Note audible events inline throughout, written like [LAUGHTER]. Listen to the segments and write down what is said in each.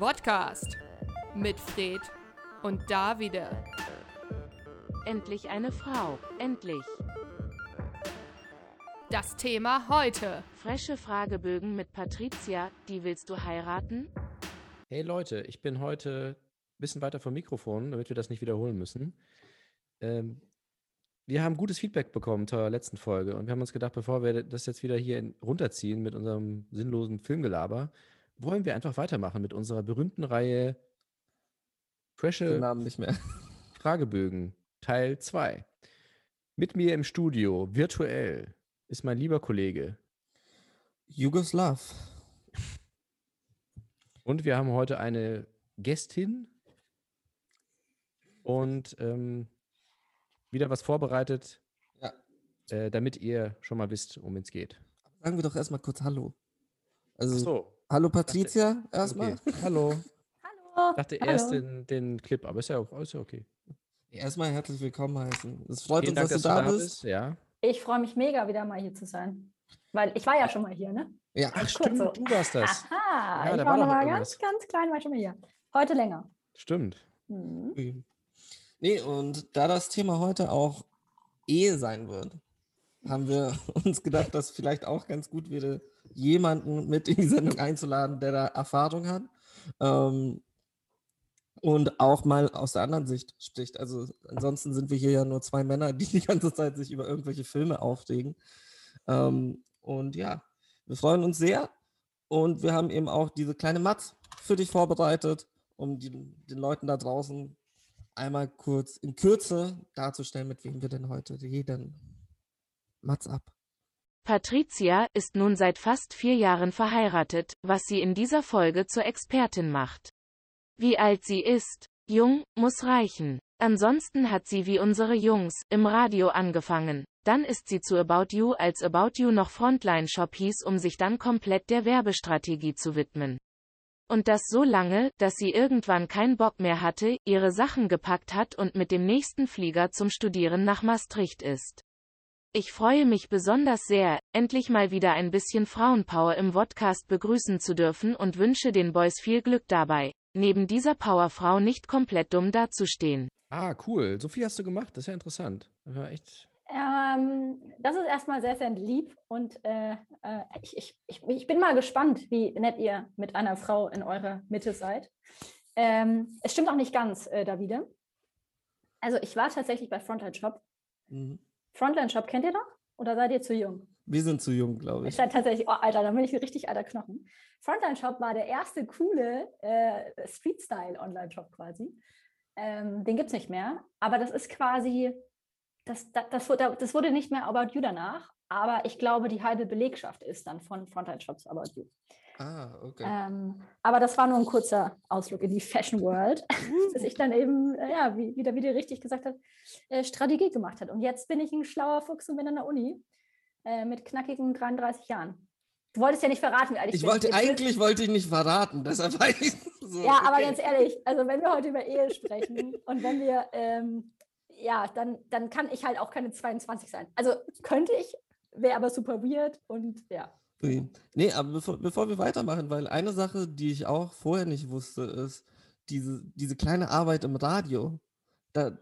Podcast mit Fred und Davide. Endlich eine Frau. Endlich. Das Thema heute. Frische Fragebögen mit Patricia. Die willst du heiraten? Hey Leute, ich bin heute ein bisschen weiter vom Mikrofon, damit wir das nicht wiederholen müssen. Ähm, wir haben gutes Feedback bekommen zur letzten Folge und wir haben uns gedacht, bevor wir das jetzt wieder hier runterziehen mit unserem sinnlosen Filmgelaber, wollen wir einfach weitermachen mit unserer berühmten Reihe Fresche Namen nicht mehr. [LAUGHS] Fragebögen Teil 2. Mit mir im Studio, virtuell, ist mein lieber Kollege. Jugoslav. Und wir haben heute eine Gästin und ähm, wieder was vorbereitet, Ja. äh, damit ihr schon mal wisst, um wen es geht. Sagen wir doch erstmal kurz Hallo. Also, so. Hallo Patricia, erstmal. Okay. [LAUGHS] Hallo. Hallo. Ich dachte Hallo. erst den, den Clip, aber ist ja, auch, ist ja okay. Erstmal herzlich willkommen heißen. Es freut Vielen uns, Dank, dass, du da bist. Ja. Ich freue mich mega, wieder mal hier zu sein. Weil ich war ja schon mal hier, ne? Ja, Ach, stimmt, so. du warst das. Aha, Ja, ich da war noch mal irgendwas. ganz, ganz klein, war schon mal hier. Heute länger. Stimmt. Mhm. Nee, und da das Thema heute auch Ehe sein wird, haben wir [LAUGHS] uns gedacht, dass vielleicht auch ganz gut wäre, jemanden mit in die Sendung einzuladen, der da Erfahrung hat. Ähm, und auch mal aus der anderen Sicht spricht. Also ansonsten sind wir hier ja nur zwei Männer, die die ganze Zeit sich über irgendwelche Filme aufregen. Ähm, und ja, wir freuen uns sehr. Und wir haben eben auch diese kleine Matz für dich vorbereitet, um die, den Leuten da draußen einmal kurz in Kürze darzustellen, mit wem wir denn heute reden. Matz ab. Patricia ist nun seit fast vier Jahren verheiratet, was sie in dieser Folge zur Expertin macht. Wie alt sie ist, jung, muss reichen. Ansonsten hat sie wie unsere Jungs im Radio angefangen. Dann ist sie zu About You, als About You noch Frontline Shop hieß, um sich dann komplett der Werbestrategie zu widmen. Und das so lange, dass sie irgendwann keinen Bock mehr hatte, ihre Sachen gepackt hat und mit dem nächsten Flieger zum Studieren nach Maastricht ist. Ich freue mich besonders sehr, endlich mal wieder ein bisschen Frauenpower im Podcast begrüßen zu dürfen und wünsche den Boys viel Glück dabei, neben dieser Powerfrau nicht komplett dumm dazustehen. Ah, cool. So viel hast du gemacht. Das ist ja interessant. Das war echt. Ähm, das ist erstmal sehr, sehr lieb und äh, äh, ich, ich, ich, ich bin mal gespannt, wie nett ihr mit einer Frau in eurer Mitte seid. Ähm, es stimmt auch nicht ganz, äh, Davide. Also ich war tatsächlich bei Frontline Shop. Mhm. Frontline Shop kennt ihr noch? Oder seid ihr zu jung? Wir sind zu jung, glaube Ich ich. war tatsächlich, oh Alter, da bin ich ein richtig alter Knochen. Frontline Shop war der erste coole äh, Street-Style-Online-Shop quasi. Ähm, den gibt es nicht mehr, aber das ist quasi, das, das, das, wurde, das wurde nicht mehr About You danach, aber ich glaube, die halbe Belegschaft ist dann von Frontline Shop zu About You. Ah, okay. Ähm, aber das war nur ein kurzer Ausflug in die Fashion World, [LAUGHS] bis ich dann eben, äh, ja, wie, wie der Video richtig gesagt hat, äh, Strategie gemacht hat. Und jetzt bin ich ein schlauer Fuchs und bin an der Uni äh, mit knackigen 33 Jahren. Du wolltest ja nicht verraten, wie alt ich, Ich wollte, eigentlich wollte ich nicht verraten, deshalb war ich so. Ja, aber okay. ganz ehrlich, also wenn wir heute über Ehe sprechen [LAUGHS] und wenn wir, ähm, ja, dann, dann kann ich halt auch keine 22 sein. Also könnte ich, wäre aber super weird und ja. Nee, aber bevor, bevor wir weitermachen, weil eine Sache, die ich auch vorher nicht wusste, ist diese, diese kleine Arbeit im Radio. Da,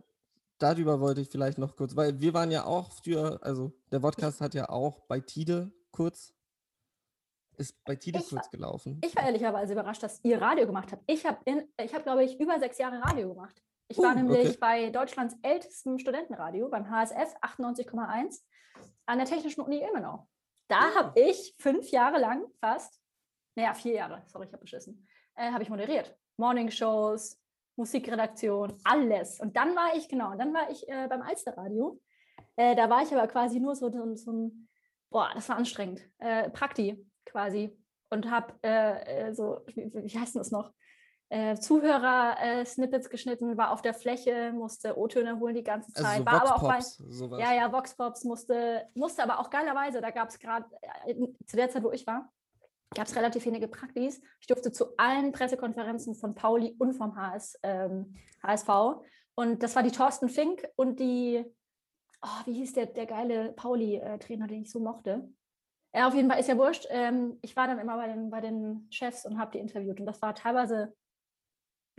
darüber wollte ich vielleicht noch kurz, weil wir waren ja auch für, also der Podcast hat ja auch bei Tide kurz, ist bei Tide Ich war- kurz gelaufen. Ich war ehrlicherweise überrascht, dass ihr Radio gemacht habt. Ich habe, ich hab, glaube ich, über sechs Jahre Radio gemacht. Ich war Uh, nämlich okay. bei Deutschlands ältestem Studentenradio, beim HSF 98,1 an der Technischen Uni Ilmenau. Da habe ich fünf Jahre lang fast, naja, vier Jahre, sorry, ich habe beschissen, äh, habe ich moderiert. Morningshows, Musikredaktion, alles. Und dann war ich, genau, und dann war ich äh, beim Alsterradio. Äh, da war ich aber quasi nur so, so, so ein, boah, das war anstrengend, äh, Prakti quasi. Und habe äh, äh, so, wie, wie heißt denn das noch? Äh, Zuhörer-Snippets geschnitten, war auf der Fläche, musste O-Töne holen die ganze Also Zeit. so war aber auch bei, Vox-Pops, sowas. ja, ja, Vox Pops musste, musste aber auch geilerweise, da gab es gerade, äh, zu der Zeit, wo ich war, gab es relativ wenige Praktis. Ich durfte zu allen Pressekonferenzen von Pauli und vom HS, ähm, HSV. Und das war die Thorsten Fink und die, oh, wie hieß der, der geile Pauli-Trainer, den ich so mochte. Ja, auf jeden Fall ist ja wurscht. Ähm, ich war dann immer bei den, bei den Chefs und habe die interviewt. Und das war teilweise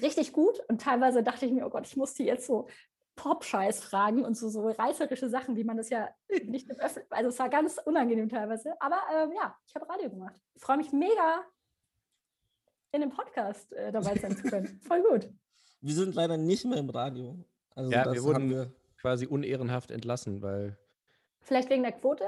richtig gut und teilweise dachte ich mir, oh Gott, ich muss die jetzt so Pop-Scheiß fragen und so, so reißerische Sachen, wie man das ja nicht im Öffentlichen, also es war ganz unangenehm teilweise, aber ähm, ja, ich habe Radio gemacht. Ich freue mich mega, in dem Podcast äh, dabei sein zu können. [LAUGHS] Voll gut. Wir sind leider nicht mehr im Radio. Also Ja, das wir wurden- haben wir. Quasi unehrenhaft entlassen, weil Vielleicht wegen der Quote?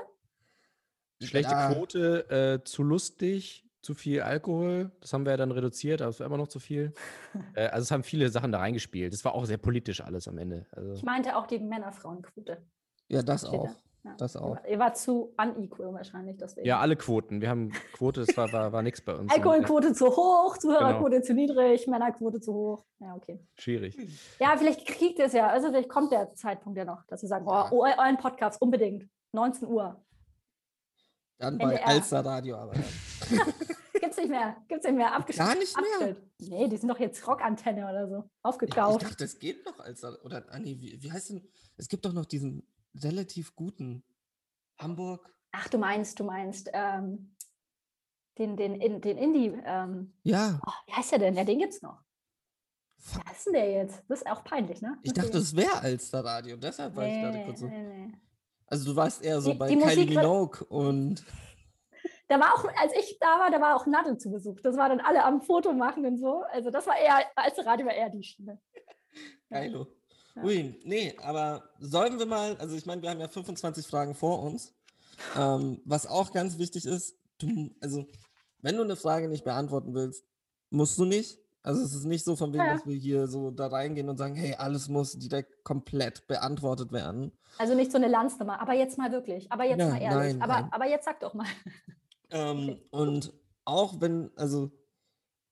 schlechte Ja. Quote, äh, zu lustig, zu viel Alkohol. Das haben wir ja dann reduziert, aber es war immer noch zu viel. [LAUGHS] äh, also es haben viele Sachen da reingespielt. Es war auch sehr politisch alles am Ende. Also, Ich meinte auch die Männer-Frauen-Quote. Ja, das da. auch. Ja. Das auch. Ihr war zu unequal wahrscheinlich, deswegen. ja, alle Quoten. Wir haben Quote, das war, war, war nichts bei uns. Alkoholquote zu hoch, Genau. Zuhörerquote zu niedrig, Männerquote zu hoch. Ja, okay. Schwierig. Ja, vielleicht kriegt ihr es ja. Also vielleicht kommt der Zeitpunkt ja noch, dass sie sagen, oh, Ja. oh, euren Podcast unbedingt. 19 Uhr. Dann bei NDR. Alster Radio aber. [LAUGHS] Gibt's nicht mehr. Gibt's nicht mehr. Abgestellt. Gar nicht mehr? Abgestellt. Nee, die sind doch jetzt Rockantenne oder so. Ich, ich Aufgekauft. dachte, es geht noch Alster. Oder, ah, nee, wie, wie heißt denn? Es gibt doch noch diesen relativ guten Hamburg. Ach, du meinst, du meinst ähm, den, den, in, den Indie. Ähm, Ja, oh, wie heißt der denn? Ja, den gibt's noch. Fuck. Wer ist denn der jetzt? Das ist auch peinlich, ne? ich dachte, es wäre Alster Radio. Deshalb war ich gerade nee, kurz so. nee, nee. Also du warst eher so Die- bei die Kylie Musik- Minogue und Da war auch, als ich da war, da war auch Nadel zu Besuch. Das war dann alle am Foto machen und so. Also das war eher, als Radio war eher die Schiene. Geilo. Ja. Ui, nee, aber sollen wir mal, also ich meine, wir haben ja 25 Fragen vor uns. Ähm, was auch ganz wichtig ist, du, also wenn du eine Frage nicht beantworten willst, musst du nicht. Also es ist nicht so von wegen, Ja. dass wir hier so da reingehen und sagen, hey, alles muss direkt komplett beantwortet werden. Also nicht so eine Lanznummer, aber jetzt mal wirklich. Aber jetzt Ja, mal ehrlich. nein, aber, nein. aber jetzt sag doch mal. Ähm, und auch wenn, also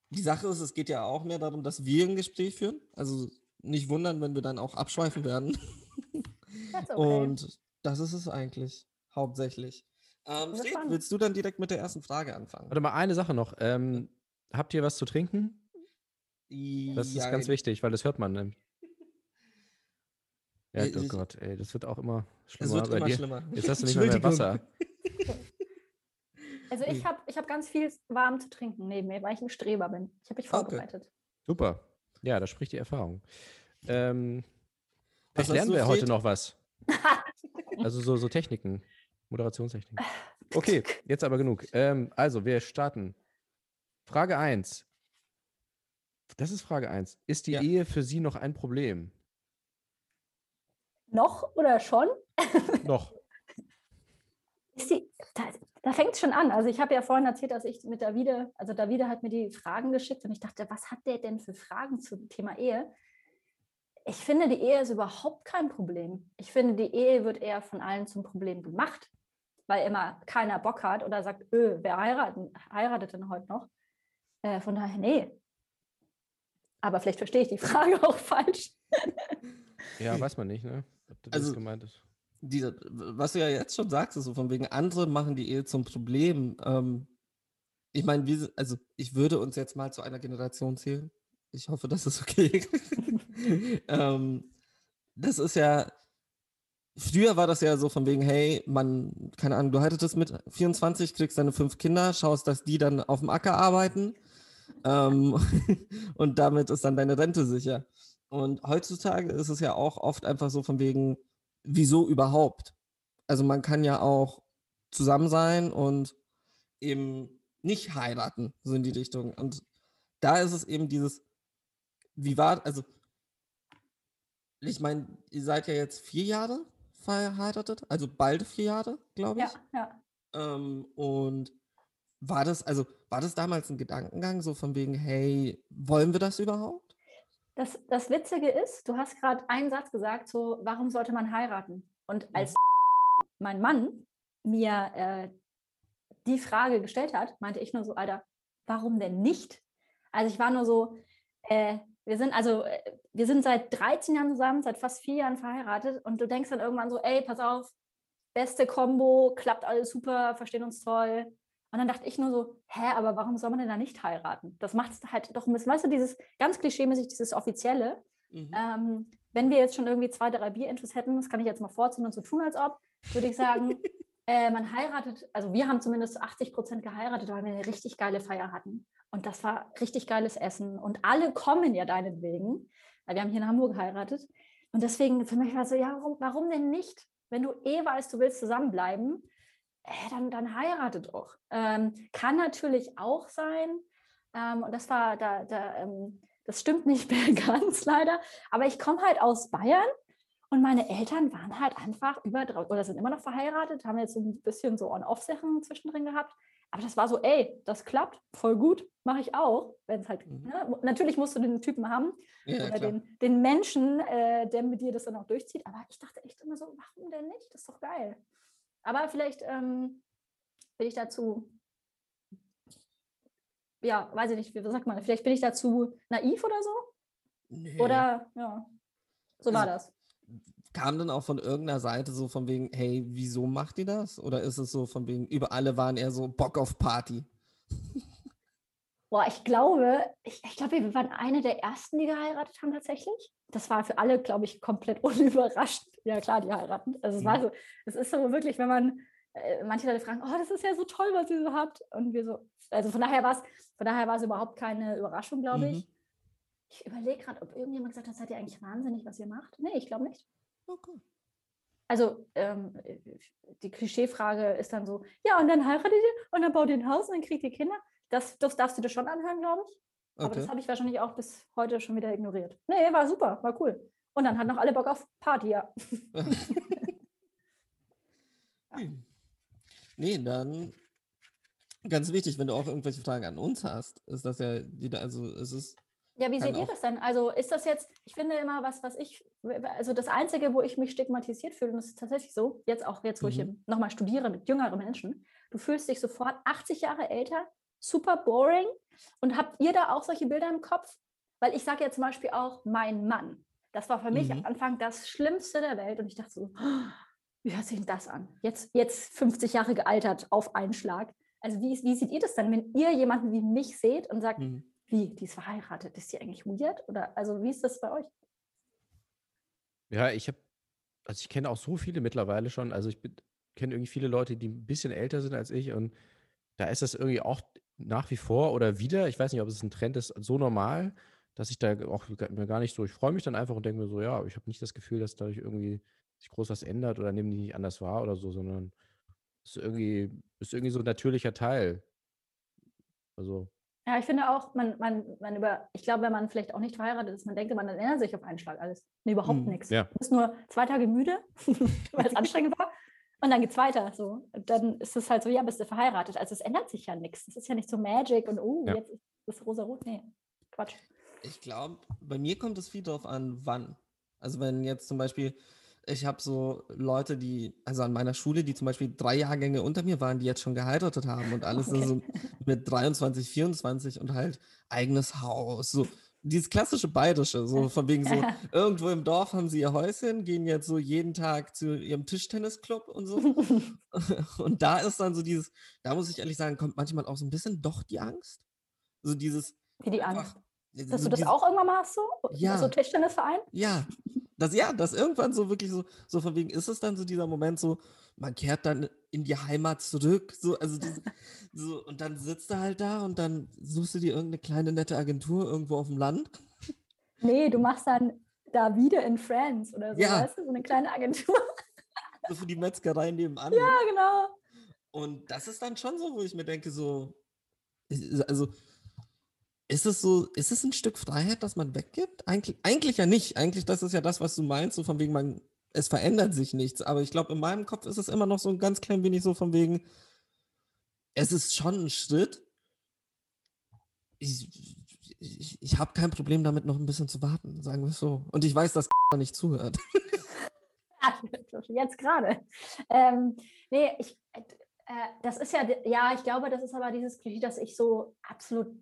die Sache ist, es geht ja auch mehr darum, dass wir ein Gespräch führen. Also nicht wundern, wenn wir dann auch abschweifen werden. That's okay. Und das ist es eigentlich hauptsächlich. Ähm, Fred, willst du dann direkt mit der ersten Frage anfangen? Warte mal, eine Sache noch. Ähm, habt ihr was zu trinken? Das ist ganz wichtig, weil das hört man. nämlich. Ja, Ich- oh Gott, ey, das wird auch immer Es schlimmer wird bei immer dir. schlimmer. Jetzt hast du nicht [LAUGHS] mehr, mehr. Wasser. [LAUGHS] Also ich habe ich hab ganz viel warm zu trinken neben mir, weil ich ein Streber bin. Ich habe mich Okay. vorbereitet. Super. Ja, da spricht die Erfahrung. Ähm, Was lernen wir heute noch was. [LAUGHS] Also so, so Techniken, Moderationstechniken. [LAUGHS] Okay, jetzt aber genug. Ähm, also, wir starten. Frage 1. Das ist Frage 1. Ist die Ja. Ehe für Sie noch ein Problem? Noch oder schon? Noch. [LAUGHS] Ist die, da fängt es schon an. Also ich habe ja vorhin erzählt, dass ich mit Davide, also Davide hat mir die Fragen geschickt und ich dachte, was hat der denn für Fragen zum Thema Ehe? Ich finde, die Ehe ist überhaupt kein Problem. Ich finde, die Ehe wird eher von allen zum Problem gemacht, weil immer keiner Bock hat oder sagt, öh, wer heiraten, heiratet denn heute noch? Äh, von daher, nee. Aber vielleicht verstehe ich die [LAUGHS] Frage auch falsch. Ja, weiß man nicht, ne? Ob das Also- gemeint ist. Diese, was du ja jetzt schon sagst, ist so von wegen, andere machen die Ehe zum Problem. Ähm, ich meine, also ich würde uns jetzt mal zu einer Generation zählen. Ich hoffe, das ist okay. [LAUGHS] ähm, das ist ja, früher war das ja so von wegen, hey, man, keine Ahnung, du heiratest mit 24, kriegst deine fünf Kinder, schaust, dass die dann auf dem Acker arbeiten ähm, [LAUGHS] und damit ist dann deine Rente sicher. Und heutzutage ist es ja auch oft einfach so von wegen, wieso überhaupt? Also man kann ja auch zusammen sein und eben nicht heiraten, so in die Richtung. Und da ist es eben dieses, wie war, also ich meine, ihr seid ja jetzt vier Jahre verheiratet, also bald vier Jahre, glaube ich. Ja, ja. Ähm, und war das, also war das damals ein Gedankengang, so von wegen, hey, wollen wir das überhaupt? Das, das Witzige ist, du hast gerade einen Satz gesagt, so, warum sollte man heiraten? Und als mein Mann mir äh, die Frage gestellt hat, meinte ich nur so, Alter, warum denn nicht? Also ich war nur so, äh, wir sind also, äh, wir sind seit 13 Jahren zusammen, seit fast vier Jahren verheiratet und du denkst dann irgendwann so, ey, pass auf, beste Kombo, klappt alles super, verstehen uns toll. Und dann dachte ich nur so, hä, aber warum soll man denn da nicht heiraten? Das macht es halt doch ein bisschen, weißt du, dieses ganz klischeemäßig, dieses Offizielle. Mhm. Ähm, wenn wir jetzt schon irgendwie zwei, drei Bierintus hätten, das kann ich jetzt mal vorziehen und so tun, als ob, würde ich sagen, [LAUGHS] Äh, man heiratet, also wir haben zumindest zu 80 Prozent geheiratet, weil wir eine richtig geile Feier hatten. Und das war richtig geiles Essen. Und alle kommen ja deinetwegen. Weil wir haben hier in Hamburg geheiratet. Und deswegen für mich war es so, ja, warum, warum denn nicht? Wenn du eh weißt, du willst zusammenbleiben, äh, dann, dann heirate doch. Ähm, kann natürlich auch sein, ähm, und das war da, da ähm, das stimmt nicht mehr [LAUGHS] ganz leider, aber ich komme halt aus Bayern und meine Eltern waren halt einfach über oder sind immer noch verheiratet, haben jetzt so ein bisschen so On-Off-Sachen zwischendrin gehabt. Aber das war so, ey, das klappt, voll gut, mache ich auch. Wenn es halt, mhm. ne? natürlich musst du den Typen haben ja, oder den, den, Menschen, äh, der mit dir das dann auch durchzieht. Aber ich dachte echt immer so, warum denn nicht? Das ist doch geil. Aber vielleicht ähm, bin ich dazu, ja, weiß ich nicht, wie sagt man, vielleicht bin ich dazu naiv oder so? Nee. Oder, ja, so war also, das. Kam dann auch von irgendeiner Seite so von wegen, hey, wieso macht ihr das? Oder ist es so von wegen, über alle waren eher so Bock auf Party? [LAUGHS] Boah, ich glaube, ich, ich glaube, wir waren eine der ersten, die geheiratet haben tatsächlich. Das war für alle, glaube ich, komplett [LAUGHS] unüberraschend. Ja, klar, die heiraten. Also es mhm. war so, es ist so wirklich, wenn man, äh, manche Leute fragen, oh, das ist ja so toll, was ihr so habt. Und wir so, also von daher war es, von daher war es überhaupt keine Überraschung, glaube ich. Mhm. Ich überlege gerade, ob irgendjemand gesagt hat, seid ihr eigentlich wahnsinnig, was ihr macht? Nee, ich glaube nicht. Okay. Also ähm, die Klischeefrage ist dann so, ja, und dann heiratet ihr und dann baut ihr ein Haus und dann kriegt ihr Kinder. Das, das darfst du dir schon anhören, glaube ich. Okay. Aber das habe ich wahrscheinlich auch bis heute schon wieder ignoriert. Nee, war super, war cool. Und dann hat noch alle Bock auf Party, ja. [LAUGHS] hm. Nee, dann ganz wichtig, wenn du auch irgendwelche Fragen an uns hast, ist das ja wieder, also es ist ja, wie seht ihr das denn? Also ist das jetzt, ich finde immer was, was ich, also das Einzige, wo ich mich stigmatisiert fühle, und das ist tatsächlich so, jetzt auch jetzt, wo mhm. ich nochmal studiere mit jüngeren Menschen, du fühlst dich sofort 80 Jahre älter, super boring. Und habt ihr da auch solche Bilder im Kopf? Weil ich sage ja zum Beispiel auch mein Mann. Das war für mich mhm. am Anfang das Schlimmste der Welt. Und ich dachte so, wie hört sich denn das an? Jetzt, jetzt 50 Jahre gealtert auf einen Schlag. Also wie, wie seht ihr das dann, wenn ihr jemanden wie mich seht und sagt, mhm wie, die ist verheiratet, ist die eigentlich weird? Oder also wie ist das bei euch? Ja, ich habe, also ich kenne auch so viele mittlerweile schon. Also ich kenne irgendwie viele Leute, die ein bisschen älter sind als ich und da ist das irgendwie auch nach wie vor oder wieder, ich weiß nicht, ob es ein Trend ist, so normal, dass ich da auch mir gar nicht so, ich freue mich dann einfach und denke mir so, ja, ich habe nicht das Gefühl, dass dadurch irgendwie sich groß was ändert oder nehmen die nicht anders wahr oder so, sondern es ist irgendwie, ist irgendwie so ein natürlicher Teil. Also ja, ich finde auch, man, man, man über, ich glaube, wenn man vielleicht auch nicht verheiratet ist, man denkt, man erinnert sich auf einen Schlag alles. Nee, überhaupt mhm, nichts. Ja. Du bist nur zwei Tage müde, [LAUGHS] weil es anstrengend war. Und dann geht es weiter. So. dann ist es halt so, ja, bist du verheiratet. Also es ändert sich ja nichts. Es ist ja nicht so Magic und oh, ja. jetzt ist es rosa-rot. Nee, Quatsch. Ich glaube, bei mir kommt es viel darauf an, wann. Also wenn jetzt zum Beispiel ich habe so Leute, die, also an meiner Schule, die zum Beispiel drei Jahrgänge unter mir waren, die jetzt schon geheiratet haben und alles okay. so mit 23, 24 und halt eigenes Haus, so dieses klassische Bayerische, so von wegen so, [LAUGHS] irgendwo im Dorf haben sie ihr Häuschen, gehen jetzt so jeden Tag zu ihrem Tischtennisclub und so. [LAUGHS] und da ist dann so dieses, da muss ich ehrlich sagen, kommt manchmal auch so ein bisschen doch die Angst. So dieses. Wie die Angst? Dass so du das auch irgendwann mal hast, so? Ja. So Tischtennisverein? Ja. Das, ja, das irgendwann so wirklich so, so von wegen, ist es dann so dieser Moment so, man kehrt dann in die Heimat zurück, so, also diese, so, und dann sitzt du halt da und dann suchst du dir irgendeine kleine nette Agentur irgendwo auf dem Land. Nee, du machst dann da wieder in France oder so, ja. weißt du, so eine kleine Agentur. [LAUGHS] So für die Metzgerei nebenan. Ja, genau. Und das ist dann schon so, wo ich mir denke, so, also ist es so, ist es ein Stück Freiheit, das man weggibt? Eigentlich, eigentlich ja nicht. Eigentlich, das ist ja das, was du meinst, so von wegen, man, es verändert sich nichts. Aber ich glaube, in meinem Kopf ist es immer noch so ein ganz klein wenig so von wegen, es ist schon ein Schritt. Ich, ich, ich habe kein Problem damit, noch ein bisschen zu warten, sagen wir es so. Und ich weiß, dass [LAUGHS] nicht zuhört. [LAUGHS] Jetzt gerade. Ähm, nee, ich, äh, das ist ja, ja, ich glaube, das ist aber dieses Klischee, das ich so absolut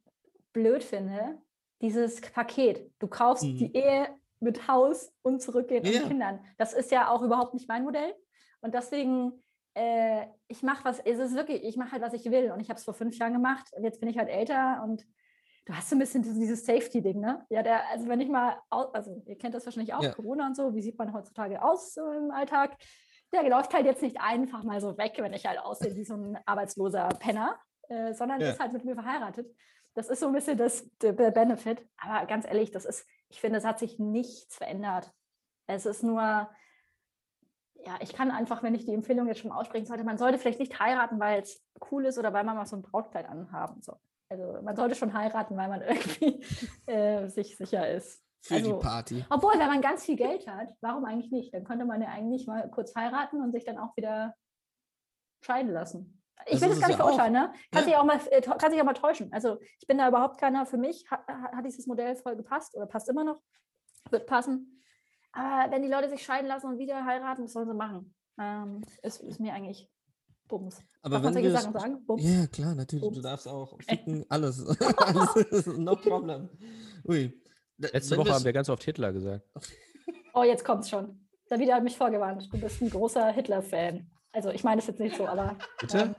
blöd finde, dieses Paket. Du kaufst mhm. die Ehe mit Haus und zurückgehen ja. und Kindern. Das ist ja auch überhaupt nicht mein Modell. Und deswegen, äh, ich mache was, es ist wirklich, ich mache halt, was ich will. Und ich habe es vor fünf Jahren gemacht und jetzt bin ich halt älter und du hast so ein bisschen dieses Safety-Ding, ne? Ja, der, also wenn ich mal, also ihr kennt das wahrscheinlich auch, ja. Corona und so, wie sieht man heutzutage aus so im Alltag? der läuft halt jetzt nicht einfach mal so weg, wenn ich halt aussehe wie so ein arbeitsloser Penner, äh, sondern Ja. ist halt mit mir verheiratet. Das ist so ein bisschen das, der Benefit. Aber ganz ehrlich, das ist, ich finde, es hat sich nichts verändert. Es ist nur, ja, ich kann einfach, wenn ich die Empfehlung jetzt schon aussprechen sollte, man sollte vielleicht nicht heiraten, weil es cool ist oder weil man mal so ein Brautkleid anhaben soll. Also man sollte schon heiraten, weil man [LAUGHS] irgendwie äh, sich sicher ist. Für Also, die Party. Obwohl, wenn man ganz viel Geld hat, warum eigentlich nicht? Dann könnte man ja eigentlich mal kurz heiraten und sich dann auch wieder scheiden lassen. Ich Das will das gar nicht ja auch. verurteilen, ne? Kann, Ja. sich auch mal, äh, kann sich auch mal täuschen. Also ich bin da überhaupt keiner, für mich hat, hat dieses Modell voll gepasst oder passt immer noch, wird passen. Aber wenn die Leute sich scheiden lassen und wieder heiraten, was sollen sie machen? Ähm, ist, ist mir eigentlich Bums. Aber Darf man wenn solche wir Sachen sagen? Bums. Ja, klar, natürlich. Du Bums. darfst auch [LAUGHS] ficken, alles. [LAUGHS] alles no problem. Ui. Letzte wenn Woche haben wir ganz oft Hitler gesagt. Oh, jetzt kommt's schon. David hat mich vorgewarnt. Du bist ein großer Hitler-Fan. Also ich meine es jetzt nicht so, aber. Bitte? Ähm,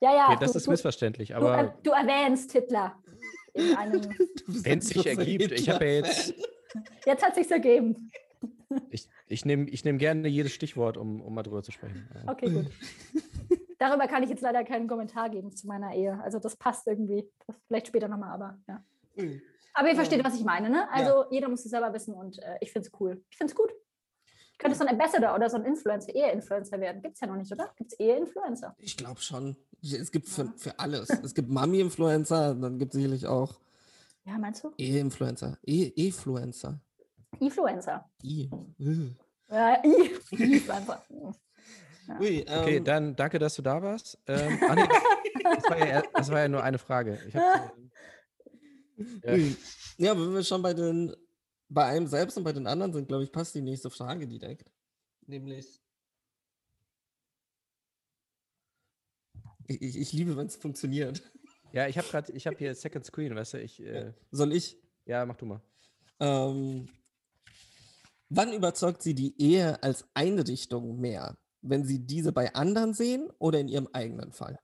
ja, ja. Okay, das du, ist du, missverständlich, du, aber er- du erwähnst Hitler in [LAUGHS] einem. Du wenn es sich ergibt, ich habe ja jetzt. Jetzt hat sich's ergeben. ich, ich nehme ich nehm gerne jedes Stichwort, um, um mal drüber zu sprechen. Ja. Okay, gut. [LAUGHS] Darüber kann ich jetzt leider keinen Kommentar geben zu meiner Ehe. Also das passt irgendwie. Das vielleicht später nochmal, aber ja. Ui. Aber ihr Ja. versteht, was ich meine, ne? Also jeder muss es selber wissen und äh, ich finde es cool. Ich finde es gut. Ich könnte so ein Ambassador oder so ein Influencer, Ehe-Influencer werden. Gibt es ja noch nicht, oder? Gibt es Ehe-Influencer? Ich glaube schon. Es gibt für, für alles. Es gibt Mami-Influencer, dann gibt es sicherlich auch Ja, meinst du? E-Influencer. E- E-Influencer. Influencer. I. Ugh. Ja, I- Influencer. Ja. Ui, Okay, ähm, dann danke, dass du da warst. Ähm, ah, nee, das, war ja, das war ja nur eine Frage. Ich hab, ja. ui. ja, aber wenn wir schon bei den bei einem selbst und bei den anderen sind, glaube ich, passt die nächste Frage direkt. Nämlich. Ich, ich, ich liebe, wenn es funktioniert. ja, ich habe gerade, ich habe hier Second Screen, weißt du, ich, äh, Soll ich? ja, mach du mal. Ähm, wann überzeugt Sie die Ehe als Einrichtung mehr? Wenn Sie diese bei anderen sehen oder in Ihrem eigenen Fall?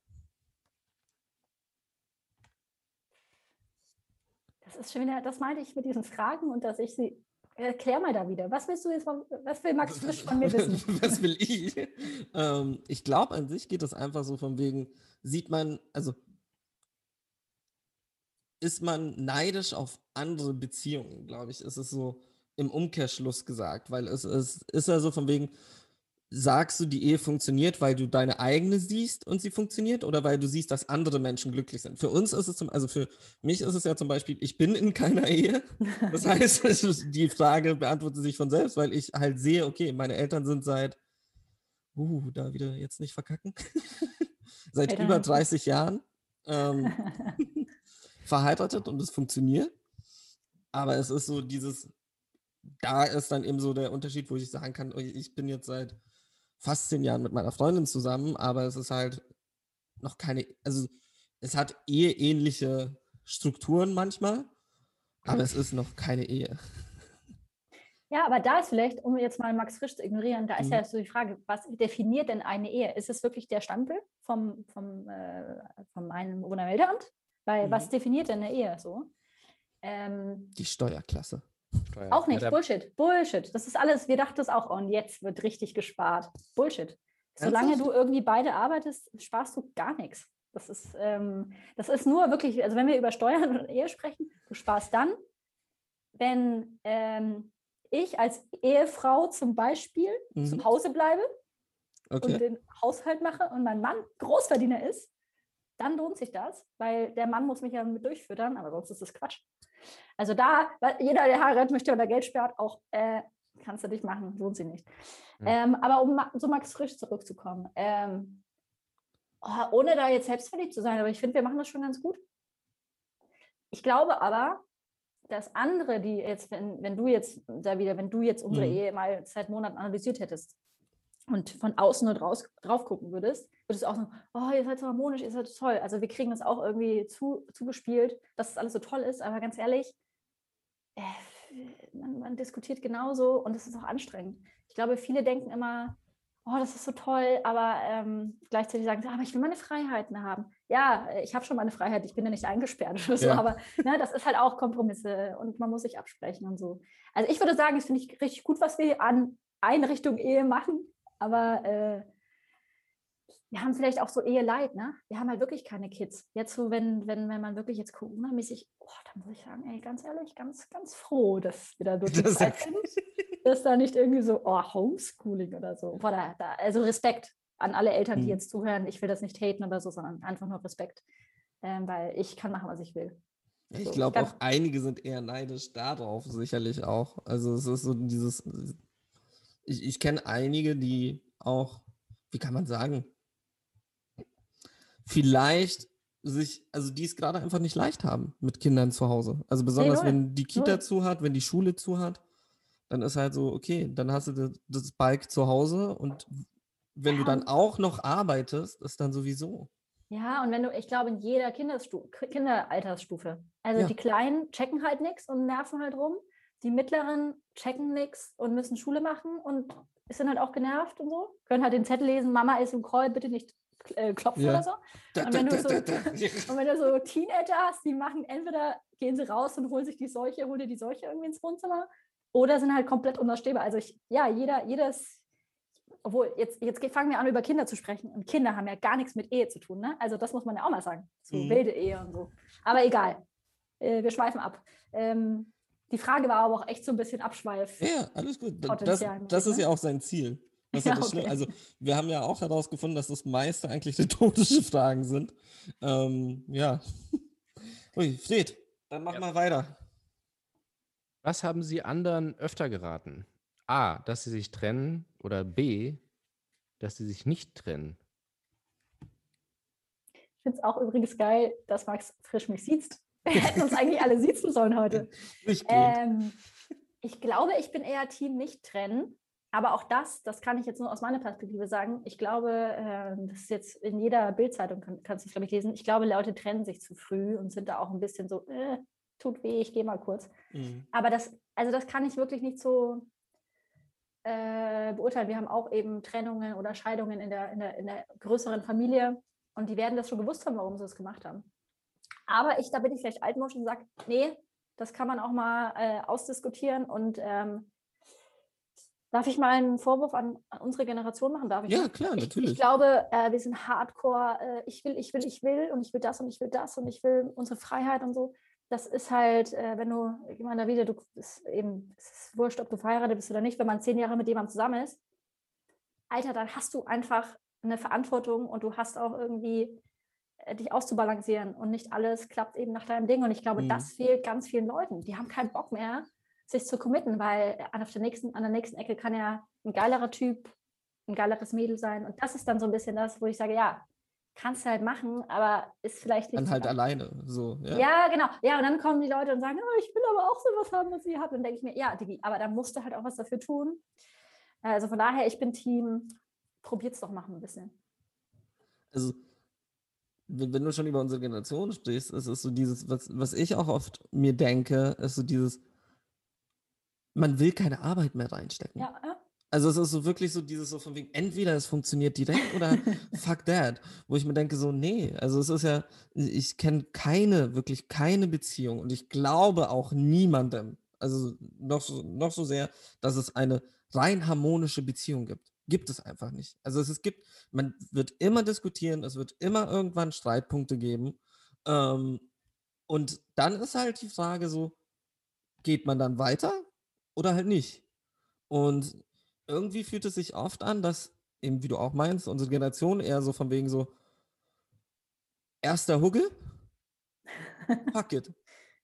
Das ist schon wieder, das meinte ich mit diesen Fragen und dass ich sie. Erklär mal da wieder. Was willst du jetzt was will Max Frisch von mir wissen? [LAUGHS] Was will ich? ähm, ich glaube, an sich geht es einfach so von wegen, sieht man, also ist man neidisch auf andere Beziehungen, glaube ich, ist es so im Umkehrschluss gesagt, weil es, es ist ja so von wegen, sagst du, die Ehe funktioniert, weil du deine eigene siehst und sie funktioniert oder weil du siehst, dass andere Menschen glücklich sind? Für uns ist es zum, also für mich ist es ja zum Beispiel, ich bin in keiner Ehe. Das [LAUGHS] heißt, [LAUGHS] die Frage beantwortet sich von selbst, weil ich halt sehe, okay, meine Eltern sind seit, uh, da wieder jetzt nicht verkacken, [LAUGHS] seit Eltern über haben- 30 Jahren ähm, verheiratet und es funktioniert. Aber es ist so dieses, da ist dann eben so der Unterschied, wo ich sagen kann, oh, ich bin jetzt seit fast zehn Jahren mit meiner Freundin zusammen, aber es ist halt noch keine, also es hat eheähnliche Strukturen manchmal, aber es ist noch keine Ehe. Ja, aber da ist vielleicht, um jetzt mal Max Frisch zu ignorieren, da ist Mhm. ja so die Frage, was definiert denn eine Ehe? Ist es wirklich der Stempel vom, vom, äh, vom Einwohnermeldeamt? Weil was Mhm. definiert denn eine Ehe so? Ähm, Die Steuerklasse. Steuer. auch nicht, Ja, Bullshit, Bullshit. Das ist alles, wir dachten es auch, und jetzt wird richtig gespart. Bullshit. Solange du irgendwie beide arbeitest, sparst du gar nichts. Das ist, ähm, das ist nur wirklich, also wenn wir über Steuern und Ehe sprechen, du sparst dann, wenn ähm, ich als Ehefrau zum Beispiel zu Mhm. Hause bleibe und Okay. den Haushalt mache und mein Mann Großverdiener ist, dann lohnt sich das, weil der Mann muss mich ja mit durchfüttern, aber sonst ist das Quatsch. Also da, weil jeder, der heiratet möchte oder Geld spart, auch äh, kannst du nicht machen, lohnt sich nicht. Hm. Ähm, aber um zu Max Frisch zurückzukommen, ähm, oh, ohne da jetzt selbstverliebt zu sein, aber ich finde, wir machen das schon ganz gut. Ich glaube aber, dass andere, die jetzt, wenn, wenn du jetzt da wieder, wenn du jetzt unsere Mhm. Ehe mal seit Monaten analysiert hättest und von außen nur draus, drauf gucken würdest, würdest du auch sagen, oh, ihr seid so harmonisch, ihr seid so toll. Also wir kriegen das auch irgendwie zu, zugespielt, dass es alles so toll ist, aber ganz ehrlich, äh, man, man diskutiert genauso und es ist auch anstrengend. Ich glaube, viele denken immer, oh, das ist so toll, aber ähm, gleichzeitig sagen sie, aber ich will meine Freiheiten haben. Ja, ich habe schon meine Freiheit, ich bin ja nicht eingesperrt oder so, Ja. aber ne, das ist halt auch Kompromisse und man muss sich absprechen und so. Also ich würde sagen, das finde ich richtig gut, was wir an Einrichtung Ehe machen. Aber äh, wir haben vielleicht auch so Eheleid, ne? Wir haben halt wirklich keine Kids. Jetzt so, wenn, wenn, wenn man wirklich jetzt Corona-mäßig, oh, dann muss ich sagen, ey, ganz ehrlich, ganz, ganz froh, dass wir da durch die Das Zeit sind. Dass da nicht irgendwie so, oh, Homeschooling oder so. Boah, da, da, also Respekt an alle Eltern, die Mhm. jetzt zuhören. Ich will das nicht haten oder so, sondern einfach nur Respekt. Ähm, weil ich kann machen, was ich will. Ich So, glaube auch einige sind eher neidisch darauf, sicherlich auch. Also es ist so dieses, ich, ich kenne einige, die auch, wie kann man sagen, vielleicht sich, also die es gerade einfach nicht leicht haben mit Kindern zu Hause. Also besonders null, wenn die Kita null. zu hat, wenn die Schule zu hat, dann ist halt so, okay, dann hast du das, das Bike zu Hause und wenn du Ja, dann und- auch noch arbeitest, ist dann sowieso. Ja, und wenn du, ich glaube, in jeder Kinderstu Kinderaltersstufe. Also Ja. die Kleinen checken halt nichts und nerven halt rum. Die Mittleren checken nichts und müssen Schule machen und sind halt auch genervt und so. Können halt den Zettel lesen, Mama ist im Call, bitte nicht äh, klopfen Ja. oder so. Da, Und wenn da, so- da. [LAUGHS] Und wenn du so Teenager hast, die machen entweder gehen sie raus und holen sich die Seuche, holen dir die Seuche irgendwie ins Wohnzimmer oder sind halt komplett unausstehbar. Also ich, ja, jeder, jedes, obwohl jetzt, jetzt ge- fangen wir an, über Kinder zu sprechen und Kinder haben ja gar nichts mit Ehe zu tun, ne? Also das muss man ja auch mal sagen. So Mhm. wilde Ehe und so. Aber egal. Äh, wir schweifen ab. Ähm, die Frage war aber auch echt so ein bisschen Abschweif. Ja, alles gut. Da- Das, das ist ne? ja auch sein Ziel. [LAUGHS] Das ist Ja, okay. Also, wir haben ja auch herausgefunden, dass das meiste eigentlich rhetorische [LAUGHS] Fragen sind. Ähm, ja. [LAUGHS] Ui, Fred, dann mach Ja. mal weiter. Was haben Sie anderen öfter geraten? A, dass sie sich trennen oder B, dass sie sich nicht trennen? Ich finde es auch übrigens geil, dass Max frisch mich sieht. Wir hätten uns eigentlich alle siezen sollen heute. Ähm, ich glaube, ich bin eher Team nicht trennen. Aber auch das, das kann ich jetzt nur aus meiner Perspektive sagen. Ich glaube, äh, das ist jetzt in jeder Bildzeitung, kann, kannst du es, glaube ich, lesen. Ich glaube, Leute trennen sich zu früh und sind da auch ein bisschen so, äh, tut weh, ich gehe mal kurz. Mhm. Aber das, also das kann ich wirklich nicht so äh, beurteilen. Wir haben auch eben Trennungen oder Scheidungen in der, in, der, in der größeren Familie und die werden das schon gewusst haben, warum sie es gemacht haben. Aber ich, da bin ich vielleicht altmodisch und sage, nee, das kann man auch mal äh, ausdiskutieren und ähm, darf ich mal einen Vorwurf an, an unsere Generation machen? Darf ich? Ja, klar, ich, natürlich. Ich glaube, äh, wir sind hardcore, äh, ich will, ich will, ich will und ich will das und ich will das und ich will unsere Freiheit und so. Das ist halt, äh, wenn du, ich meine, wieder, du ist eben, es ist wurscht, ob du verheiratet bist oder nicht, wenn man zehn Jahre mit jemandem zusammen ist, Alter, dann hast du einfach eine Verantwortung und du hast auch irgendwie äh, dich auszubalancieren und nicht alles klappt eben nach deinem Ding. Und ich glaube, Mhm. das fehlt ganz vielen Leuten. Die haben keinen Bock mehr, sich zu committen, weil an, der nächsten, an der nächsten Ecke kann ja ein geilerer Typ, ein geileres Mädel sein. Und das ist dann so ein bisschen das, wo ich sage, ja, kannst du halt machen, aber ist vielleicht nicht. Dann halt alleine. So, ja. ja. genau. Ja, und dann kommen die Leute und sagen, oh, ich will aber auch sowas haben, was ihr habt. Und denke ich mir, ja, Digi, aber dann musst du halt auch was dafür tun. Also von daher, ich bin Team, probiert's doch mal ein bisschen. Also, wenn, wenn du schon über unsere Generation sprichst, ist es so dieses, was, was ich auch oft mir denke, ist so dieses, man will keine Arbeit mehr reinstecken. Ja, ja. Also es ist so wirklich so dieses so von wegen, entweder es funktioniert direkt oder [LAUGHS] fuck that. Wo ich mir denke so, nee, also es ist ja, ich kenne keine, wirklich keine Beziehung und ich glaube auch niemandem, also noch so, noch so sehr, dass es eine rein harmonische Beziehung gibt. Gibt es einfach nicht. Also es, es gibt, man wird immer diskutieren, es wird immer irgendwann Streitpunkte geben. Ähm, und dann ist halt die Frage so, geht man dann weiter oder halt nicht? Und irgendwie fühlt es sich oft an, dass, eben wie du auch meinst, unsere Generation eher so von wegen so, erster Huggel, [LAUGHS] fuck it.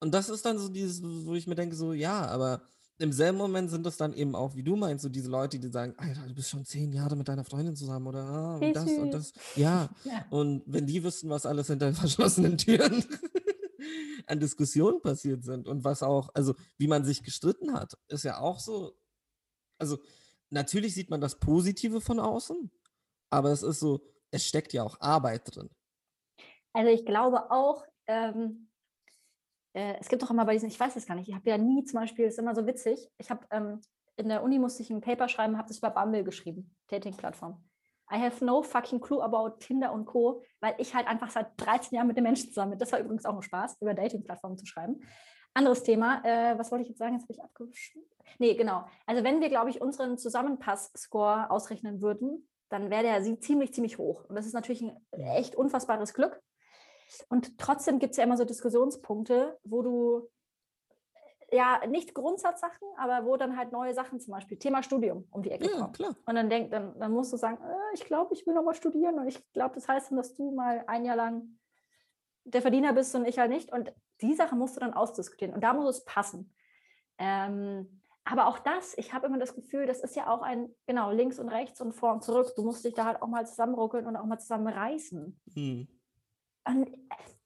Und das ist dann so dieses, wo ich mir denke, so, ja, aber im selben Moment sind es dann eben auch, wie du meinst, so diese Leute, die sagen, Alter, du bist schon zehn Jahre mit deiner Freundin zusammen oder ah, und das und das. Ja, [LAUGHS] ja. und wenn die wüssten, was alles hinter verschlossenen Türen [LAUGHS] an Diskussionen passiert sind und was auch, also wie man sich gestritten hat, ist ja auch so, also natürlich sieht man das Positive von außen, aber es ist so, es steckt ja auch Arbeit drin. Also ich glaube auch, ähm, äh, es gibt doch immer bei diesen, ich weiß es gar nicht, ich habe ja nie zum Beispiel, ist immer so witzig, ich habe ähm, in der Uni musste ich ein Paper schreiben, habe das über Bumble geschrieben, Dating-Plattform. I have no fucking clue about Tinder und Co., weil ich halt einfach seit 13 Jahren mit den Menschen zusammen bin. Das war übrigens auch ein Spaß, über Dating-Plattformen zu schreiben. Anderes Thema. Äh, was wollte ich jetzt sagen? Jetzt habe ich abgeschrieben. Nee, genau. Also wenn wir, glaube ich, unseren Zusammenpass-Score ausrechnen würden, dann wäre der sie ziemlich, ziemlich hoch. Und das ist natürlich ein echt unfassbares Glück. Und trotzdem gibt es ja immer so Diskussionspunkte, wo du ja nicht Grundsatzsachen, aber wo dann halt neue Sachen, zum Beispiel Thema Studium, um die Ecke Ja, kommen. klar. Und dann, denk, dann, dann musst du sagen, äh, ich glaube, ich will noch mal studieren und ich glaube, das heißt dann, dass du mal ein Jahr lang der Verdiener bist und ich halt nicht. Und die Sache musst du dann ausdiskutieren und da muss es passen. Ähm, aber auch das, ich habe immer das Gefühl, das ist ja auch ein, genau, links und rechts und vor und zurück. Du musst dich da halt auch mal zusammenruckeln und auch mal zusammenreißen. Hm. Und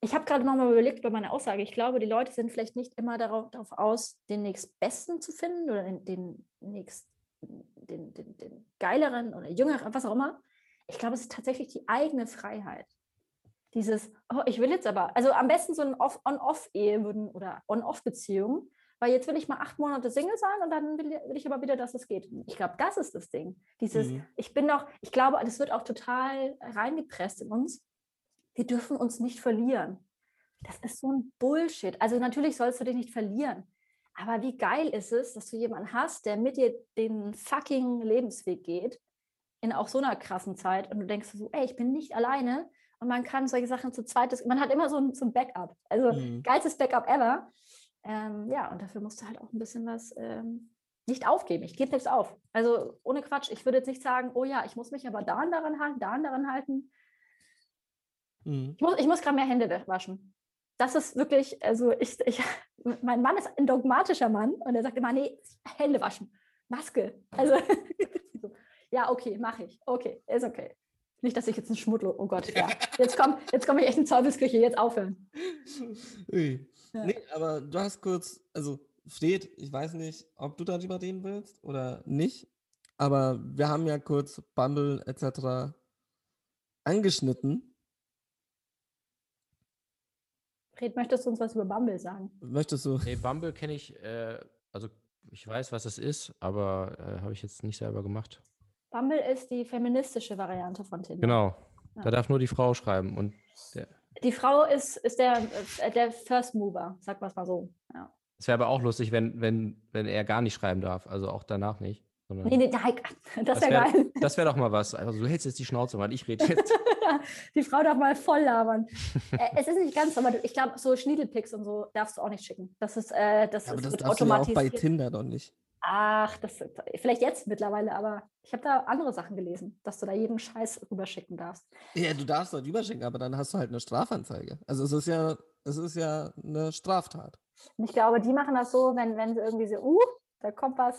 ich habe gerade nochmal überlegt bei meiner Aussage. Ich glaube, die Leute sind vielleicht nicht immer darauf, darauf aus, den nächstbesten zu finden oder den, den, nächst, den, den, den geileren oder jüngeren, was auch immer. Ich glaube, es ist tatsächlich die eigene Freiheit. Dieses, oh, ich will jetzt aber, also am besten so ein Off- On-Off-Ehe würden oder On-Off-Beziehung, weil jetzt will ich mal acht Monate Single sein und dann will, will ich aber wieder, dass es geht. Ich glaube, das ist das Ding. Dieses, Mhm. ich bin doch, ich glaube, das wird auch total reingepresst in uns. Wir dürfen uns nicht verlieren. Das ist so ein Bullshit. Also natürlich sollst du dich nicht verlieren. Aber wie geil ist es, dass du jemanden hast, der mit dir den fucking Lebensweg geht, in auch so einer krassen Zeit. Und du denkst so, ey, ich bin nicht alleine. Und man kann solche Sachen zu zweit, man hat immer so ein, so ein Backup. Also Mhm. geilstes Backup ever. Ähm, ja, und dafür musst du halt auch ein bisschen was ähm, nicht aufgeben. Ich gebe nichts auf. Also ohne Quatsch. Ich würde jetzt nicht sagen, oh ja, ich muss mich aber da und daran halten, da und daran halten. Hm. Ich muss, ich muss gerade mehr Hände wa- waschen. Das ist wirklich, also ich, ich, [LAUGHS] mein Mann ist ein dogmatischer Mann und er sagt immer, nee, Hände waschen, Maske. Also, [LAUGHS] so, ja, okay, mache ich. Okay, ist okay. Nicht, dass ich jetzt ein Schmuddel, oh Gott, ja. Jetzt komme jetzt komm ich echt in Teufelsküche, jetzt aufhören. Ui. Ja. Nee, aber du hast kurz, also Fred, ich weiß nicht, ob du darüber reden willst oder nicht, aber wir haben ja kurz Bumble etc. angeschnitten. Fred, möchtest du uns was über Bumble sagen? Möchtest du? Nee, Bumble kenne ich, äh, also ich weiß, was es ist, aber äh, habe ich jetzt nicht selber gemacht. Bumble ist die feministische Variante von Tinder. Genau. Ja. Da darf nur die Frau schreiben. Und der, Die Frau ist, ist der, äh, der First Mover, sag mal mal so. Ja. es wäre aber auch lustig, wenn, wenn, wenn er gar nicht schreiben darf, also auch danach nicht. Sondern Nee, nee, nein, [LAUGHS] das das wäre wäre geil. [LAUGHS] das wär doch mal was. Also du hältst jetzt die Schnauze, weil ich rede jetzt. [LAUGHS] Die Frau darf mal voll labern. äh, es ist nicht ganz, aber ich glaube, so Schniedelpics und so darfst du auch nicht schicken. Das ist, äh, das Aber ist das darfst du ja auch bei automatisiert. Tinder doch nicht. Ach, das vielleicht jetzt mittlerweile, aber ich habe da andere Sachen gelesen, dass du da jeden Scheiß rüberschicken darfst. Ja, du darfst dort überschicken, aber dann hast du halt eine Strafanzeige. Also es ist ja, es ist ja eine Straftat. Und ich glaube, die machen das so, wenn, wenn sie irgendwie so, uh, da kommt was,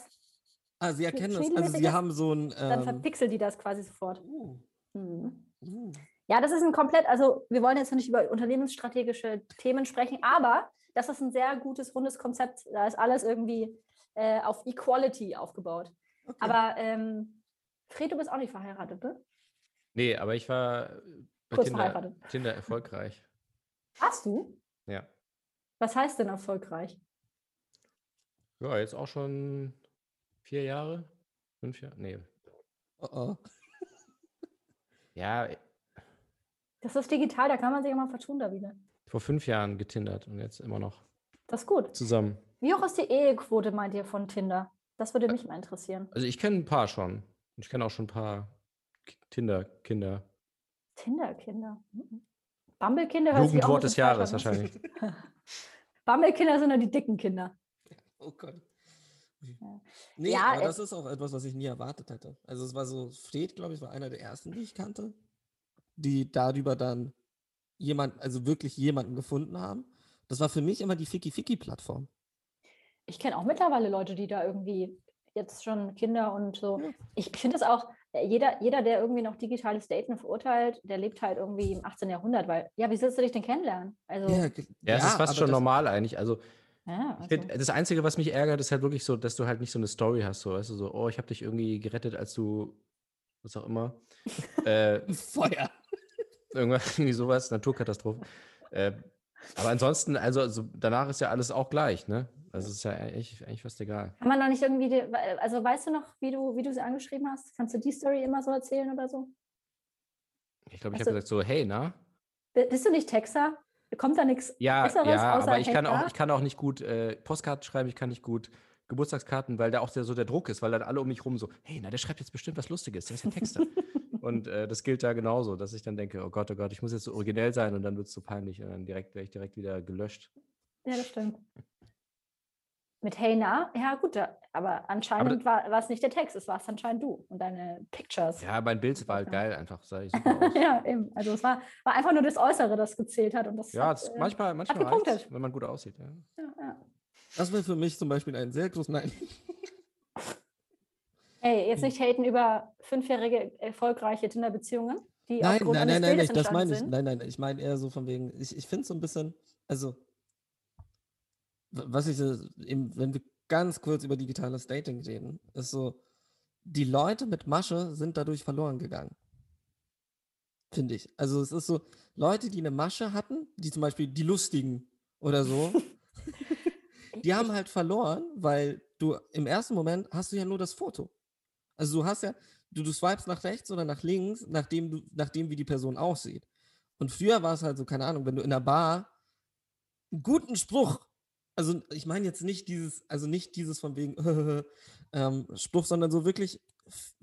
Ah, sie erkennen das. Also sie haben so ein. dann Ähm, verpixeln die das quasi sofort. uh, Mhm. uh. Ja, das ist ein komplett, also wir wollen jetzt nicht über unternehmensstrategische Themen sprechen, aber das ist ein sehr gutes, rundes Konzept. Da ist alles irgendwie äh, auf Equality aufgebaut. Okay. Aber ähm, Fred, du bist auch nicht verheiratet, ne? nee, aber ich war bei Kurz Tinder, verheiratet. Tinder erfolgreich. Hast du? Ja. Was heißt denn erfolgreich? Ja, jetzt auch schon vier Jahre? Fünf Jahre? Nee. Oh, oh. Ja, Das ist digital, da kann man sich immer vertun da wieder. vor fünf Jahren getindert und jetzt immer noch Das ist gut. zusammen. Wie hoch ist die Ehequote, meint ihr, von Tinder? Das würde mich mal interessieren. Also ich kenne ein paar schon. Ich kenne auch schon ein paar Tinder-Kinder. Tinder-Kinder. Mhm. Bumble-Kinder hört sich auch ein Jugendwort des Jahres wahrscheinlich. [LAUGHS] Bumble-Kinder sind nur die dicken Kinder. Oh Gott. Ja. Nee, Ja, aber das ist auch etwas, was ich nie erwartet hätte. Also es war so, Fred, glaube ich, war einer der ersten, die ich kannte, die darüber dann jemand, also wirklich jemanden gefunden haben. Das war für mich immer die Ficky-Ficky-Plattform. Ich kenne auch mittlerweile Leute, die da irgendwie jetzt schon Kinder und so. Ja. Ich finde es auch, äh, jeder, jeder, der irgendwie noch digitales Daten verurteilt, der lebt halt irgendwie im 18. Jahrhundert, weil, ja, wie sollst du dich denn kennenlernen? Also, ja, Ja, es ist fast schon normal eigentlich. Also, ich also, find, das Einzige, was mich ärgert, ist halt wirklich so, dass du halt nicht so eine Story hast. So, weißt du, so, oh, ich habe dich irgendwie gerettet, als du, was auch immer. [LAUGHS] äh, Feuer. [LAUGHS] irgendwas, irgendwie sowas, Naturkatastrophe. Äh, aber ansonsten, also, also danach ist ja alles auch gleich, ne? Also es ist ja eigentlich, eigentlich fast egal. kann man noch nicht irgendwie, also weißt du noch, wie du, wie du sie angeschrieben hast? Kannst du die Story immer so erzählen oder so? Ich glaube, ich Also- habe gesagt so, hey, na? Bist du nicht Texter? Kommt da nichts Ja, Besseres ja, außer aber ich kann, auch, ich kann auch nicht gut äh, Postkarten schreiben, ich kann nicht gut Geburtstagskarten, weil da auch der, so der Druck ist, weil dann alle um mich rum so, hey, na, der schreibt jetzt bestimmt was Lustiges, der ist ja Texter. [LAUGHS] und äh, das gilt da genauso, dass ich dann denke, oh Gott, oh Gott, ich muss jetzt so originell sein und dann wird es so peinlich und dann direkt werde ich direkt wieder gelöscht. Ja, das stimmt. Mit Hey Na, ja gut, aber anscheinend war, war es nicht der Text, es war es anscheinend du und deine Pictures. Ja, mein Bild war halt Ja. geil, einfach sah ich super [LAUGHS] aus. ja, eben. Also es war, war einfach nur das Äußere, das gezählt hat. Und das Ja, hat, das, äh, manchmal, manchmal gepunktet. reicht's, wenn man gut aussieht. Ja. ja, ja. Das wäre für mich zum Beispiel ein sehr großes Nein. [LAUGHS] Hey, Hm. jetzt nicht haten über fünfjährige erfolgreiche Tinder-Beziehungen, die Nein, aufgrund nein, eines nein, nein, Bildes nicht, das meine entstanden ich. sind. Nein, nein, ich meine eher so von wegen, ich, ich finde so ein bisschen, also, was ich, so eben, wenn wir ganz kurz über digitales Dating reden, ist so, die Leute mit Masche sind dadurch verloren gegangen. Finde ich. Also es ist so, Leute, die eine Masche hatten, die zum Beispiel die Lustigen oder so, [LAUGHS] die haben halt verloren, weil du im ersten Moment hast du ja nur das Foto. Also du hast ja, du, du swipes nach rechts oder nach links, nachdem du, nachdem wie die Person aussieht. Und früher war es halt so, keine Ahnung, wenn du in der Bar einen guten Spruch, also ich meine jetzt nicht dieses, also nicht dieses von wegen [LAUGHS] ähm, Spruch, sondern so wirklich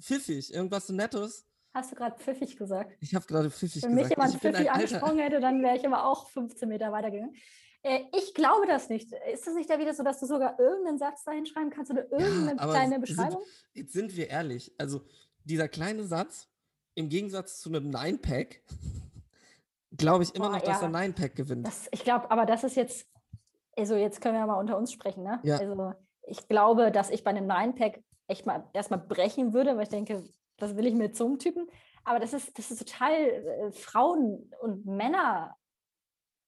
pfiffig, irgendwas so Nettes. Hast du gerade pfiffig gesagt? Ich habe gerade pfiffig Wenn mich gesagt. jemand ich bin pfiffig angesprochen hätte, dann wäre ich aber auch 15 Meter weitergegangen. Äh, ich glaube das nicht. Ist das nicht da wieder so, dass du sogar irgendeinen Satz dahin schreiben kannst oder irgendeine aber kleine sind- Beschreibung? Jetzt sind wir ehrlich, also dieser kleine Satz, im Gegensatz zu einem Nine-Pack, [LAUGHS] glaube ich immer Boah, noch, dass ja. der Nine-Pack gewinnt. Das, ich glaube, aber das ist jetzt, also jetzt können wir mal unter uns sprechen, ne? Ja. Also ich glaube, dass ich bei einem Nine-Pack echt mal erstmal brechen würde, weil ich denke, das will ich so einem Typen. Aber das ist, das ist total äh, Frauen- und Männer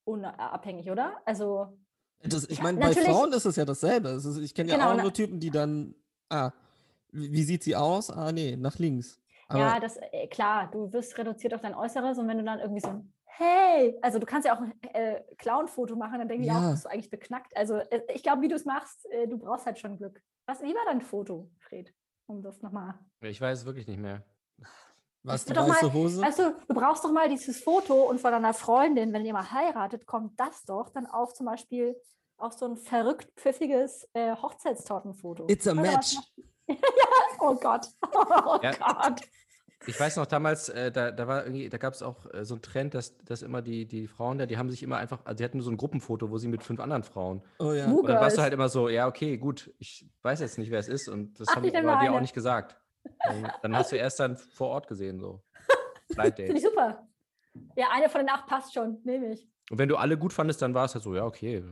unabhängig, oder? Also, Das, ich meine, bei Frauen ist es ja dasselbe. Es ist, ich kenne ja Genau, auch nur Typen, die dann, ah, wie, sieht sie aus? Ah, nee, nach links. Aber ja, das, äh, klar, du wirst reduziert auf dein Äußeres und wenn du dann irgendwie so ein Hey, also du kannst ja auch ein äh, Clown-Foto machen, dann denke ich auch, Ja. bist du eigentlich beknackt. Also äh, ich glaube, wie du es machst, äh, du brauchst halt schon Glück. Was, wie war dein Foto, Fred? Um das nochmal Ich weiß es wirklich nicht mehr. was, die du doch mal- weiße Hose? Weißt du, du brauchst doch mal dieses Foto und von deiner Freundin, wenn ihr mal heiratet, kommt das doch dann auf zum Beispiel auf so ein verrückt pfiffiges äh, Hochzeitstortenfoto. It's a Oder match. [LAUGHS] ja, oh Gott. Oh Ja. Gott. Ich weiß noch damals, äh, da, da war irgendwie, da gab es auch äh, so einen Trend, dass, dass immer die, die Frauen da, die haben sich immer einfach, also die hatten nur so ein Gruppenfoto, wo sie mit fünf anderen Frauen. Oh ja. Und dann warst du halt immer so, ja, okay, gut, ich weiß jetzt nicht, wer es ist und das Ach, haben aber dir auch nicht gesagt. Und dann hast du erst dann vor Ort gesehen, so. [LAUGHS] Finde ich super. Ja, eine von den acht passt schon, nehme ich. Und wenn du alle gut fandest, dann war es halt so, ja, okay.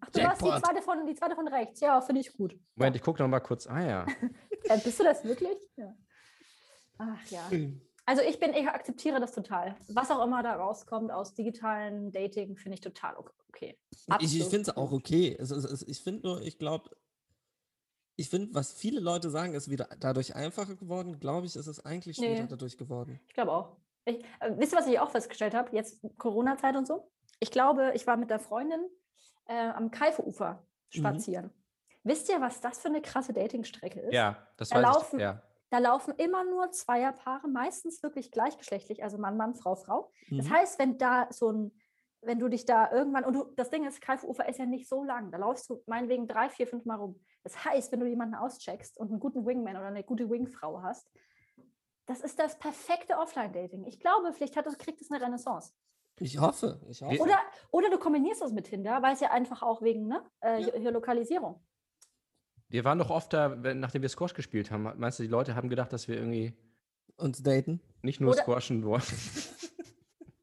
Ach, du warst die Jackpot. zweite, von, die zweite von rechts. Ja, finde ich gut. Moment, ich gucke noch mal kurz. Ah ja. [LAUGHS] Äh, bist du das wirklich? Ja. Ach ja. Also ich bin, ich akzeptiere das total. Was auch immer da rauskommt aus digitalen Dating, finde ich total ok- okay. Ich, ich Absolut. finde es auch okay. Es, ist- es, ich finde nur, ich glaube, ich finde, was viele Leute sagen, ist wieder dadurch einfacher geworden. Glaube ich, ist es eigentlich schwieriger Nee. dadurch geworden. Ich glaube auch. Ich, äh, wisst ihr, was ich auch festgestellt habe? Jetzt Corona-Zeit und so. Ich glaube, ich war mit der Freundin äh, am Kaifeufer Mhm. spazieren. Wisst ihr, was das für eine krasse Datingstrecke ist? Ja, das Da weiß laufen- ich. Ja. Da laufen immer nur Zweierpaare, meistens wirklich gleichgeschlechtlich, also Mann, Mann, Frau, Frau. Das Mhm. heißt, wenn da so ein, wenn du dich da irgendwann, und du, das Ding ist, Kaifufer ist ja nicht so lang, da läufst du meinetwegen drei, vier, fünf Mal rum. Das heißt, wenn du jemanden auscheckst und einen guten Wingman oder eine gute Wingfrau hast, das ist das perfekte Offline-Dating. Ich glaube, vielleicht hat das, kriegt es eine Renaissance. Ich hoffe. Ich hoffe. Oder, oder du kombinierst das mit Tinder, weil es ja einfach auch wegen ne, äh, Ja. Lokalisierung. Wir waren doch oft da, wenn, nachdem wir Squash gespielt haben. Meinst du, die Leute haben gedacht, dass wir irgendwie Uns daten. nicht nur Oder- squashen wollen? [LAUGHS]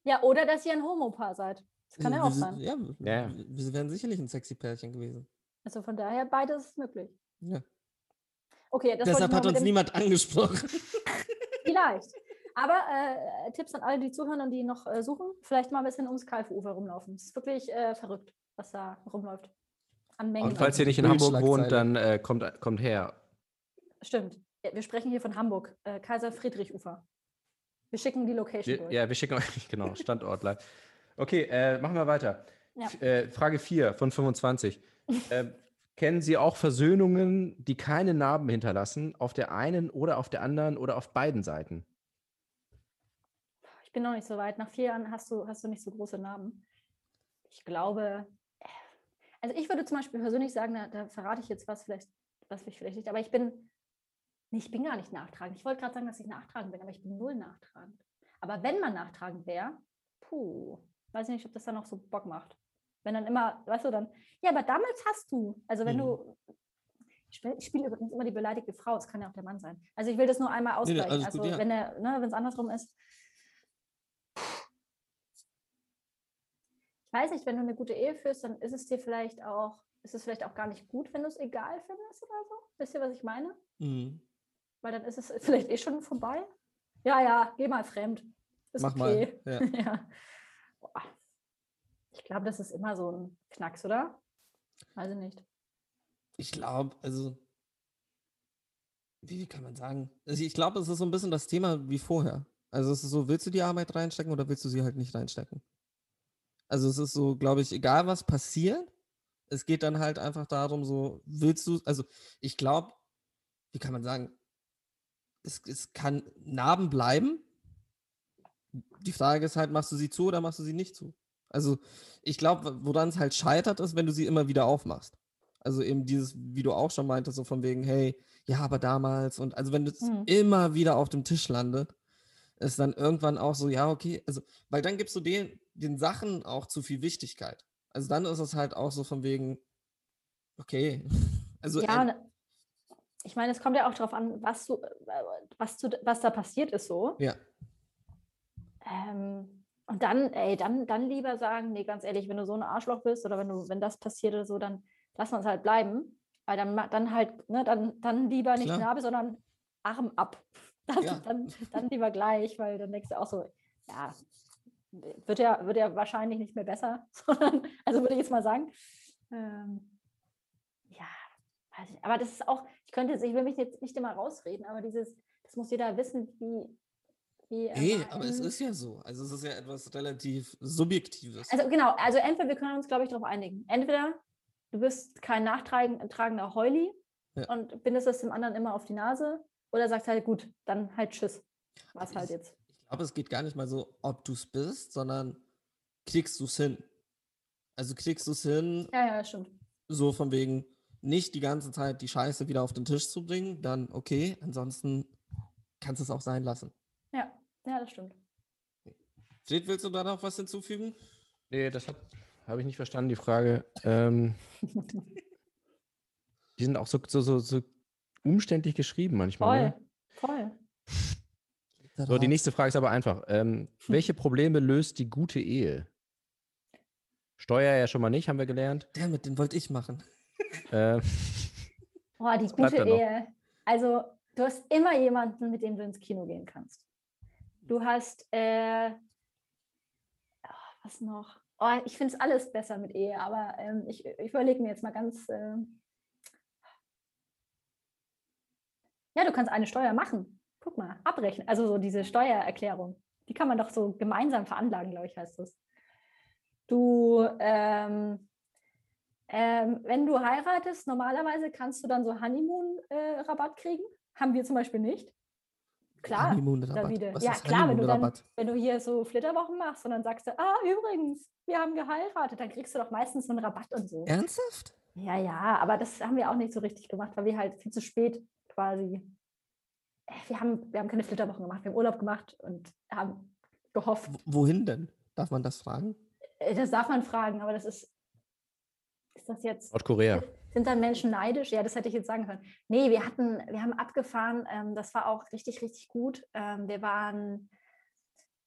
Ja, oder dass ihr ein Homopaar seid. Das kann ja auch sein. Ja, Ja, wir- wir wären sicherlich ein sexy Pärchen gewesen. Also von daher, beides ist möglich. Ja. Okay, das Deshalb hat uns niemand angesprochen. [LAUGHS] Vielleicht. Aber äh, Tipps an alle, die zuhören und die noch äh, suchen, vielleicht mal ein bisschen ums Kalfufer rumlaufen. Es ist wirklich äh, verrückt, was da rumläuft. An Mengen. Und falls ihr nicht in Hamburg wohnt, dann äh, kommt, kommt her. Stimmt. Ja, wir sprechen hier von Hamburg, äh, Kaiser Friedrich Ufer. Wir schicken die Location Wir, durch. ja, wir schicken euch, [LAUGHS] genau, Standort live. Okay, äh, machen wir weiter. Ja. Äh, Frage 4 von 25. [LAUGHS] äh, kennen Sie auch Versöhnungen, die keine Narben hinterlassen, auf der einen oder auf der anderen oder auf beiden Seiten? Ich bin noch nicht so weit. Nach vier Jahren hast du, hast du nicht so große Narben. ich glaube, also ich würde zum Beispiel persönlich sagen, da, da verrate ich jetzt was vielleicht, was ich vielleicht nicht, aber ich bin, nee, ich bin gar nicht nachtragend. Ich wollte gerade sagen, dass ich nachtragend bin, aber ich bin null nachtragend. Aber wenn man nachtragend wäre, puh, weiß ich nicht, ob das dann noch so Bock macht. Wenn dann immer, weißt du, dann, ja, aber damals hast du, also wenn Mhm. du, ich spiele spiel übrigens immer die beleidigte Frau, es kann ja auch der Mann sein. Also ich will das nur einmal Nee, nee, ausgleichen. alles also gut, ja. wenn er, ne, wenn es andersrum ist. Weiß nicht, wenn du eine gute Ehe führst, dann ist es dir vielleicht auch, ist es vielleicht auch gar nicht gut, wenn du es egal findest oder so. Wisst ihr, was ich meine? Mhm. Weil dann ist es vielleicht eh schon vorbei. Ja, ja, geh mal fremd. Ist Mach okay. mal. Ja. [LAUGHS] ja. Ich glaube, das ist immer so ein Knacks, oder? Weiß ich nicht. Ich glaube, also, wie, wie kann man sagen? Also ich glaube, es ist so ein bisschen das Thema wie vorher. Also es ist so, willst du die Arbeit reinstecken oder willst du sie halt nicht reinstecken? Also es ist so, glaube ich, egal was passiert, es geht dann halt einfach darum, so, willst du, also ich glaube, wie kann man sagen, es, es kann Narben bleiben. Die Frage ist halt, machst du sie zu oder machst du sie nicht zu? Also ich glaube, woran es halt scheitert, ist, wenn du sie immer wieder aufmachst. Also eben dieses, wie du auch schon meintest, so von wegen, hey, ja, aber damals und also wenn das Mhm. immer wieder auf dem Tisch landet, ist dann irgendwann auch so, ja, okay, also, weil dann gibst du den, den Sachen auch zu viel Wichtigkeit. Also dann ist es halt auch so von wegen, okay, [LAUGHS] also ja, ähm, ich meine, es kommt ja auch darauf an, was, du, äh, was, du, was da passiert ist so. ja, Ähm, und dann, ey, dann, dann lieber sagen, nee, ganz ehrlich, wenn du so ein Arschloch bist oder wenn du, wenn das passiert oder so, dann lass uns halt bleiben. Weil dann, dann halt, ne, dann, dann lieber nicht Klar. Narbe, sondern Arm ab. [LAUGHS] Dann, Ja. dann, dann lieber gleich, weil dann denkst du auch so, ja, wird ja, wird ja wahrscheinlich nicht mehr besser, [LAUGHS] sondern, also würde ich jetzt mal sagen. Ähm, ja, weiß ich, aber das ist auch, ich könnte jetzt, ich will mich jetzt nicht immer rausreden, aber dieses, das muss jeder wissen, wie, wie er Ey, aber es ist ja so. Also es ist ja etwas relativ Subjektives. Also genau, also entweder wir können uns, glaube ich, darauf einigen. Entweder du bist kein nachtragender Heuli Ja. und bindest es dem anderen immer auf die Nase oder sagst halt, gut, dann halt Tschüss. Was halt jetzt. Ich glaube, es geht gar nicht mal so, ob du es bist, sondern kriegst du es hin. Also kriegst du es hin, Ja, ja, stimmt. so von wegen nicht die ganze Zeit die Scheiße wieder auf den Tisch zu bringen, dann okay, ansonsten kannst du es auch sein lassen. Ja, ja, das stimmt. Fred, willst du da noch was hinzufügen? Nee, das habe hab ich nicht verstanden, die Frage. Ähm, [LAUGHS] die sind auch so, so, so, so umständlich geschrieben manchmal. Voll, Ne? So, die nächste Frage ist aber einfach. Ähm, [LAUGHS] welche Probleme löst die gute Ehe? Steuer ja schon mal nicht, haben wir gelernt. Der mit, den wollte ich machen. Äh, [LAUGHS] Oh, die gute? Ehe. Also, du hast immer jemanden, mit dem du ins Kino gehen kannst. Du hast, äh, ah, was noch? Oh, ich finde es alles besser mit Ehe, aber ähm, ich, ich überlege mir jetzt mal ganz. Äh, ja, du kannst eine Steuer machen. Guck mal, abrechnen. Also so diese Steuererklärung. Die kann man doch so gemeinsam veranlagen, glaube ich, heißt das. Du, ähm, ähm, wenn du heiratest, normalerweise kannst du dann so Honeymoon-Rabatt kriegen. Haben wir zum Beispiel nicht. Klar, Honeymoon-Rabatt. Davide. Was Ja, klar, wenn du dann, wenn du hier so Flitterwochen machst und dann sagst du, ah, übrigens, wir haben geheiratet, dann kriegst du doch meistens so einen Rabatt und so. Ernsthaft? Ja, ja, aber das haben wir auch nicht so richtig gemacht, weil wir halt viel zu spät quasi. Wir haben, wir haben keine Flitterwochen gemacht, wir haben Urlaub gemacht und haben gehofft. W wohin denn? Darf man das fragen? Äh, Das darf man fragen, aber das ist. Ist das jetzt. Nordkorea. Sind dann Menschen neidisch? Ja, das hätte ich jetzt sagen können. Nee, wir hatten, wir haben abgefahren, ähm, das war auch richtig, richtig gut. Ähm, wir waren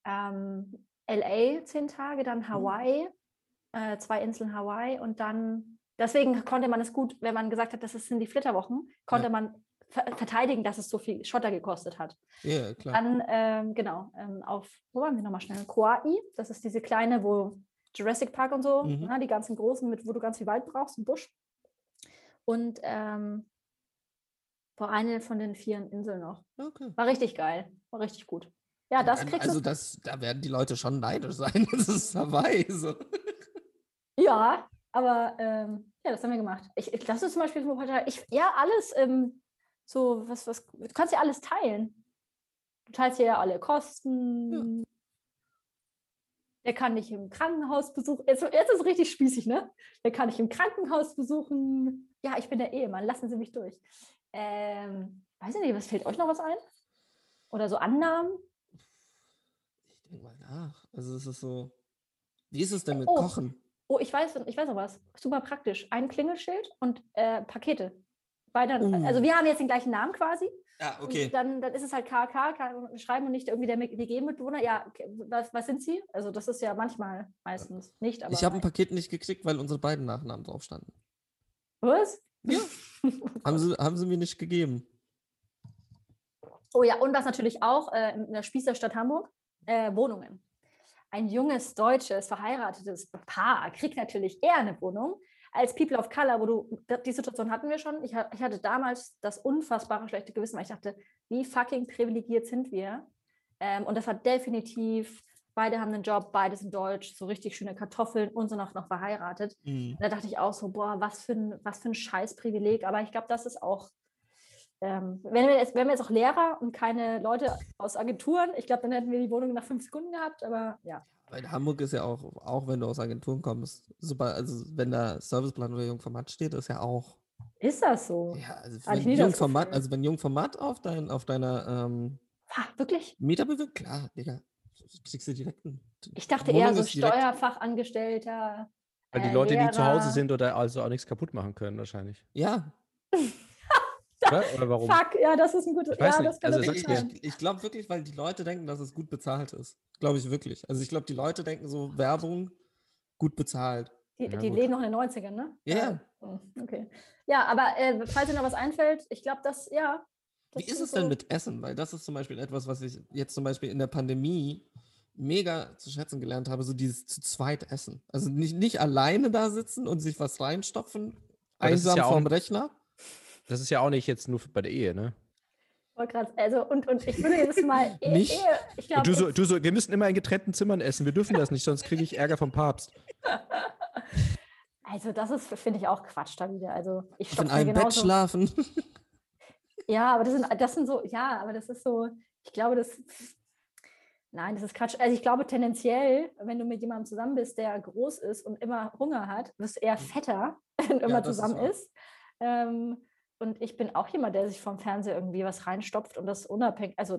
ähm, LA zehn Tage, dann Hawaii, äh, zwei Inseln Hawaii und dann, deswegen konnte man es gut, wenn man gesagt hat, das sind die Flitterwochen, konnte Ja. man verteidigen, dass es so viel Schotter gekostet hat. Ja, klar. Dann, ähm, genau, ähm, auf, wo waren wir nochmal schnell? Kauai, das ist diese kleine, wo Jurassic Park und so, Mhm. ne, die ganzen großen, mit, wo du ganz viel Wald brauchst, ein Busch. Und ähm, vor eine von den vier Inseln noch. Okay. War richtig geil, war richtig gut. Ja, das kriegst also du. das, da werden die Leute schon neidisch sein. [LAUGHS] Das ist Hawaii. So. Ja, aber ähm, ja, das haben wir gemacht. Ich, ich das ist zum Beispiel so, ich, ja, alles, ähm, so, was, was, du kannst ja alles teilen. Du teilst ja alle Kosten. Der kann dich im Krankenhaus besuchen. Jetzt, jetzt ist es richtig spießig, ne? Der kann dich im Krankenhaus besuchen. Ja, ich bin der Ehemann. Lassen Sie mich durch. Ähm, weiß ich nicht, was fällt euch noch was ein? Oder so Annahmen? Ich denke mal nach. Also es ist so. Wie ist es denn mit Oh. Kochen? Oh, ich weiß, ich weiß noch was. Super praktisch. Ein Klingelschild und äh, Pakete. Beide, Oh. Also wir haben jetzt den gleichen Namen quasi. Ja, Und dann, dann ist es halt KK, kann schreiben und nicht irgendwie der WG-Mitbewohner. Ja, okay, was, was sind Sie? Also das ist ja manchmal meistens nicht, aber Ich habe ein Paket nicht gekriegt, weil unsere beiden Nachnamen drauf standen. was? Ja. [LAUGHS] Haben sie, haben sie mir nicht gegeben. Oh ja, und was natürlich auch äh, in der Spießerstadt Hamburg, äh, Wohnungen. Ein junges deutsches verheiratetes Paar kriegt natürlich eher eine Wohnung als People of Color, wo du, die Situation hatten wir schon. Ich, ich hatte damals das unfassbare schlechte Gewissen, weil ich dachte, wie fucking privilegiert sind wir? Ähm, und das war definitiv, beide haben einen Job, beide sind deutsch, so richtig schöne Kartoffeln und sind auch noch verheiratet. Mhm. Da dachte ich auch so, boah, was für ein, was für ein Scheißprivileg. Aber ich glaube, das ist auch, ähm, wenn wir jetzt, wären wir jetzt auch Lehrer und keine Leute aus Agenturen, ich glaube, dann hätten wir die Wohnung nach fünf Sekunden gehabt. Aber ja, Weil Hamburg ist ja auch, auch wenn du aus Agenturen kommst, super, also wenn da Serviceplan oder Jungformat steht, ist ja auch. ist das so? Ja, also ich wenn Jungformat, also wenn Jungformat auf, dein, auf deiner ähm, Ha, wirklich? Mieter bewirkt, klar, Digga. Kriegst du direkt einen. Ich dachte Wohnung eher so Steuerfachangestellter. Weil die äh, Leute, die zu Hause Lehrer. sind oder also auch nichts kaputt machen können, wahrscheinlich. Ja, [LAUGHS] Oder? Oder warum? Fuck, ja, das ist ein gutes. Ich weiß ja, nicht, das kann also ich, ich, ich glaube wirklich, weil die Leute denken, dass es gut bezahlt ist. Glaube ich wirklich. Also ich glaube, die Leute denken so, Werbung gut bezahlt. Die, Ja, die leben noch in den 90ern, ne? Ja, ja. Oh, Okay. Ja, aber äh, falls dir noch was einfällt, ich glaube, das, ja. das Wie ist es denn so- mit Essen? Weil das ist zum Beispiel etwas, was ich jetzt zum Beispiel in der Pandemie mega zu schätzen gelernt habe, so dieses zu zweit Essen. Also nicht, nicht alleine da sitzen und sich was reinstopfen, Aber einsam ja vorm Rechner. Das ist ja auch nicht jetzt nur bei der Ehe, ne? Also, und, und ich würde jetzt mal. [LAUGHS] eh- Nicht? eh- ich glaube, Und du so, du so, wir müssen immer in getrennten Zimmern essen. Wir dürfen das nicht, sonst kriege ich Ärger vom Papst. [LAUGHS] also, das ist, finde ich, auch Quatsch da wieder. Also, ich In stopfe mir einem Bett schlafen. [LAUGHS] Ja, aber das sind, das sind so, ja, aber das ist so, ich glaube, das. Nein, das ist Quatsch. Also ich glaube tendenziell, wenn du mit jemandem zusammen bist, der groß ist und immer Hunger hat, wirst du eher fetter, wenn du immer das ist zusammen isst. Ähm, und ich bin auch jemand, der sich vom Fernseher irgendwie was reinstopft und das unabhängig. Also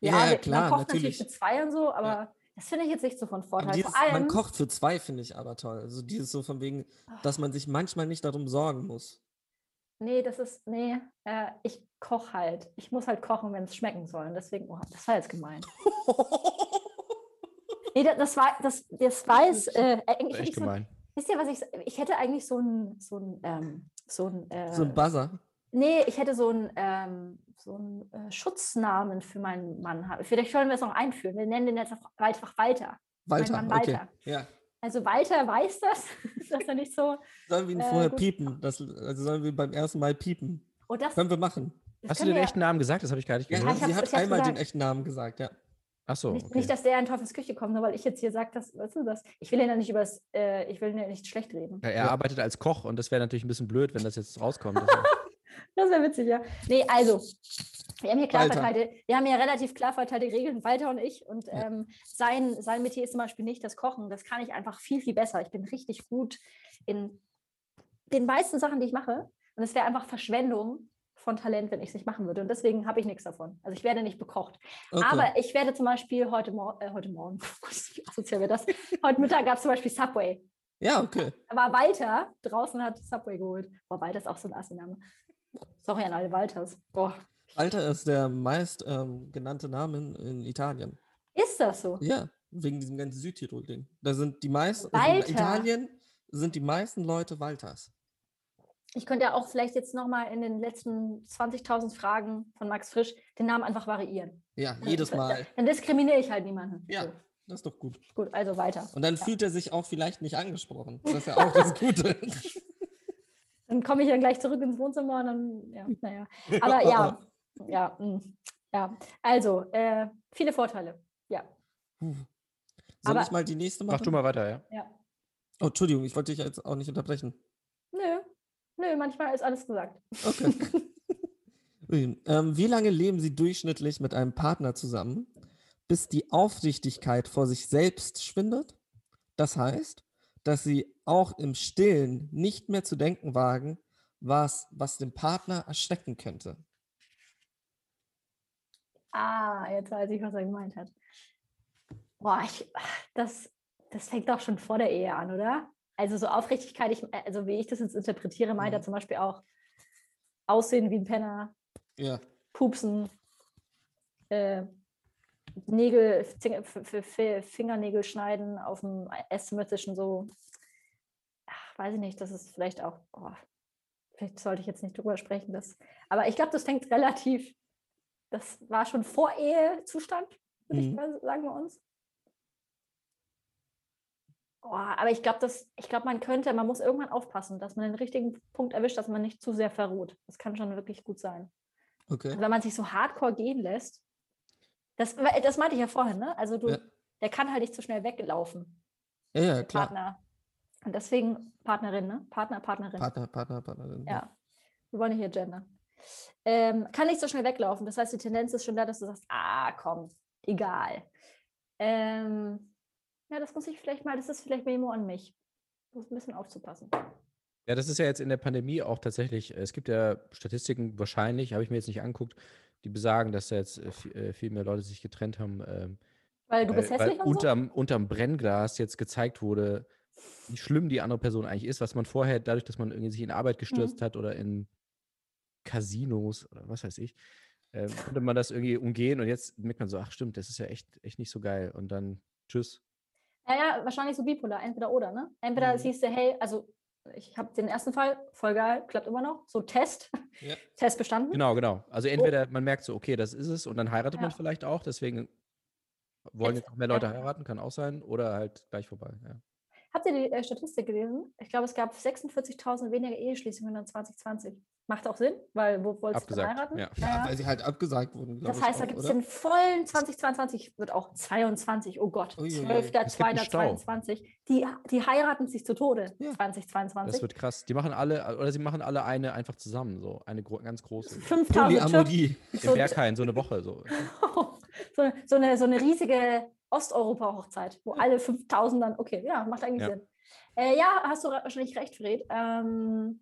Ja, ja, ja, klar, man kocht natürlich. natürlich mit zwei und so, aber das finde ich jetzt nicht so von Vorteil. dieses, Vor allem, man kocht für zwei, finde ich aber toll. Also dieses so von wegen, dass man sich manchmal nicht darum sorgen muss. nee, das ist, nee, äh, ich koche halt. Ich muss halt kochen, wenn es schmecken soll. Und deswegen, oh, das war jetzt gemein. [LAUGHS] Nee, das, das war, das, das weiß, äh, eigentlich Echt ich so, gemein. wisst ihr, was ich, ich hätte eigentlich so ein, so ein, ähm, so ein, äh, so ein Buzzer. Nee, ich hätte so ein, ähm, so ein äh, Schutznamen für meinen Mann. haben. Vielleicht sollen wir es noch einführen. Wir nennen den jetzt einfach einfach Walter. Walter, Mann okay. Walter. Ja. Also Walter weiß das, [LAUGHS] dass er nicht so, Sollen wir ihn Äh, vorher gut. piepen? Das, also sollen wir beim ersten Mal piepen? oh, das, Können wir machen. das Hast du den wir- echten Namen gesagt? Das habe ich gar nicht Ja, gehört. ich hab's- sie hat einmal den gesagt. echten Namen gesagt, ja. Ach so, Nicht, okay. nicht, dass der in Teufels Küche kommt, nur weil ich jetzt hier sage, dass, weißt du das? Ich will ihn ja nicht übers, äh, ich will ihn ja nicht schlecht reden. Ja, er Ja. arbeitet als Koch und das wäre natürlich ein bisschen blöd, wenn das jetzt rauskommt. [LAUGHS] Das wäre witzig, ja. Nee, also, wir haben hier klar Walter. verteilte, wir haben hier relativ klar verteilte Regeln, Walter und ich. Und Ja. ähm, sein, sein Metier ist zum Beispiel nicht das Kochen. Das kann ich einfach viel, viel besser. Ich bin richtig gut in den meisten Sachen, die ich mache. Und es wäre einfach Verschwendung von Talent, wenn ich es nicht machen würde. Und deswegen habe ich nichts davon. Also ich werde nicht bekocht. Okay. Aber ich werde zum Beispiel heute, Mor äh, heute Morgen, [LAUGHS] wie asozial wäre das? Heute Mittag gab es zum Beispiel Subway. ja, okay. Aber Walter draußen hat Subway geholt. Boah, Walter ist auch so ein Assi-Name. Sorry an alle Walters. Boah. Walter ist der meist ähm, genannte Name in, Italien. Ist das so? Ja, wegen diesem ganzen Südtirol-Ding. Da sind die meisten, also in Italien sind die meisten Leute Walters. Ich könnte ja auch vielleicht jetzt nochmal in den letzten 20.000 Fragen von Max Frisch den Namen einfach variieren. Ja, jedes Mal. Dann diskriminiere ich halt niemanden. Ja, So, das ist doch gut. gut, also weiter. Und dann fühlt er sich auch vielleicht nicht angesprochen. Das ist ja auch das [LAUGHS] Gute. Dann komme ich dann gleich zurück ins Wohnzimmer und dann, ja, naja. Aber ja, [LAUGHS] ja, mm, ja. Also, äh, viele Vorteile. Ja, Puh. Soll Aber- ich mal die nächste machen? Mach du mal weiter, ja. ja. Oh, Entschuldigung, ich wollte dich jetzt auch nicht unterbrechen. Nö, nö, manchmal ist alles gesagt. Okay. [LAUGHS] Ähm, wie lange leben Sie durchschnittlich mit einem Partner zusammen, bis die Aufrichtigkeit vor sich selbst schwindet Das heißt, dass sie auch im Stillen nicht mehr zu denken wagen, was, was den Partner erschrecken könnte. Ah, jetzt weiß ich, was er gemeint hat. Boah, ich, das, das fängt doch schon vor der Ehe an, oder? Also so Aufrichtigkeit, ich, also wie ich das jetzt interpretiere, meint er Mhm. zum Beispiel auch Aussehen wie ein Penner, Ja. Pupsen, äh, Nägel, Fingernägel schneiden auf dem Esszimmer zwischen so, ach, weiß ich nicht, das ist vielleicht auch, oh, vielleicht sollte ich jetzt nicht drüber sprechen, das, aber ich glaube, das fängt [LAUGHS] relativ, das war schon vor Ehezustand, würde ich Mhm. mal sagen bei uns. Oh, aber ich glaube, ich glaube, man könnte, man muss irgendwann aufpassen, dass man den richtigen Punkt erwischt, dass man nicht zu sehr verruht. Das kann schon wirklich gut sein. Okay. Und wenn man sich so hardcore gehen lässt, das, das meinte ich ja vorhin, ne? Also du, Ja. der kann halt nicht zu schnell weglaufen, Ja, ja, klar. Partner. Und deswegen Partnerin, ne? Partner, Partnerin. Partner, Partner, Partnerin. Ja. Wir wollen hier Gender. Ähm, kann nicht so schnell weglaufen. Das heißt, die Tendenz ist schon da, dass du sagst, ah, komm, egal. Ähm, ja, das muss ich vielleicht mal, das ist vielleicht Memo an mich. Muss ein bisschen aufzupassen. Ja, das ist ja jetzt in der Pandemie auch tatsächlich, äh, es gibt ja Statistiken, wahrscheinlich, habe ich mir jetzt nicht angeguckt, die besagen, dass da jetzt äh, äh, viel mehr Leute sich getrennt haben. ähm, Weil du bist weil, weil hässlich und so? unterm, unterm Brennglas jetzt gezeigt wurde, wie schlimm die andere Person eigentlich ist, was man vorher, dadurch, dass man irgendwie sich in Arbeit gestürzt hat oder in Casinos oder was weiß ich, ähm, konnte man das irgendwie umgehen und jetzt merkt man so, ach stimmt, das ist ja echt, echt nicht so geil. Und dann tschüss. Ja, ja, wahrscheinlich so bipolar, entweder oder, ne? Entweder Mhm. siehst du, hey, also ich habe den ersten Fall, voll geil, klappt immer noch, so Test, Ja. [LAUGHS] Test bestanden. Genau, genau. Also entweder man merkt so, okay, das ist es und dann heiratet man Ja. vielleicht auch, deswegen wollen Jetzt- auch mehr Leute heiraten, kann auch sein, oder halt gleich vorbei. Ja. Habt ihr die äh, Statistik gelesen? Ich glaube, es gab 46.000 weniger Eheschließungen in 2020. Macht auch Sinn, weil wo wolltest du Abgesagt, heiraten? ja. Ja, weil sie halt abgesagt wurden. Das heißt, da auch, gibt es den vollen 2022, wird auch 22, oh Gott, Uiuiui. 12.02.22. Die, die heiraten sich zu Tode, Ja. 2022. Das wird krass. Die machen alle, oder sie machen alle eine einfach zusammen, so eine gro ganz große. 5000 Türken. Polyamorie. Im Berghain, so eine Woche. So. [LAUGHS] so, so, eine, so eine riesige Osteuropa-Hochzeit, wo alle 5000 dann, okay, ja, macht eigentlich Ja. Sinn. Äh, ja, hast du wahrscheinlich recht, Fred. Ähm,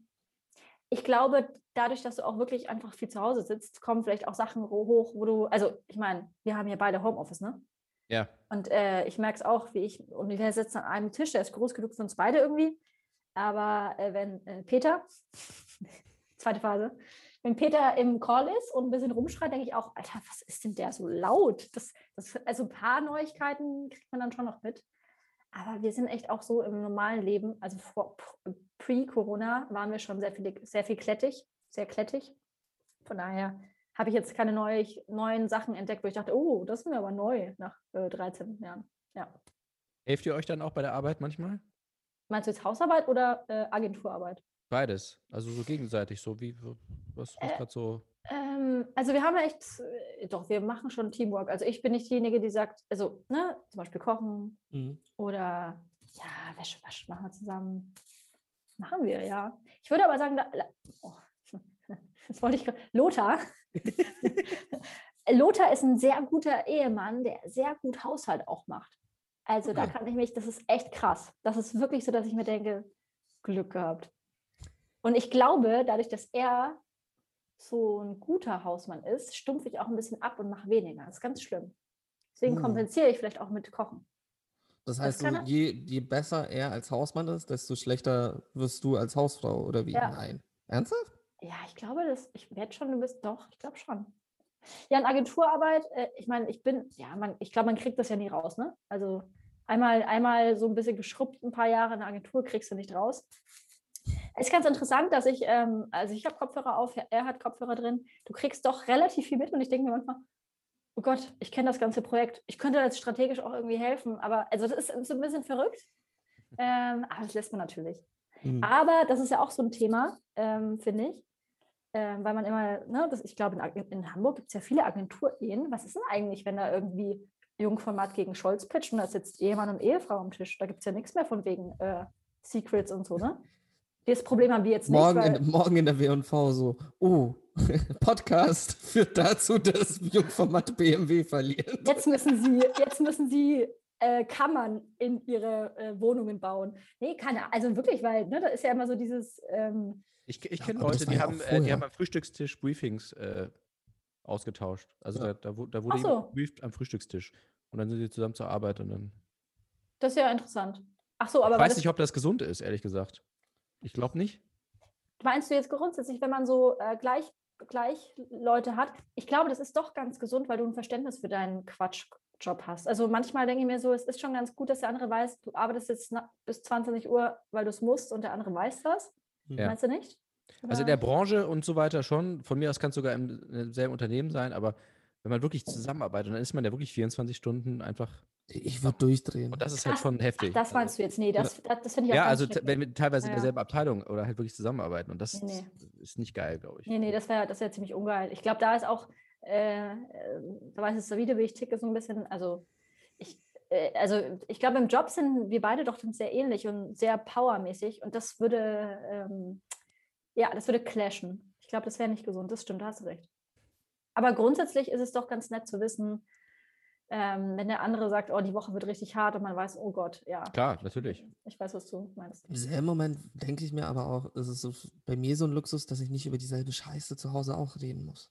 ich glaube, dadurch, dass du auch wirklich einfach viel zu Hause sitzt, kommen vielleicht auch Sachen hoch, wo du, also ich meine, wir haben ja beide Homeoffice, ne? Ja. Und äh, ich merke es auch, wie ich, und wir sitzen an einem Tisch, der ist groß genug für uns beide irgendwie. Aber äh, wenn äh, Peter, [LAUGHS] zweite Phase, wenn Peter im Call ist und ein bisschen rumschreit, denke ich auch, Alter, was ist denn der so laut? Das, das, also ein paar Neuigkeiten kriegt man dann schon noch mit. Aber wir sind echt auch so im normalen Leben, also vor, pre-Corona waren wir schon sehr viel, sehr viel klettig, sehr klettig. Von daher habe ich jetzt keine neu, neuen Sachen entdeckt, wo ich dachte, oh, das ist mir aber neu nach äh, 13 Jahren. Ja. Helft ihr euch dann auch bei der Arbeit manchmal? Meinst du jetzt Hausarbeit oder äh, Agenturarbeit? Beides. Also so gegenseitig, so wie was, was Äh, gerade so. Ähm, also wir haben echt, äh, doch, wir machen schon Teamwork. Also ich bin nicht diejenige, die sagt, also, ne, zum Beispiel kochen Mhm. oder ja, Wäsche waschen machen wir zusammen. Machen wir, ja. Ich würde aber sagen, da, oh, [LAUGHS] das wollte ich gerade, Lothar. [LAUGHS] Lothar ist ein sehr guter Ehemann, der sehr gut Haushalt auch macht. Also da Okay. kann ich mich, das ist echt krass. Das ist wirklich so, dass ich mir denke, Glück gehabt. Und ich glaube, dadurch, dass er so ein guter Hausmann ist, stumpfe ich auch ein bisschen ab und mache weniger. Das ist ganz schlimm. Deswegen Hm. kompensiere ich vielleicht auch mit Kochen. Das heißt, so, kann er- je, je besser er als Hausmann ist, desto schlechter wirst du als Hausfrau, oder wie? Ja. Nein. Ernsthaft? Ja, ich glaube, dass ich werde schon, du bist doch, ich glaube schon. Ja, in Agenturarbeit, äh, ich meine, ich bin, ja, man, ich glaube, man kriegt das ja nie raus, ne? Also einmal, einmal so ein bisschen geschrubbt, ein paar Jahre in der Agentur kriegst du nicht raus. Es ist ganz interessant, dass ich, ähm, also ich habe Kopfhörer auf, er hat Kopfhörer drin. Du kriegst doch relativ viel mit und ich denke mir manchmal, oh Gott, ich kenne das ganze Projekt. Ich könnte jetzt strategisch auch irgendwie helfen, aber also das ist so ein bisschen verrückt. Ähm, aber das lässt man natürlich. Mhm. Aber das ist ja auch so ein Thema, ähm, finde ich. Ähm, weil man immer, ne, das, ich glaube, in, in Hamburg gibt es ja viele Agenturehen. Was ist denn eigentlich, wenn da irgendwie Jungformat gegen Scholz pitcht und da sitzt Ehemann und Ehefrau am Tisch? Da gibt es ja nichts mehr von wegen äh, Secrets und so, ne? Das Problem haben wir jetzt Morgen, nicht. Weil, in, morgen in der W&V so, oh, [LAUGHS] Podcast führt dazu, dass Jungformat BMW verliert. jetzt müssen sie, jetzt müssen sie äh, Kammern in ihre äh, Wohnungen bauen. Nee, keine Also wirklich, weil ne, da ist ja immer so dieses. Ähm, Ich, ich Ja, kenne das Leute, die ja haben, äh, die haben am Frühstückstisch Briefings äh, ausgetauscht. Also Ja. da, da, wu- da wurde so. gebrieft am Frühstückstisch. Und dann sind sie zusammen zur Arbeit und dann. das ist ja interessant. Ach so, aber ich weiß nicht, ob das gesund ist, ehrlich gesagt. Ich glaube nicht. meinst du jetzt grundsätzlich, wenn man so äh, gleich, gleich Leute hat? Ich glaube, das ist doch ganz gesund, weil du ein Verständnis für deinen Quatschjob hast. Also manchmal denke ich mir so, es ist schon ganz gut, dass der andere weiß, du arbeitest jetzt bis 22 Uhr, weil du es musst und der andere weiß das. Ja. Meinst du nicht? Also in Oder? der Branche und so weiter schon. Von mir aus kann es sogar im, im selben Unternehmen sein, aber wenn man wirklich zusammenarbeitet, dann ist man ja wirklich 24 Stunden einfach. Ich würde durchdrehen. Und das ist halt Ach, schon heftig. Ach, das Also- meinst du jetzt? Nee, das, das, das finde ich auch Ja, also wenn wir teilweise in Ja, ja. derselben Abteilung oder halt wirklich zusammenarbeiten. Und das Nee, ist nicht geil, glaube ich. Nee, nee, das wäre das wär ziemlich ungeil. Ich glaube, da ist auch, äh, äh, da weiß es wieder, wie ich ticke, so ein bisschen. Also, ich, äh, also ich glaube, im Job sind wir beide doch dann sehr ähnlich und sehr powermäßig. Und das würde, ähm, ja, das würde clashen. Ich glaube, das wäre nicht gesund. Das stimmt, da hast du recht. Aber grundsätzlich ist es doch ganz nett zu wissen, ähm, wenn der andere sagt, oh, die Woche wird richtig hart und man weiß, oh Gott, ja. Klar, natürlich. Ich weiß, was du meinst. Im selben Moment denke ich mir aber auch, es ist so bei mir so ein Luxus, dass ich nicht über dieselbe Scheiße zu Hause auch reden muss.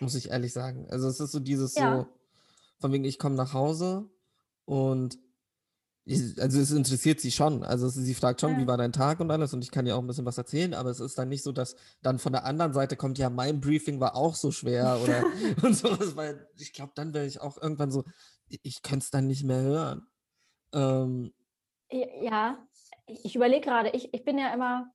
Muss ich ehrlich sagen. Also es ist so dieses Ja. so, von wegen, ich komme nach Hause und ich, also es interessiert sie schon. Also sie fragt schon, Ja. wie war dein Tag und alles und ich kann ihr auch ein bisschen was erzählen, aber es ist dann nicht so, dass dann von der anderen Seite kommt, ja, mein Briefing war auch so schwer [LAUGHS] oder [LAUGHS] und sowas, weil ich glaube, dann wäre ich auch irgendwann so, ich, ich könnte es dann nicht mehr hören. Ähm, Ja, ich ich überlege gerade, ich, ich bin ja immer,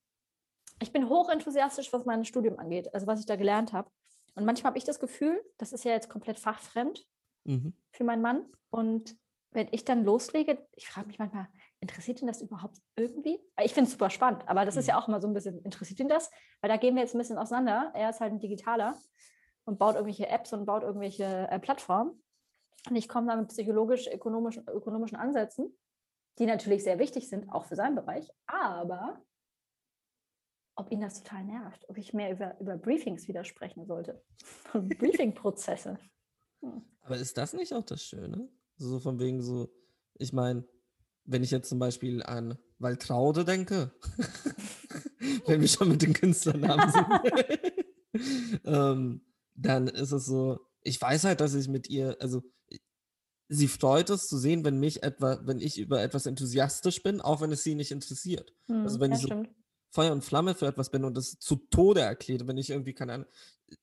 ich bin hochenthusiastisch, was mein Studium angeht, also was ich da gelernt habe. Und manchmal habe ich das Gefühl, das ist ja jetzt komplett fachfremd mhm. für meinen Mann. Und wenn ich dann loslege, ich frage mich manchmal, interessiert ihn das überhaupt irgendwie? Ich finde es super spannend, aber das ist ja auch immer so ein bisschen, interessiert ihn das? Weil da gehen wir jetzt ein bisschen auseinander. Er ist halt ein Digitaler und baut irgendwelche Apps und baut irgendwelche äh, Plattformen. Und ich komme da mit psychologisch-ökonomischen ökonomischen Ansätzen, die natürlich sehr wichtig sind, auch für seinen Bereich. Aber ob ihn das total nervt, ob ich mehr über, über Briefings wieder sprechen sollte. [LAUGHS] Briefing-Prozesse. Aber ist das nicht auch das Schöne? So von wegen so, ich meine, wenn ich jetzt zum Beispiel an Waltraude denke, [LAUGHS] wenn wir schon mit den Künstlernamen [LAUGHS] sind, ähm, dann ist es so, ich weiß halt, dass ich mit ihr, also sie freut es zu sehen, wenn mich etwa, wenn ich über etwas enthusiastisch bin, auch wenn es sie nicht interessiert. Also Hm, wenn ja, die so stimmt. Feuer und Flamme für etwas bin und das zu Tode erkläre, wenn ich irgendwie, keine Ahnung,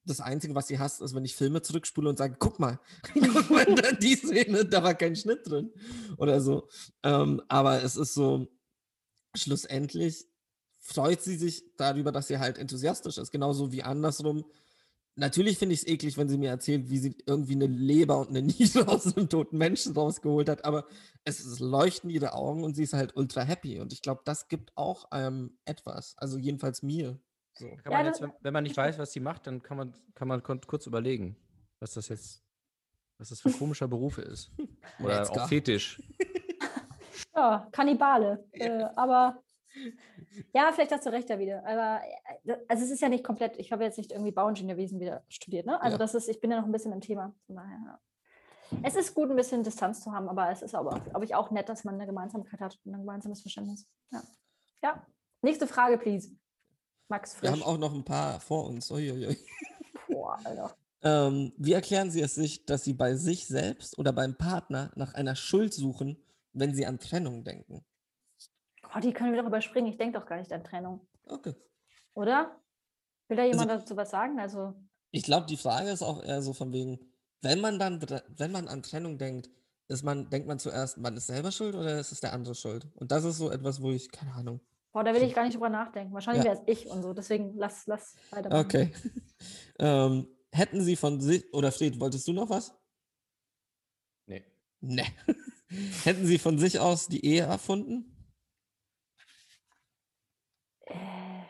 das Einzige, was sie hasst, ist, wenn ich Filme zurückspule und sage, guck mal, [LAUGHS] die Szene, da war kein Schnitt drin oder so. Ähm, aber es ist so, schlussendlich freut sie sich darüber, dass sie halt enthusiastisch ist, genauso wie andersrum. Natürlich finde ich es eklig, wenn sie mir erzählt, wie sie irgendwie eine Leber und eine [LAUGHS] Niere aus einem toten Menschen rausgeholt hat, aber es, es leuchten ihre Augen und sie ist halt ultra happy. Und ich glaube, das gibt auch ähm, etwas. Also jedenfalls mir. So. Kann Ja, man jetzt, wenn, wenn man nicht weiß, was sie macht, dann kann man, kann man kurz überlegen, was das jetzt, was das für ein komischer Beruf ist. [LAUGHS] Oder Metzger. auch Fetisch. [LAUGHS] Ja, Kannibale. [LAUGHS] Äh, aber ja, vielleicht hast du recht da wieder. Aber äh, also es ist ja nicht komplett, ich habe jetzt nicht irgendwie Bauingenieurwesen wieder studiert, ne? Also Ja. das ist, ich bin ja noch ein bisschen im Thema. Von daher, ja. Es ist gut, ein bisschen Distanz zu haben, aber es ist aber, glaube ich, auch nett, dass man eine Gemeinsamkeit hat und ein gemeinsames Verständnis. Ja. ja. Nächste Frage, please. Max Wir Frisch. haben auch noch ein paar vor uns. Uiuiui. Boah, Alter. [LAUGHS] Ähm, wie erklären Sie es sich, dass Sie bei sich selbst oder beim Partner nach einer Schuld suchen, wenn Sie an Trennung denken? Oh, die können wir doch überspringen. Ich denke doch gar nicht an Trennung. Okay. Oder? Will da Also jemand dazu was sagen? Also, Ich glaube, die Frage ist auch eher so von wegen, wenn man dann, wenn man an Trennung denkt, ist man, denkt man zuerst, man ist selber schuld oder ist es der andere schuld? Und das ist so etwas, wo ich, keine Ahnung. Boah, da will ich gar nicht drüber nachdenken. Wahrscheinlich Ja. wäre es ich und so. Deswegen lass, lass weitermachen. Okay. [LAUGHS] ähm, hätten Sie von sich, oder Fred, wolltest du noch was? Nee. Ne. [LAUGHS] hätten Sie von sich aus die Ehe erfunden? Äh.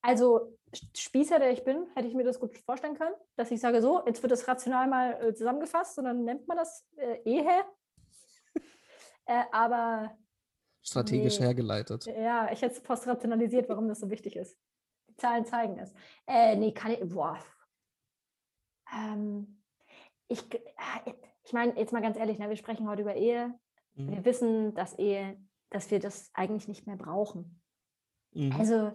Also, Spießer, der ich bin, hätte ich mir das gut vorstellen können, dass ich sage, so, jetzt wird das rational mal äh, zusammengefasst und dann nennt man das äh, Ehe. [LAUGHS] äh, aber Strategisch Nee. hergeleitet. ja, ich hätte es postrationalisiert, warum das so wichtig ist. Die Zahlen zeigen es. Äh, nee, kann ich, boah. Ähm, ich, äh, ich meine, jetzt mal ganz ehrlich, ne, wir sprechen heute über Ehe. Mhm. Wir wissen, dass Ehe, dass wir das eigentlich nicht mehr brauchen. Mhm. Also,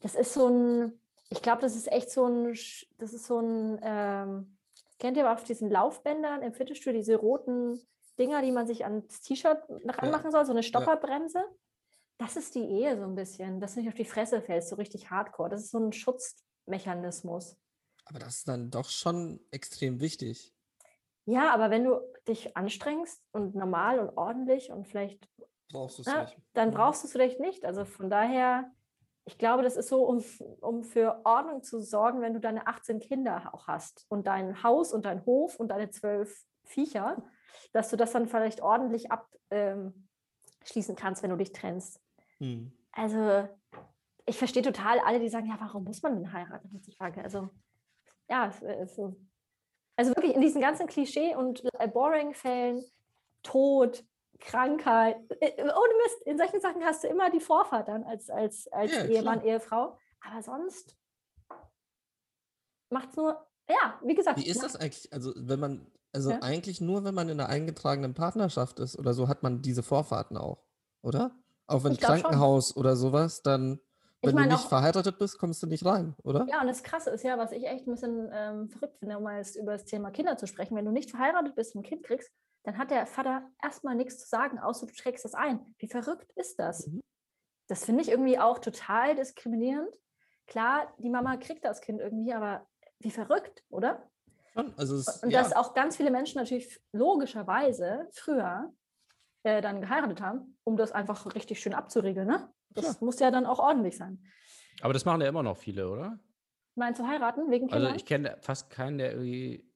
das ist so ein, ich glaube, das ist echt so ein, das ist so ein, ähm, kennt ihr auf diesen Laufbändern im Fitnessstudio diese roten Dinger, die man sich ans T-Shirt ranmachen soll, so eine Stopperbremse? Das ist die Ehe so ein bisschen, dass du nicht auf die Fresse fällst, so richtig hardcore. Das ist so ein Schutzmechanismus. Aber das ist dann doch schon extrem wichtig. Ja, aber wenn du dich anstrengst und normal und ordentlich und vielleicht Brauchst du es Ja, nicht. dann Mhm. brauchst du es vielleicht nicht. Also von daher, ich glaube, das ist so, um, um für Ordnung zu sorgen, wenn du deine 18 Kinder auch hast und dein Haus und dein Hof und deine zwölf Viecher, dass du das dann vielleicht ordentlich abschließen kannst, wenn du dich trennst. Mhm. Also ich verstehe total alle, die sagen, ja, warum muss man denn heiraten? Frage. Also ja, so. also wirklich in diesen ganzen Klischee und äh, boring Fällen, Tod, Krankheit, äh, ohne Mist, in solchen Sachen hast du immer die Vorfahrt dann als, als, als Ja, Ehemann, klar. Ehefrau. Aber sonst macht es nur, ja, wie gesagt. Wie ist das eigentlich? Also, wenn man, also Ja. eigentlich nur, wenn man in einer eingetragenen Partnerschaft ist oder so, hat man diese Vorfahrten auch, oder? Auch wenn glaub schon. Krankenhaus oder sowas, dann, wenn du nicht auch- verheiratet bist, kommst du nicht rein, oder? Ja, und das Krasse ist ja, was ich echt ein bisschen ähm, verrückt finde, um mal über das Thema Kinder zu sprechen. Wenn du nicht verheiratet bist und ein Kind kriegst, dann hat der Vater erstmal nichts zu sagen, außer du trägst das ein. Wie verrückt ist das? Mhm. Das finde ich irgendwie auch total diskriminierend. Klar, die Mama kriegt das Kind irgendwie, aber wie verrückt, oder? Also es, Und ja. dass auch ganz viele Menschen natürlich logischerweise früher äh, dann geheiratet haben, um das einfach richtig schön abzuregeln. Ne? Das Klar. muss ja dann auch ordentlich sein. Aber das machen ja immer noch viele, oder? Meinst du heiraten wegen Kindern? Also ich kenne fast keinen, der irgendwie.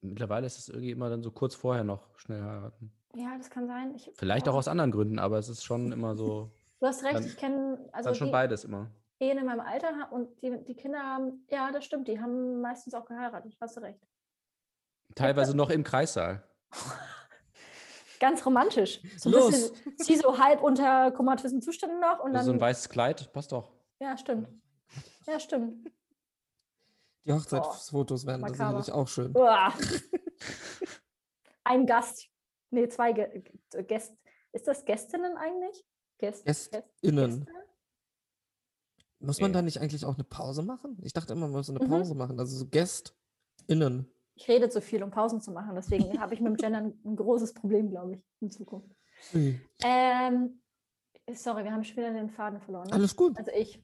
Mittlerweile ist es irgendwie immer dann so kurz vorher noch schnell heiraten. ja, das kann sein. Ich, Vielleicht auch aus anderen Gründen, aber es ist schon immer so. [LAUGHS] Du hast recht, Dann- ich kenne also dann schon die beides immer. Ehen in meinem Alter und die, die Kinder haben, ja, das stimmt, die haben meistens auch geheiratet, hast du recht. Teilweise noch im Kreissaal. [LAUGHS] Ganz romantisch. So ein Los. bisschen, sie so halb unter komatösen Zuständen noch und dann. so ein weißes Kleid, passt doch. ja, stimmt. Ja, stimmt. Die Hochzeitsfotos wären da makaber. sicherlich auch schön. Uah. [LAUGHS] Ein Gast. Nee, zwei Gä- Gä- Gäste. Ist das Gästinnen eigentlich? Gäst, GästInnen. Gäste? Muss man Okay. da nicht eigentlich auch eine Pause machen? Ich dachte immer, man muss eine Mhm. Pause machen. Also so GästInnen. Ich rede zu viel, um Pausen zu machen. Deswegen [LAUGHS] habe ich mit dem Gendern ein großes Problem, glaube ich, in Zukunft. Ui. Ähm, sorry, wir haben schon wieder den Faden verloren. Ne? Alles gut, Also ich.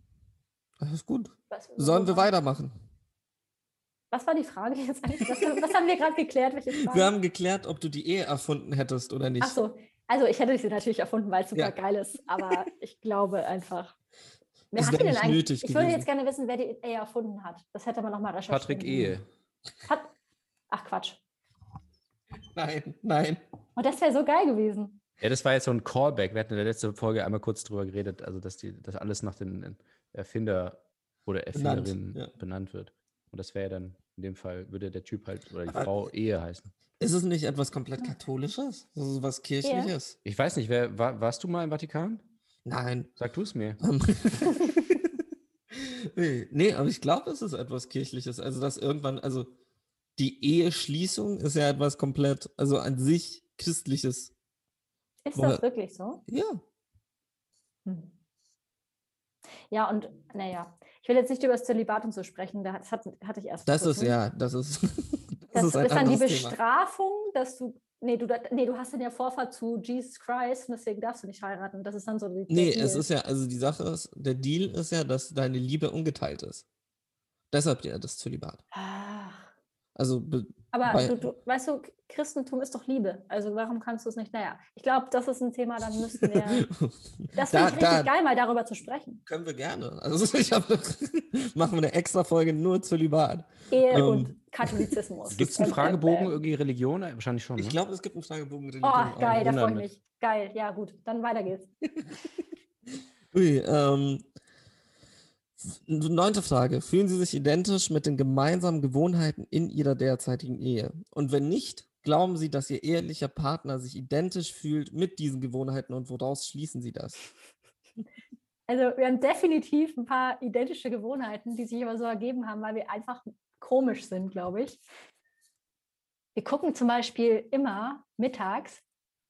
alles gut. Was, Sollen wir weitermachen? Was war die Frage jetzt eigentlich? Was, was haben wir gerade geklärt? Welche Frage? Wir haben geklärt, ob du die Ehe erfunden hättest oder nicht. Ach so, also ich hätte sie natürlich erfunden, weil es super Ja. geil ist, aber ich glaube einfach. Wer hat die denn eigentlich? ich würde jetzt gerne wissen, wer die Ehe erfunden hat. Das hätte man nochmal recherchieren. Patrick Ehe. Hat, ach Quatsch. Nein, nein. Und das wäre so geil gewesen. Ja, das war jetzt so ein Callback. Wir hatten in der letzten Folge einmal kurz drüber geredet, also dass die, dass alles nach den Erfinder oder Benannt, Erfinderin ja. benannt wird. Und das wäre ja dann in dem Fall, würde der Typ halt oder die Aber- Frau Ehe heißen. Ist es nicht etwas komplett Katholisches? Also was Kirchliches? Ich weiß nicht, wer, war, warst du mal im Vatikan? Nein. Sag du es mir. Ähm, [LAUGHS] nee, aber ich glaube, es ist etwas Kirchliches. Also, dass irgendwann, also die Eheschließung ist ja etwas komplett, also an sich Christliches. Ist das wirklich so? Ja. Hm. Ja, und naja, ich will jetzt nicht über das Zölibat und so sprechen, da- das hat, hatte ich erst. Das ist ja, das ist, [LAUGHS] das, Das ist ist dann die anderes Thema. Bestrafung, dass du. Nee du, nee, du hast dann ja Vorfahrt zu Jesus Christ und deswegen darfst du nicht heiraten. Das ist dann so die. Nee, Deal. es ist ja, also die Sache ist, der Deal ist ja, dass deine Liebe ungeteilt ist. Deshalb ja das Zölibat. Ach, Also, be- aber Bei- du, du, weißt du, Christentum ist doch Liebe. Also warum kannst du es nicht? Naja, ich glaube, das ist ein Thema, dann müssten wir. [LAUGHS] Das Da- finde ich richtig da- geil, mal darüber zu sprechen. können wir gerne. Also, [LAUGHS] ich habe, [LAUGHS] machen wir eine extra Folge nur Zölibat. Ehe Ähm, und Katholizismus. Gibt es einen Fragebogen, ähm, irgendwie Religion? Äh, Wahrscheinlich schon. Ich ne? glaube, es gibt einen Fragebogen. Oh, Religion geil, da freue ich mich. Geil, ja gut, dann weiter geht's. Ui, ähm, neunte Frage. Fühlen Sie sich identisch mit den gemeinsamen Gewohnheiten in Ihrer derzeitigen Ehe? Und wenn nicht, glauben Sie, dass Ihr ehelicher Partner sich identisch fühlt mit diesen Gewohnheiten und woraus schließen Sie das? Also wir haben definitiv ein paar identische Gewohnheiten, die sich aber so ergeben haben, weil wir einfach komisch sind, glaube ich. Wir gucken zum Beispiel immer mittags,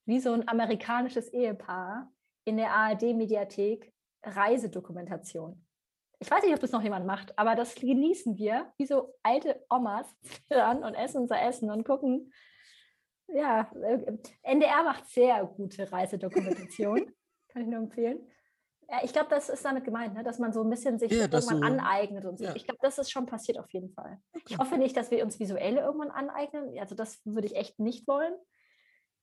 wie so ein amerikanisches Ehepaar in der ARD-Mediathek Reisedokumentation. Ich weiß nicht, ob das noch jemand macht, aber das genießen wir, wie so alte Omas [LAUGHS] ran und essen unser Essen und gucken. Ja, äh, NDR macht sehr gute Reisedokumentation. [LAUGHS] Kann ich nur empfehlen. Ja, ich glaube, das ist damit gemeint, ne? dass man so ein bisschen sich Ja, irgendwann du- aneignet und so. ja. Ich glaube, das ist schon passiert auf jeden Fall. Ich hoffe nicht, dass wir uns visuelle irgendwann aneignen. Also das würde ich echt nicht wollen.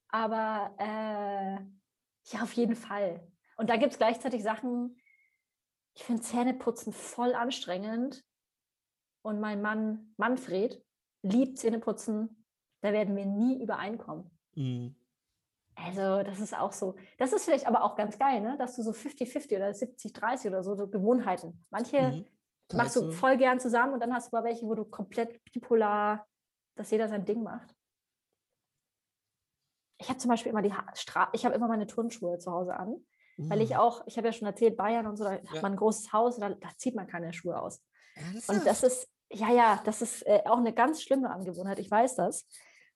Aber äh, ja, auf jeden Fall. Und da gibt es gleichzeitig Sachen, ich finde Zähneputzen voll anstrengend. Und mein Mann Manfred liebt Zähneputzen. Da werden wir nie übereinkommen. Mhm. Also, das ist auch so. Das ist vielleicht aber auch ganz geil, ne? dass du so 50-50 oder 70-30 oder so, so Gewohnheiten. Manche Mhm. machst du voll gern zusammen und dann hast du aber welche, wo du komplett bipolar, dass jeder sein Ding macht. Ich habe zum Beispiel immer die Stra ich habe immer meine Turnschuhe zu Hause an, weil ich Mhm. auch, ich habe ja schon erzählt, Bayern und so, da Ja. hat man ein großes Haus, da, da zieht man keine Schuhe aus. Ernsthaft? Und das ist, ja, ja, das ist äh, auch eine ganz schlimme Angewohnheit, ich weiß das.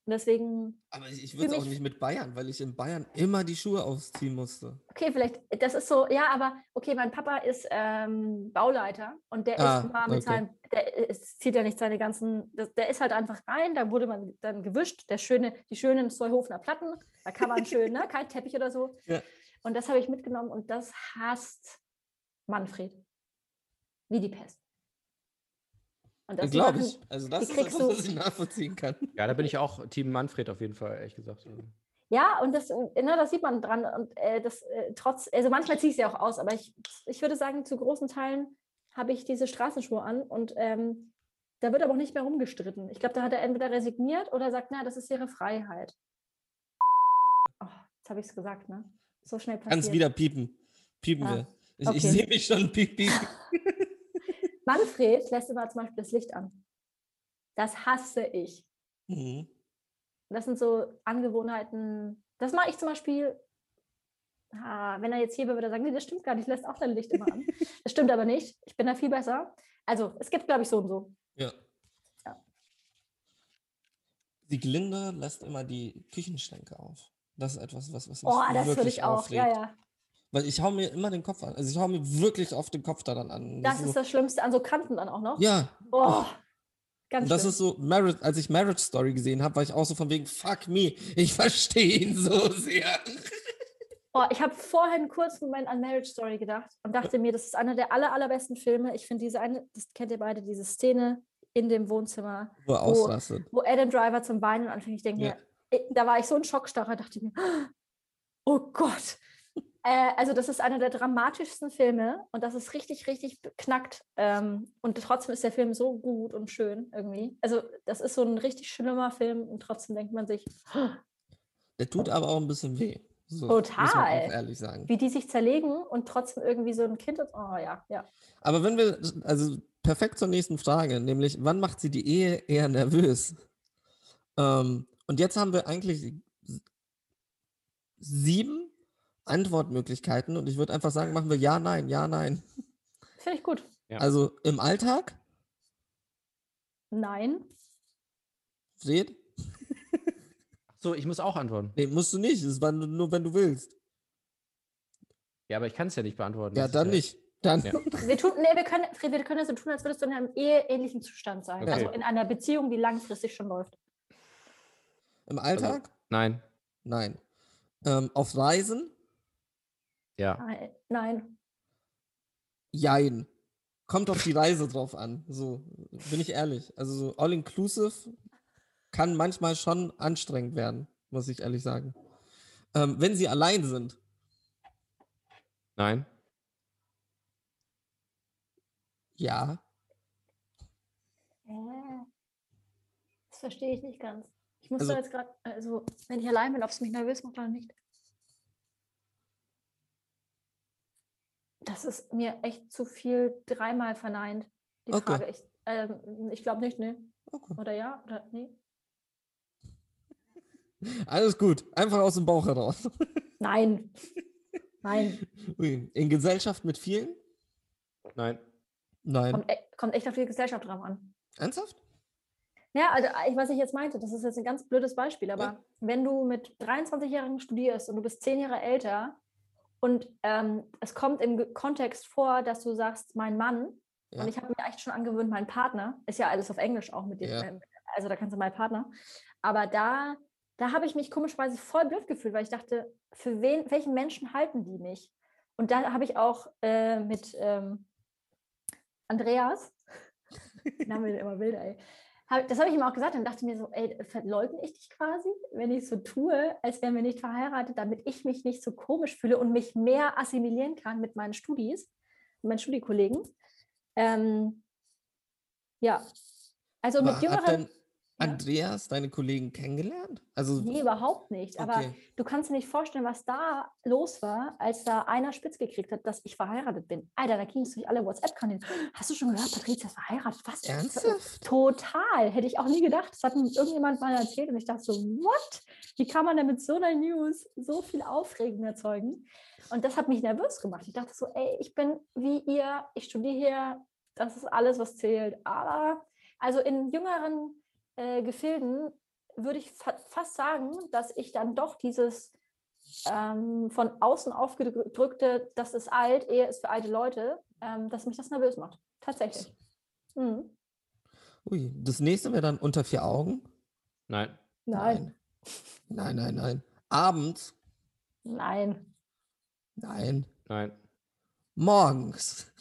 Und deswegen Aber ich, ich würde es auch nicht mit Bayern, weil ich in Bayern immer die Schuhe ausziehen musste. Okay, vielleicht, das ist so, ja, aber okay, mein Papa ist ähm, Bauleiter und der Ah, ist immer mit okay. seinem, der ist, zieht ja nicht seine ganzen, der ist halt einfach rein, da wurde man dann gewischt, der schöne, die schönen Steuhofener Platten, da kann man schön, ne, [LAUGHS] kein Teppich oder so. Ja. Und das habe ich mitgenommen und das hasst Manfred. Wie die Pest. Und das Glaube ich. Also das ist etwas, was ich nachvollziehen kann. Ja, da bin ich auch Team Manfred auf jeden Fall, ehrlich gesagt. Ja, und das, äh, ne, das sieht man dran. Und äh, das äh, trotz, also manchmal ziehe ich sie auch aus, aber ich, ich würde sagen, zu großen Teilen habe ich diese Straßenschuhe an und ähm, da wird aber auch nicht mehr rumgestritten. Ich glaube, da hat er entweder resigniert oder sagt, na, das ist ihre Freiheit. Oh, jetzt habe ich es gesagt, ne? So schnell passiert. Kannst wieder piepen. Piepen Ah, wir. Ich, ich okay. sehe mich schon piep, piep. [LAUGHS] [LAUGHS] Manfred lässt immer zum Beispiel das Licht an. Das hasse ich. Mhm. Das sind so Angewohnheiten. Das mache ich zum Beispiel, ah, wenn er jetzt hier wäre, würde er sagen, nee, das stimmt gar nicht, lässt auch dein Licht immer an. [LAUGHS] Das stimmt aber nicht. Ich bin da viel besser. Also, es gibt, glaube ich, so und so. Ja. Ja. Die Glinde lässt immer die Küchenschränke auf. Das ist etwas, was, was mich Oh, das würde wirklich ich auch. aufregt. Ja, ja. Weil ich hau mir immer den Kopf an. Also ich hau mir wirklich oft den Kopf daran an. Das so, ist das Schlimmste an so Kanten dann auch noch. Ja, Oh, ganz und das schlimm. ist so, Marriage, als ich Marriage Story gesehen habe, war ich auch so von wegen, fuck me, ich [LAUGHS] verstehe ihn so sehr. [LAUGHS] Oh, ich habe vorher einen kurzen Moment an Marriage Story gedacht und dachte mir, das ist einer der aller, allerbesten Filme. Ich finde diese eine, das kennt ihr beide, diese Szene in dem Wohnzimmer, Wo ausrastet. wo Adam Driver zum Weinen anfängt. Ich denke Ja. mir, da war ich so in Schockstarre, dachte mir, oh Gott. Äh, also das ist einer der dramatischsten Filme und das ist richtig, richtig knackt. Ähm, und trotzdem ist der Film so gut und schön irgendwie. Also das ist so ein richtig schlimmer Film und trotzdem denkt man sich, Der tut aber auch ein bisschen weh. So, Total. ehrlich sagen. wie die sich zerlegen und trotzdem irgendwie so ein Kind ist. Oh ja, ja. Aber wenn wir, also perfekt zur nächsten Frage, nämlich, wann macht sie die Ehe eher nervös? Ähm, und jetzt haben wir eigentlich sieben Antwortmöglichkeiten und ich würde einfach sagen, machen wir ja, nein, ja, nein. Finde ich gut. Ja. Also im Alltag, Nein. seht? So, ich muss auch antworten. Nee, musst du nicht. Das war nur, wenn du willst. Ja, aber ich kann es ja nicht beantworten. Ja, dann nicht. Dann. Ja. [LAUGHS] Wir, tun, nee, wir, können, wir können das so tun, als würdest du in einem eheähnlichen Zustand sein. Okay. Also in einer Beziehung, die langfristig schon läuft. Im Alltag? Nein. Nein. Ähm, auf Reisen? Ja. Nein. Jein. Kommt auf die Reise drauf an. So, bin ich ehrlich. Also so all-inclusive kann manchmal schon anstrengend werden, muss ich ehrlich sagen. Ähm, wenn sie allein sind, Nein. ja. Das verstehe ich nicht ganz. Ich muss Also- da jetzt gerade, also wenn ich allein bin, ob es mich nervös macht oder nicht. Das ist mir echt zu viel dreimal verneint, die Okay. Frage. Ich, ähm, ich glaube nicht, ne? Okay. Oder ja? Oder nee? [LAUGHS] Alles gut. Einfach aus dem Bauch heraus. [LAUGHS] Nein. Nein. Ui. In Gesellschaft mit vielen? Nein. Nein. Kommt, e kommt echt auf die Gesellschaft drauf an. Ernsthaft? Ja, also ich, was ich jetzt meinte, das ist jetzt ein ganz blödes Beispiel, aber Ja. wenn du mit 23-Jährigen studierst und du bist zehn Jahre älter und ähm, es kommt im Kontext vor, dass du sagst, mein Mann, Ja. und ich habe mir echt schon angewöhnt, mein Partner, ist ja alles auf Englisch auch mit dem, Ja. ähm, also da kannst du mein Partner, aber da, da habe ich mich komischerweise voll blöd gefühlt, weil ich dachte, für wen, welchen Menschen halten die mich? Und da habe ich auch äh, mit ähm, Andreas, [LAUGHS] Name immer wilder, ey. Das habe ich ihm auch gesagt und dachte mir so, ey, verleugne ich dich quasi, wenn ich so tue, als wären wir nicht verheiratet, damit ich mich nicht so komisch fühle und mich mehr assimilieren kann mit meinen Studis, mit meinen Studiekollegen. Ähm, ja, also mit hat jüngeren, Andreas deine Kollegen kennengelernt? Also, nee, überhaupt nicht, aber okay. du kannst dir nicht vorstellen, was da los war, als da einer spitz gekriegt hat, dass ich verheiratet bin. Alter, da ging es durch alle WhatsApp-Kanäle. Hast du schon gehört, Patricia ist verheiratet? Was? Ernsthaft? Total. Hätte ich auch nie gedacht. Das hat mir irgendjemand mal erzählt und ich dachte so, what? Wie kann man denn mit so einer News so viel Aufregung erzeugen? Und das hat mich nervös gemacht. Ich dachte so, ey, ich bin wie ihr, ich studiere hier, das ist alles, was zählt. Aber also in jüngeren äh, Gefilden würde ich fa fast sagen, dass ich dann doch dieses ähm, von außen aufgedrückte, das ist alt, Ehe ist für alte Leute, ähm, dass mich das nervös macht. Tatsächlich. Mhm. Ui, das nächste wäre dann unter vier Augen. Nein. Nein, Nein, nein, nein. Abends. nein. Nein. Nein. Morgens.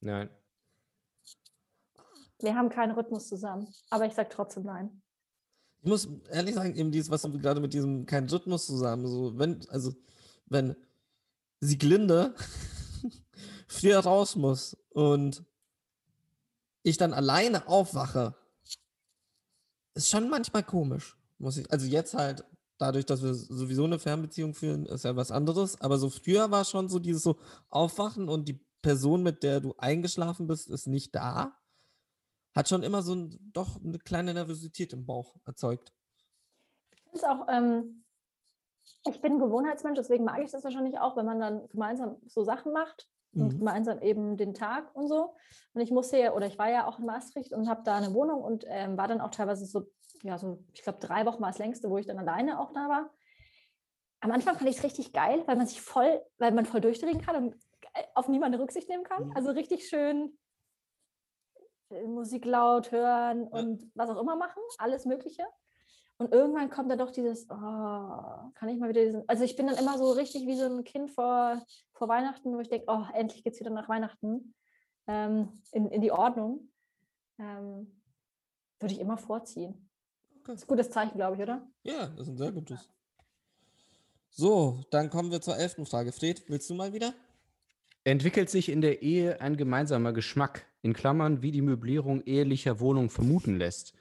Nein. Wir haben keinen Rhythmus zusammen. Aber ich sage trotzdem nein. Ich muss ehrlich sagen, eben dieses, was du gerade mit diesem kein Rhythmus zusammen, so, wenn, also, wenn Sieglinde [LAUGHS] früher raus muss und ich dann alleine aufwache, ist schon manchmal komisch, muss ich, also jetzt halt, dadurch, dass wir sowieso eine Fernbeziehung führen, ist ja was anderes, aber so früher war schon so dieses so Aufwachen und die Person, mit der du eingeschlafen bist, ist nicht da. Hat schon immer so ein, doch eine kleine Nervosität im Bauch erzeugt. Ich finde auch, ähm, ich bin ein Gewohnheitsmensch, deswegen mag ich das wahrscheinlich auch, wenn man dann gemeinsam so Sachen macht und Mhm. gemeinsam eben den Tag und so. Und ich musste ja, oder ich war ja auch in Maastricht und habe da eine Wohnung und ähm, war dann auch teilweise so, ja, so, ich glaube, drei Wochen war das längste, wo ich dann alleine auch da war. Am Anfang fand ich es richtig geil, weil man sich voll, weil man voll durchdrehen kann und äh, auf niemanden Rücksicht nehmen kann. Mhm. Also richtig schön Musik laut hören Ja. und was auch immer machen, alles Mögliche. Und irgendwann kommt dann doch dieses, oh, kann ich mal wieder diesen. Also ich bin dann immer so richtig wie so ein Kind vor, vor Weihnachten, wo ich denke, oh, endlich geht es wieder nach Weihnachten ähm, in, in die Ordnung. Ähm, würde ich immer vorziehen. Okay. Das ist ein gutes Zeichen, glaube ich, oder? Ja, das ist ein sehr gutes. So, dann kommen wir zur elften Frage. Fred, willst du mal wieder? Entwickelt sich in der Ehe ein gemeinsamer Geschmack, in Klammern, wie die Möblierung ehelicher Wohnung vermuten lässt?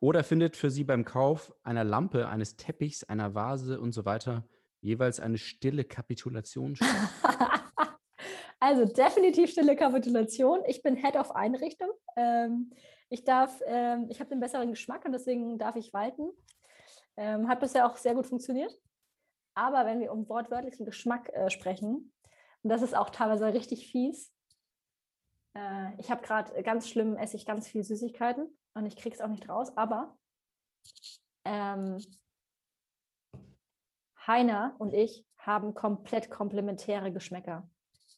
Oder findet für Sie beim Kauf einer Lampe, eines Teppichs, einer Vase und so weiter jeweils eine stille Kapitulation statt? [LAUGHS] also definitiv stille Kapitulation. Ich bin Head of Einrichtung. Ähm, ich darf, ähm, ich habe den besseren Geschmack und deswegen darf ich walten. Ähm, hat bisher auch sehr gut funktioniert. Aber wenn wir um wortwörtlichen Geschmack äh, sprechen, und das ist auch teilweise richtig fies, äh, ich habe gerade ganz schlimm, esse ich ganz viel Süßigkeiten und ich kriege es auch nicht raus, aber ähm, Heiner und ich haben komplett komplementäre Geschmäcker.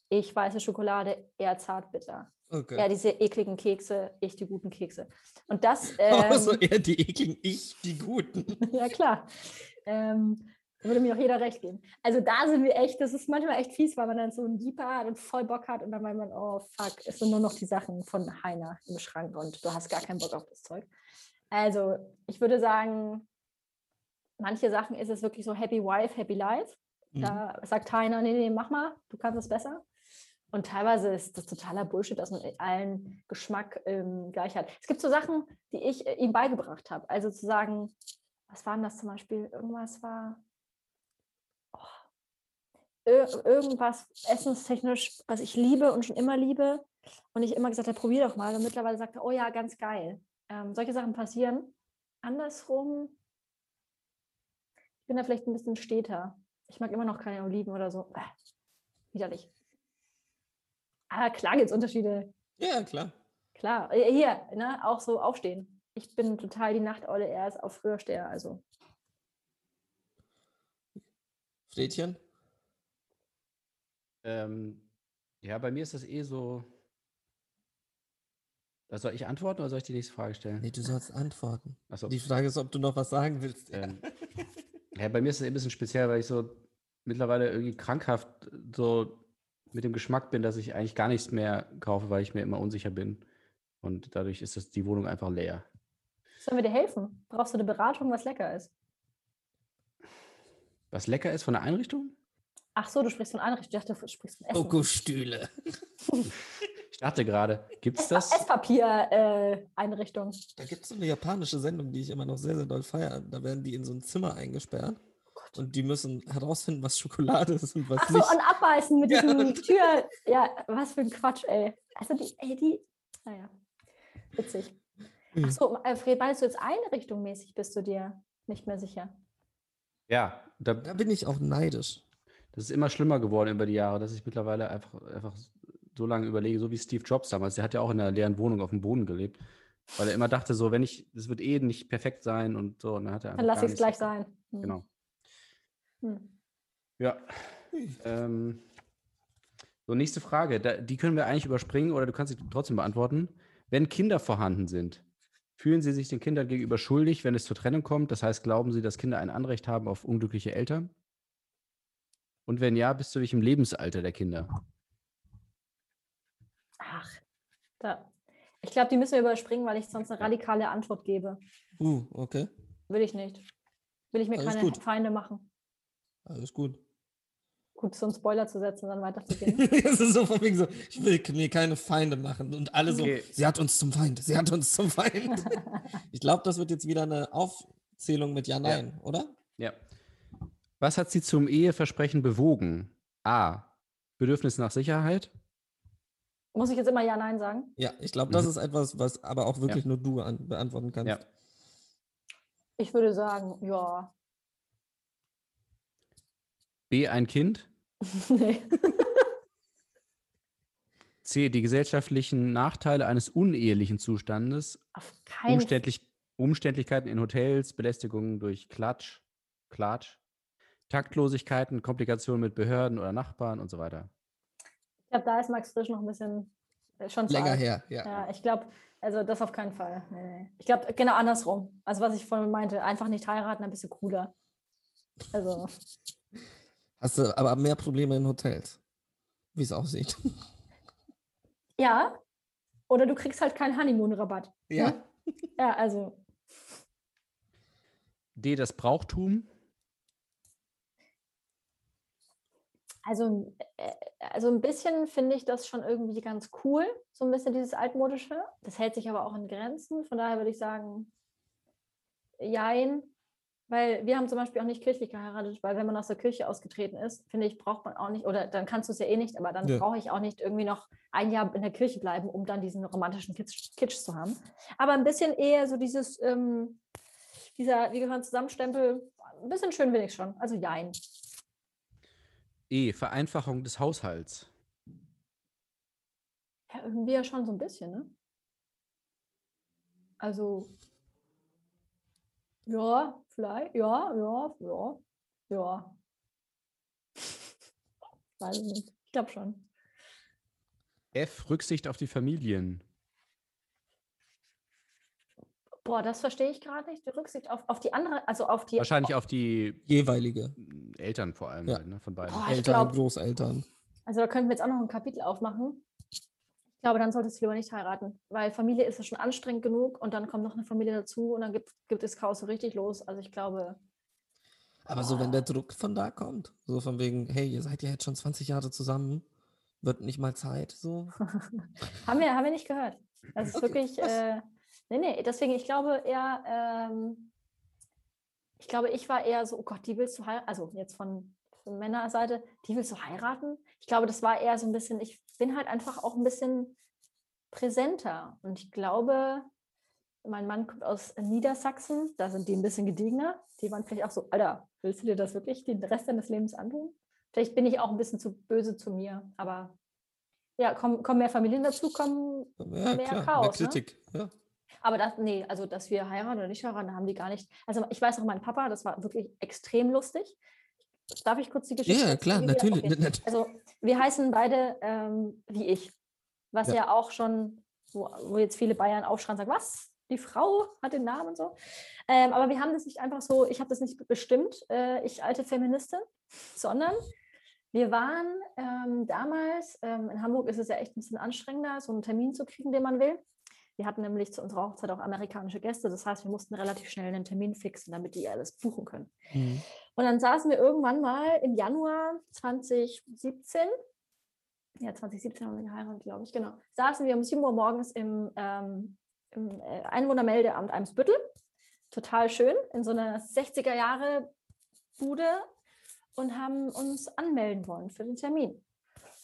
Ich weiße Schokolade, er zartbitter. Okay. Er diese ekligen Kekse, ich die guten Kekse. Und das, [LAUGHS] ähm, also eher die ekligen, ich die guten. [LAUGHS] ja klar, ähm, würde mir auch jeder recht geben. Also da sind wir echt, das ist manchmal echt fies, weil man dann so einen Deeper hat und voll Bock hat und dann meint man, oh fuck, es sind nur noch die Sachen von Heiner im Schrank und du hast gar keinen Bock auf das Zeug. Also ich würde sagen, manche Sachen ist es wirklich so Happy Wife, Happy Life. Mhm. Da sagt Heiner, nee, nee, mach mal, du kannst es besser. Und teilweise ist das totaler Bullshit, dass man allen Geschmack ähm, gleich hat. Es gibt so Sachen, die ich äh, ihm beigebracht habe. Also zu sagen, was war denn das zum Beispiel? Irgendwas war irgendwas essenstechnisch, was ich liebe und schon immer liebe. Und ich immer gesagt habe, probier doch mal. Und mittlerweile sagt er, oh ja, ganz geil. Ähm, solche Sachen passieren. Andersrum, ich bin da vielleicht ein bisschen steter. Ich mag immer noch keine Oliven oder so. Bäh, widerlich. Aber klar gibt es Unterschiede. Ja, klar. Klar. Äh, Hier, ne, auch so aufstehen. ich bin total die Nachteule, er ist auf früher Steher, also. Fredchen? Ähm, ja, bei mir ist das eh so. Da soll ich antworten oder soll ich die nächste Frage stellen? Nee, du sollst antworten. Achso. Die Frage ist, ob du noch was sagen willst. Ähm, ja, [LAUGHS] bei mir ist es ein bisschen speziell, weil ich so mittlerweile irgendwie krankhaft so mit dem Geschmack bin, dass ich eigentlich gar nichts mehr kaufe, weil ich mir immer unsicher bin. Und dadurch ist das, die Wohnung einfach leer. Sollen wir dir helfen? Brauchst du eine Beratung, was lecker ist? Was lecker ist von der Einrichtung? Ach so, du sprichst von Einrichtung. Ich dachte, du sprichst von Essen. Okostühle. Ich dachte gerade, gibt es das? Esspapier-Einrichtung. Da gibt es so eine japanische Sendung, die ich immer noch sehr, sehr doll feiere. Da werden die in so ein Zimmer eingesperrt. Und die müssen herausfinden, was Schokolade ist und was Ach so, nicht. und abbeißen mit Ja, diesem Tür. Ja, was für ein Quatsch, ey. Also die, ey, die. Naja. Witzig. Hm. Ach so, Alfred, meinst du jetzt einrichtungmäßig bist du dir nicht mehr sicher? Ja, da, Da bin ich auch neidisch. Das ist immer schlimmer geworden über die Jahre, dass ich mittlerweile einfach, einfach so lange überlege, so wie Steve Jobs damals. Der hat ja auch in einer leeren Wohnung auf dem Boden gelebt, weil er immer dachte, so, wenn ich, das wird eh nicht perfekt sein und so. Und dann hat er Dann einfach lass ich es gleich sein. Hm. Genau. Hm. Ja. Ähm, so, nächste Frage. Da, die können wir eigentlich überspringen oder du kannst sie trotzdem beantworten. Wenn Kinder vorhanden sind, fühlen sie sich den Kindern gegenüber schuldig, wenn es zur Trennung kommt? Das heißt, glauben sie, dass Kinder ein Anrecht haben auf unglückliche Eltern? Und wenn ja, bis zu welchem Lebensalter der Kinder? Ach, da. Ich glaube, die müssen wir überspringen, weil ich sonst eine radikale Antwort gebe. Uh, okay. Will ich nicht. Will ich mir Alles keine gut. Feinde machen. Alles gut. Gut, so einen Spoiler zu setzen und dann weiterzugehen. [LAUGHS] Es ist so von wegen so, ich will mir keine Feinde machen. Und alle so, Okay. sie hat uns zum Feind, sie hat uns zum Feind. [LAUGHS] ich glaube, das wird jetzt wieder eine Aufzählung mit Ja, Nein, oder? Ja. Was hat sie zum Eheversprechen bewogen? A. Bedürfnis nach Sicherheit. Muss ich jetzt immer Ja, Nein sagen? Ja, ich glaube, das Mhm. ist etwas, was aber auch wirklich nur du an, beantworten kannst. Ja. Ich würde sagen, ja. B. Ein Kind. [LAUGHS] nee. [LAUGHS] C. Die gesellschaftlichen Nachteile eines unehelichen Zustandes. Auf keinen Fall. Umständlich, Umständlichkeiten in Hotels, Belästigungen durch Klatsch, Klatsch, Taktlosigkeiten, Komplikationen mit Behörden oder Nachbarn und so weiter. Ich glaube, da ist Max Frisch noch ein bisschen äh, schon zu Länger alt. her, ja. Ja, ich glaube, also das auf keinen Fall. Nee, nee. Ich glaube, genau andersrum. Also was ich vorhin meinte, einfach nicht heiraten, ein bisschen cooler. Also, Hast du aber mehr Probleme in Hotels, wie es aussieht. [LAUGHS] ja. Oder du kriegst halt keinen Honeymoon-Rabatt. Ja. Ja, also, D. Das Brauchtum. Also, äh, also ein bisschen finde ich das schon irgendwie ganz cool, so ein bisschen dieses altmodische. Das hält sich aber auch in Grenzen. Von daher würde ich sagen, jein. Weil wir haben zum Beispiel auch nicht kirchlich geheiratet, weil wenn man aus der Kirche ausgetreten ist, finde ich, braucht man auch nicht, oder dann kannst du es ja eh nicht, aber dann Ja. brauche ich auch nicht irgendwie noch ein Jahr in der Kirche bleiben, um dann diesen romantischen Kitsch, Kitsch zu haben. Aber ein bisschen eher so dieses, ähm, dieser, wir gehören Zusammenstempel, ein bisschen schön will ich schon. Also jein. E. Vereinfachung des Haushalts. Ja, irgendwie ja schon so ein bisschen, ne? Also, ja, vielleicht, ja, ja, ja, ja. Weiß ich nicht. Ich glaube schon. F. Rücksicht auf die Familien. Boah, das verstehe ich gerade nicht. Die Rücksicht auf, auf die andere, also auf die. Wahrscheinlich auf die Jeweilige. Eltern vor allem, Ja. halt, ne, von beiden. Boah, Eltern, glaub- Großeltern. Also da könnten wir jetzt auch noch ein Kapitel aufmachen. Ich glaube, dann solltest du lieber nicht heiraten, weil Familie ist ja schon anstrengend genug und dann kommt noch eine Familie dazu und dann gibt, gibt das Chaos so richtig los. Also ich glaube, Aber so, wenn der Druck von da kommt, so von wegen, hey, ihr seid ja jetzt schon 20 Jahre zusammen, wird nicht mal Zeit, so. [LAUGHS] Haben wir, haben wir nicht gehört. Das ist Okay, wirklich, äh, nee, nee, deswegen, ich glaube eher, ähm, ich glaube, ich war eher so, oh Gott, die willst du heiraten, also jetzt von, von Männerseite, die willst du heiraten? Ich glaube, das war eher so ein bisschen, ich bin halt einfach auch ein bisschen präsenter und ich glaube, mein Mann kommt aus Niedersachsen, da sind die ein bisschen gediegener, die waren vielleicht auch so, Alter, willst du dir das wirklich den Rest deines Lebens antun? Vielleicht bin ich auch ein bisschen zu böse zu mir, aber ja, kommen, kommen mehr Familien dazu, kommen Ja, Mehr klar, Chaos, mehr ne? Kritik. Ja. Aber das, nee, also dass wir heiraten oder nicht heiraten, haben die gar nicht. Also ich weiß auch, mein Papa, das war wirklich extrem lustig. Darf ich kurz die Geschichte? Ja, klar, natürlich. Okay. Also wir heißen beide ähm, wie ich. Was ja, Ja. auch schon, wo, wo jetzt viele Bayern aufschreien und sagen, was? Die Frau hat den Namen und so. Ähm, aber wir haben das nicht einfach so, ich habe das nicht bestimmt, äh, ich alte Feministin, sondern wir waren ähm, damals, ähm, in Hamburg ist es ja echt ein bisschen anstrengender, so einen Termin zu kriegen, den man will. Wir hatten nämlich zu unserer Hochzeit auch amerikanische Gäste, das heißt, wir mussten relativ schnell einen Termin fixen, damit die alles buchen können. Mhm. Und dann saßen wir irgendwann mal im Januar 2017, ja 2017 haben wir geheiratet, glaube ich, genau, saßen wir um 7 Uhr morgens im, ähm, im äh, Einwohnermeldeamt Eimsbüttel, total schön, in so einer 60er Jahre Bude und haben uns anmelden wollen für den Termin.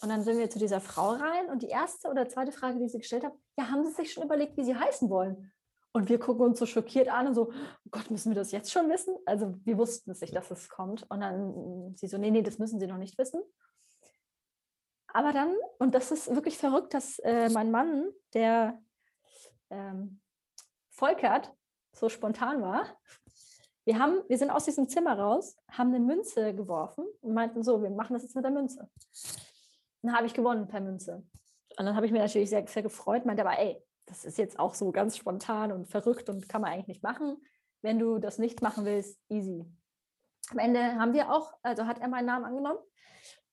Und dann sind wir zu dieser Frau rein und die erste oder zweite Frage, die sie gestellt hat, ja, haben Sie sich schon überlegt, wie Sie heißen wollen? Und wir gucken uns so schockiert an und so, oh Gott, müssen wir das jetzt schon wissen? Also wir wussten es nicht, dass es kommt. Und dann sie so, nee, nee, das müssen Sie noch nicht wissen. Aber dann, und das ist wirklich verrückt, dass äh, mein Mann, der ähm, Volkert, so spontan war, wir, haben, wir sind aus diesem Zimmer raus, haben eine Münze geworfen und meinten so, wir machen das jetzt mit der Münze. Dann habe ich gewonnen per Münze. Und dann habe ich mir natürlich sehr, sehr gefreut, meinte aber, ey, das ist jetzt auch so ganz spontan und verrückt und kann man eigentlich nicht machen. Wenn du das nicht machen willst, easy. Am Ende haben wir auch, also hat er meinen Namen angenommen.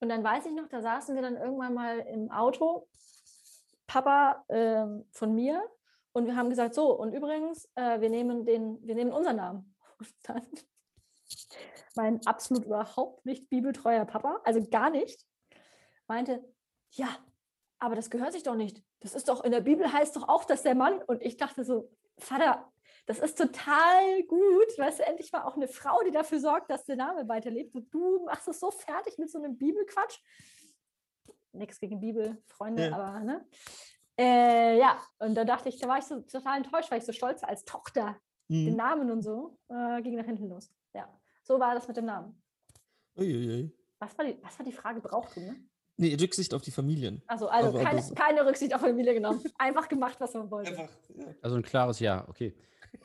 Und dann weiß ich noch, da saßen wir dann irgendwann mal im Auto, Papa ähm, von mir, und wir haben gesagt, so, und übrigens, äh, wir, nehmen den, wir nehmen unseren Namen. [LAUGHS] Und dann mein absolut überhaupt nicht bibeltreuer Papa, also gar nicht, meinte, ja, aber das gehört sich doch nicht. Das ist doch, in der Bibel heißt doch auch, dass der Mann, und ich dachte so, Vater, das ist total gut, weißt du, endlich mal auch eine Frau, die dafür sorgt, dass der Name weiterlebt. Und du machst es so fertig mit so einem Bibelquatsch. Nichts gegen Bibelfreunde, Ja. aber ne? Äh, ja, und da dachte ich, da war ich so total enttäuscht, weil ich so stolz war als Tochter. Den Mhm. Namen und so äh, ging nach hinten los. Ja, so war das mit dem Namen. Uiuiui. Was war die, was war die Frage? Brauchtum, ne? Nee, Rücksicht auf die Familien. Also, also Aber keine, das- keine Rücksicht auf Familie genommen. Einfach gemacht, was man wollte. Einfach, ja. Also ein klares Ja, okay.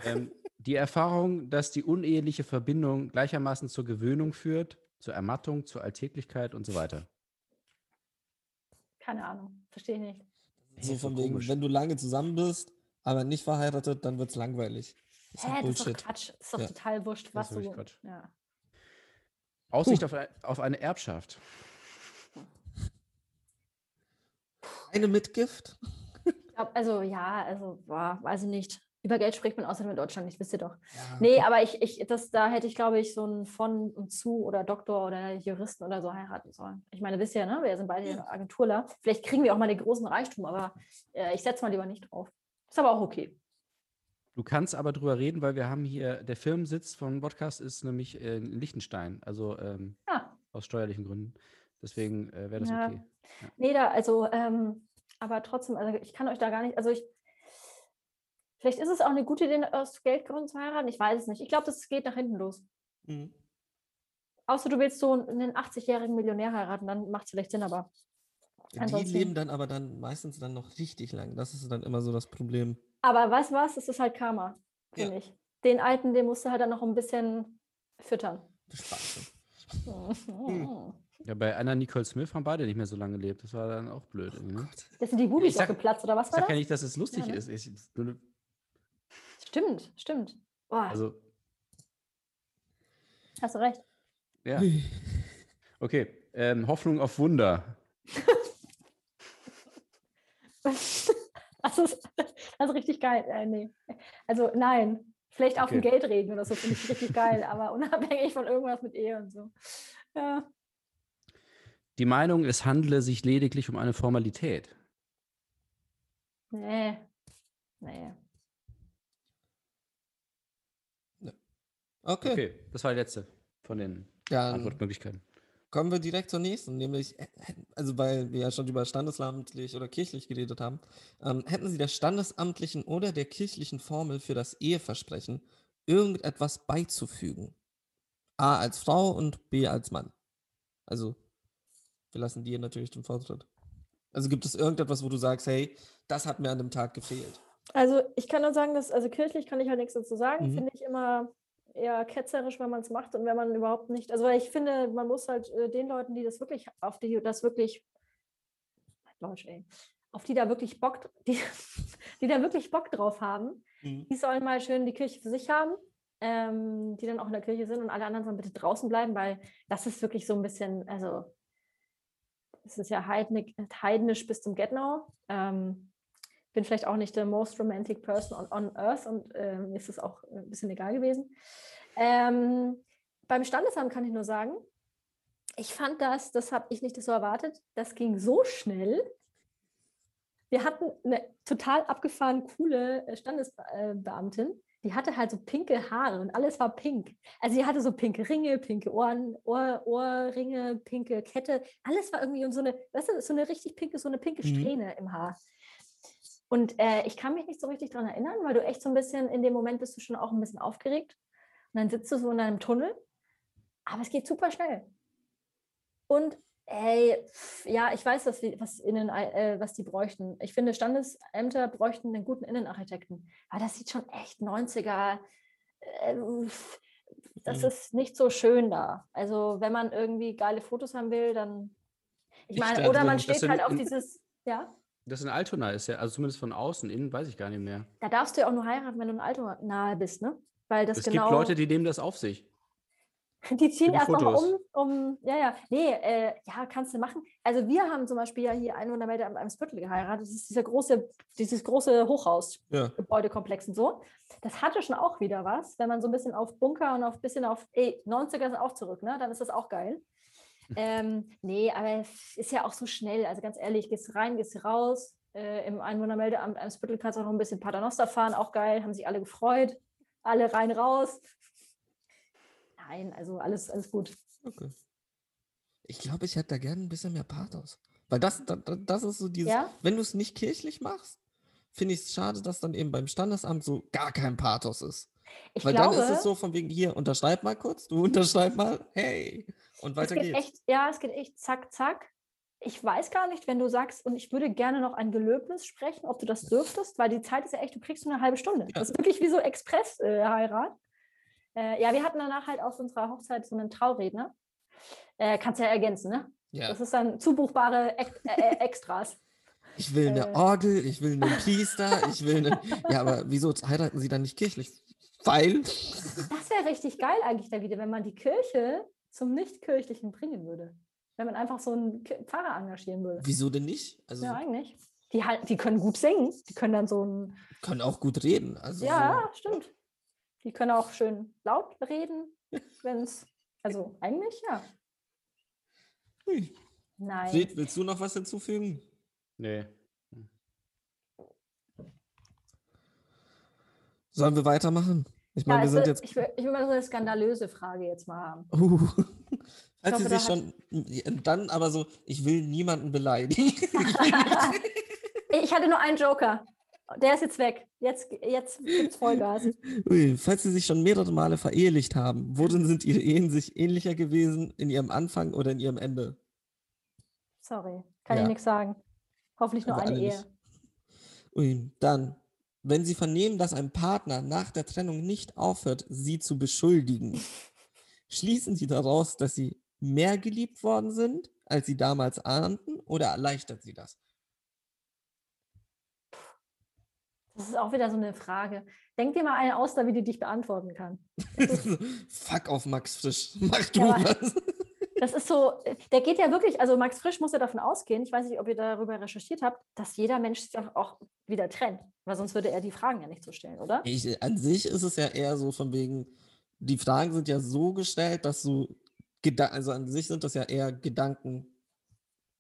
Ähm, die Erfahrung, dass die uneheliche Verbindung gleichermaßen zur Gewöhnung führt, zur Ermattung, zur Alltäglichkeit und so weiter. Keine Ahnung. Verstehe ich nicht. So von wegen, komisch. wenn du lange zusammen bist, aber nicht verheiratet, dann wird es langweilig. Das ist Hä, halt das ist doch. Quatsch. Das ist doch Ja. total wurscht, was ist du. Quatsch. Ja. Aussicht auf, ein, auf eine Erbschaft. Eine Mitgift? Ich glaub, also, ja, also, boah, weiß ich nicht. Über Geld spricht man außerdem in Deutschland nicht, wisst ihr doch. Ja, Nee, aber ich, ich, das, da hätte ich, glaube ich, so ein von und zu oder Doktor oder Juristen oder so heiraten sollen. Ich meine, wisst ihr, ne? Wir sind beide Ja. Agenturler. Vielleicht kriegen wir auch mal den großen Reichtum, aber äh, ich setze mal lieber nicht drauf. Ist aber auch okay. Du kannst aber drüber reden, weil wir haben hier, der Firmensitz von Podcast ist nämlich in Liechtenstein, also ähm, Ja. aus steuerlichen Gründen. Deswegen äh, wäre das Ja. okay. Nee, da, also, ähm, aber trotzdem, also ich kann euch da gar nicht, also ich, vielleicht ist es auch eine gute Idee, aus Geldgründen zu heiraten. Ich weiß es nicht. Ich glaube, das geht nach hinten los. Mhm. Außer du willst so einen 80-jährigen Millionär heiraten, dann macht es vielleicht Sinn, aber Die Ansonsten- leben dann aber dann meistens dann noch richtig lang. Das ist dann immer so das Problem. Aber weißt du was? Es ist halt Karma, Ja. finde ich. Den Alten, den musst du halt dann noch ein bisschen füttern. Spaß. [LAUGHS] Ja, bei Anna Nicole Smith haben beide nicht mehr so lange gelebt. Das war dann auch blöd. irgendwie, Ne? Das sind die Bubis sag- doch geplatzt, oder was Ich war sag ja das? nicht, dass es lustig Ja, ne? ist. Ich, Stimmt, stimmt. Boah, also, hast du recht. ja. [LAUGHS] Okay. Ähm, Hoffnung auf Wunder. [LAUGHS] Das ist, das ist richtig geil. Äh, nee. Also nein. Vielleicht auf dem Okay. Geld reden oder so, finde ich richtig [LAUGHS] geil, aber unabhängig von irgendwas mit Ehe und so. Ja. Die Meinung, es handle sich lediglich um eine Formalität. Nee. Nee. Okay. Okay, das war die letzte von den Dann Antwortmöglichkeiten. kommen wir direkt zur nächsten, nämlich, also weil wir ja schon über standesamtlich oder kirchlich geredet haben, ähm, hätten Sie der standesamtlichen oder der kirchlichen Formel für das Eheversprechen irgendetwas beizufügen? A als Frau und B als Mann. Also, wir lassen dir natürlich den Vortritt. Also gibt es irgendetwas, wo du sagst, hey, das hat mir an dem Tag gefehlt? Also ich kann nur sagen, dass, also kirchlich kann ich halt nichts dazu sagen. Mhm. Finde ich immer eher ketzerisch, wenn man es macht und wenn man überhaupt nicht, also ich finde, man muss halt äh, den Leuten, die das wirklich, auf die das wirklich, Deutsch, ey, auf die da wirklich Bock, die, die da wirklich Bock drauf haben, Mhm. die sollen mal schön die Kirche für sich haben, ähm, die dann auch in der Kirche sind und alle anderen sollen bitte draußen bleiben, weil das ist wirklich so ein bisschen, also es ist ja heidnisch, bis zum Get-Now. Ähm, bin vielleicht auch nicht der most romantic person on, on earth und ähm, mir ist es auch ein bisschen egal gewesen. Ähm, beim Standesamt kann ich nur sagen, ich fand das, das habe ich nicht so erwartet, das ging so schnell. Wir hatten eine total abgefahren coole äh, Standesbeamtin, die hatte halt so pinke Haare und alles war pink. Also sie hatte so pinke Ringe, pinke Ohren, Ohr, Ohrringe, pinke Kette. Alles war irgendwie und so eine, weißt du, so eine richtig pinke, so eine pinke Mhm. Strähne im Haar. Und äh, ich kann mich nicht so richtig daran erinnern, weil du echt so ein bisschen, in dem Moment bist du schon auch ein bisschen aufgeregt. Und dann sitzt du so in einem Tunnel. Aber es geht super schnell. Und ey, pf, ja, ich weiß, was, was, innen, äh, was die bräuchten. Ich finde, Standesämter bräuchten einen guten Innenarchitekten. Aber das sieht schon echt 90er. Äh, pf, das Mhm. ist nicht so schön da. Also, wenn man irgendwie geile Fotos haben will, dann. Ich Ich meine, oder man steht halt auf in- dieses. Ja, Das in Altona ist ja, also zumindest von außen, innen weiß ich gar nicht mehr. da darfst du ja auch nur heiraten, wenn du ein Alter nahe bist, ne? Weil das es genau. gibt Leute, die nehmen das auf sich. Die ziehen die erstmal um, um, ja, ja, nee, äh, ja, kannst du machen. Also wir haben zum Beispiel ja hier Einwohnermelder am Eimsbüttel geheiratet. Das ist dieser große, dieses große Hochhaus, Ja. Gebäudekomplex und so. Das hatte schon auch wieder was, wenn man so ein bisschen auf Bunker und auf ein bisschen auf, ey, 90er sind auch zurück, ne? Dann ist das auch geil. [LAUGHS] ähm, nee, aber es ist ja auch so schnell. Also ganz ehrlich, gehst rein, gehst raus. Äh, Im Einwohnermeldeamt Eimsbüttel kannst du auch noch ein bisschen Paternoster fahren, auch geil, haben sich alle gefreut. Alle rein, raus. Nein, also alles, alles gut. Okay. Ich glaube, ich hätte da gerne ein bisschen mehr Pathos. Weil das, das, das ist so dieses, Ja? wenn du es nicht kirchlich machst, finde ich es schade, dass dann eben beim Standesamt so gar kein Pathos ist. Ich Weil glaube, dann ist es so von wegen, hier, unterschreib mal kurz, du [LAUGHS] unterschreib mal, hey. Und es weiter geht geht's. echt, ja, es geht echt zack, zack. Ich weiß gar nicht, wenn du sagst, und ich würde gerne noch ein Gelöbnis sprechen, ob du das dürftest, weil die Zeit ist ja echt, du kriegst nur eine halbe Stunde. Ja. Das ist wirklich wie so Express-Heirat. Äh, ja, wir hatten danach halt auf unserer Hochzeit so einen Trauredner. Äh, kannst ja ergänzen, ne? Ja. Das ist dann zubuchbare Ex äh, äh, Extras. Ich will eine äh, Orgel, ich will einen [LAUGHS] Priester, ich will einen. Ja, aber wieso heiraten sie dann nicht kirchlich? Weil. Das wäre richtig geil eigentlich da wieder, wenn man die Kirche zum Nicht-Kirchlichen bringen würde. Wenn man einfach so einen Pfarrer engagieren würde. Wieso denn nicht? Also Ja, eigentlich. Die, halt, die können gut singen. Die können dann so ein. können auch gut reden. Also Ja, stimmt. Die können auch schön laut reden, wenn es. Also eigentlich ja. So. Hui. Nein. Fred, willst du noch was hinzufügen? Nee. Sollen wir weitermachen? Ich Ja, meine, wir also sind jetzt. ich, will, ich will mal so eine skandalöse Frage jetzt mal haben. Uh. [LAUGHS] Falls Sie hoffe, da sich schon. Dann aber so, ich will niemanden beleidigen. [LAUGHS] [LAUGHS] Ich hatte nur einen Joker. Der ist jetzt weg. Jetzt, jetzt gibt's Vollgas. [LAUGHS] Ui, falls Sie sich schon mehrere Male verehelicht haben, worin sind Ihre Ehen sich ähnlicher gewesen in Ihrem Anfang oder in Ihrem Ende? Sorry, kann Ja. ich nichts sagen. Hoffentlich nur Aber eine Ehe. Ui, dann, wenn Sie vernehmen, dass ein Partner nach der Trennung nicht aufhört, Sie zu beschuldigen, [LAUGHS] schließen Sie daraus, dass Sie mehr geliebt worden sind, als Sie damals ahnten, oder erleichtert Sie das? Das ist auch wieder so eine Frage. Denk dir mal eine aus, damit die dich beantworten kann. [LAUGHS] Fuck auf Max Frisch, [LAUGHS] mach du Ja, was. Das ist so, der geht ja wirklich, also Max Frisch muss ja davon ausgehen, ich weiß nicht, ob ihr darüber recherchiert habt, dass jeder Mensch sich auch- auch wieder trennt, weil sonst würde er die Fragen ja nicht so stellen, oder? Ich, an sich ist es ja eher so von wegen, die Fragen sind ja so gestellt, dass du, also an sich sind das ja eher Gedanken,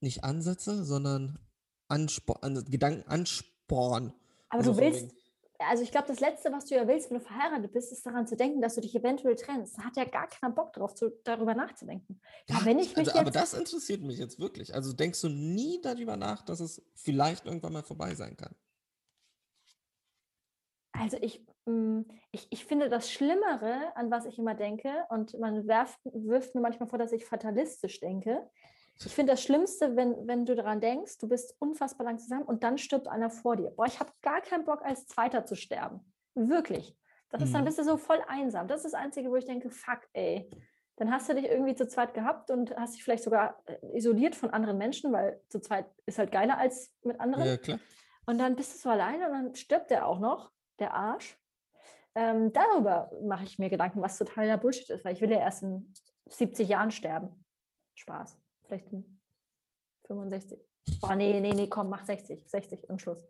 nicht Ansätze, sondern Anspor an, Gedanken ansporn. Aber Also du willst, also ich glaube, das Letzte, was du ja willst, wenn du verheiratet bist, ist daran zu denken, dass du dich eventuell trennst. Da hat ja gar keiner Bock drauf, zu, darüber nachzudenken. Ja, wenn ich mich also, aber jetzt, das interessiert mich jetzt wirklich. Also denkst du nie darüber nach, dass es vielleicht irgendwann mal vorbei sein kann? also ich, mm, ich, ich finde das Schlimmere, an was ich immer denke, und man werft, wirft mir manchmal vor, dass ich fatalistisch denke, Ich finde das Schlimmste, wenn, wenn du daran denkst, du bist unfassbar lang zusammen und dann stirbt einer vor dir. Boah, ich habe gar keinen Bock, als Zweiter zu sterben. Wirklich. Das ist dann Mhm. bist du so voll einsam. Das ist das Einzige, wo ich denke, fuck, ey. Dann hast du dich irgendwie zu zweit gehabt und hast dich vielleicht sogar äh, isoliert von anderen Menschen, weil zu zweit ist halt geiler als mit anderen. Ja, klar. Und dann bist du so alleine und dann stirbt der auch noch, der Arsch. Ähm, darüber mache ich mir Gedanken, was totaler Bullshit ist, weil ich will ja erst in 70 Jahren sterben. Spaß. Vielleicht in 65. Boah, nee, nee, nee, komm, mach 60. 60 am Schluss.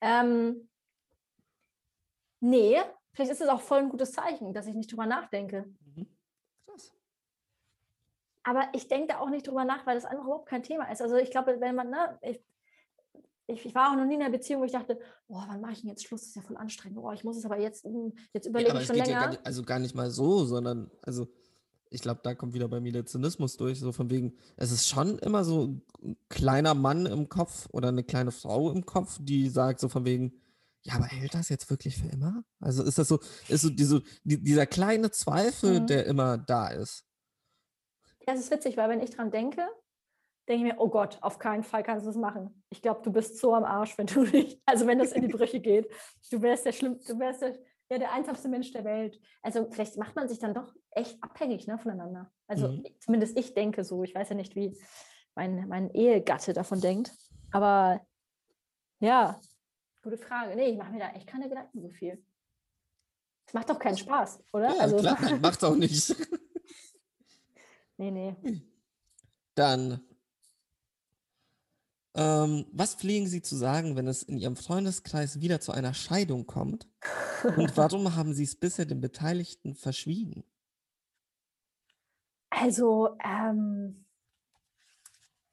Ähm, nee, vielleicht ist es auch voll ein gutes Zeichen, dass ich nicht drüber nachdenke. Mhm. Krass. Aber ich denke da auch nicht drüber nach, weil das einfach überhaupt kein Thema ist. Also ich glaube, wenn man, ne, ich, ich, ich war auch noch nie in einer Beziehung, wo ich dachte, boah, wann mache ich denn jetzt Schluss? Das ist ja voll anstrengend. Oh, ich muss es aber jetzt, hm, jetzt Ja, überlege aber ich schon geht ja länger. gar also gar nicht mal so, sondern, also ich glaube, da kommt wieder bei mir der Zynismus durch, so von wegen, es ist schon immer so ein kleiner Mann im Kopf oder eine kleine Frau im Kopf, die sagt so von wegen, ja, aber hält das jetzt wirklich für immer? Also ist das so, ist so diese, die, dieser kleine Zweifel, Mhm. der immer da ist. Ja, es ist witzig, weil wenn ich dran denke, denke ich mir, oh Gott, auf keinen Fall kannst du das machen. Ich glaube, du bist so am Arsch, wenn du [LAUGHS] nicht, also wenn das in die Brüche geht. Du wärst der schlimm, du wärst der, ja, der einsamste Mensch der Welt. Also vielleicht macht man sich dann doch echt abhängig ne, voneinander. Also Mhm. zumindest ich denke so. Ich weiß ja nicht, wie mein, mein Ehegatte davon denkt. Aber ja, gute Frage. Nee, ich mache mir da echt keine Gedanken so viel. Es macht doch keinen Spaß, oder? Ja, also, klar, [LAUGHS] nein, macht's auch nicht. nee, nee. Dann, ähm, was pflegen Sie zu sagen, wenn es in Ihrem Freundeskreis wieder zu einer Scheidung kommt? Und warum haben Sie es bisher den Beteiligten verschwiegen? Also, ähm,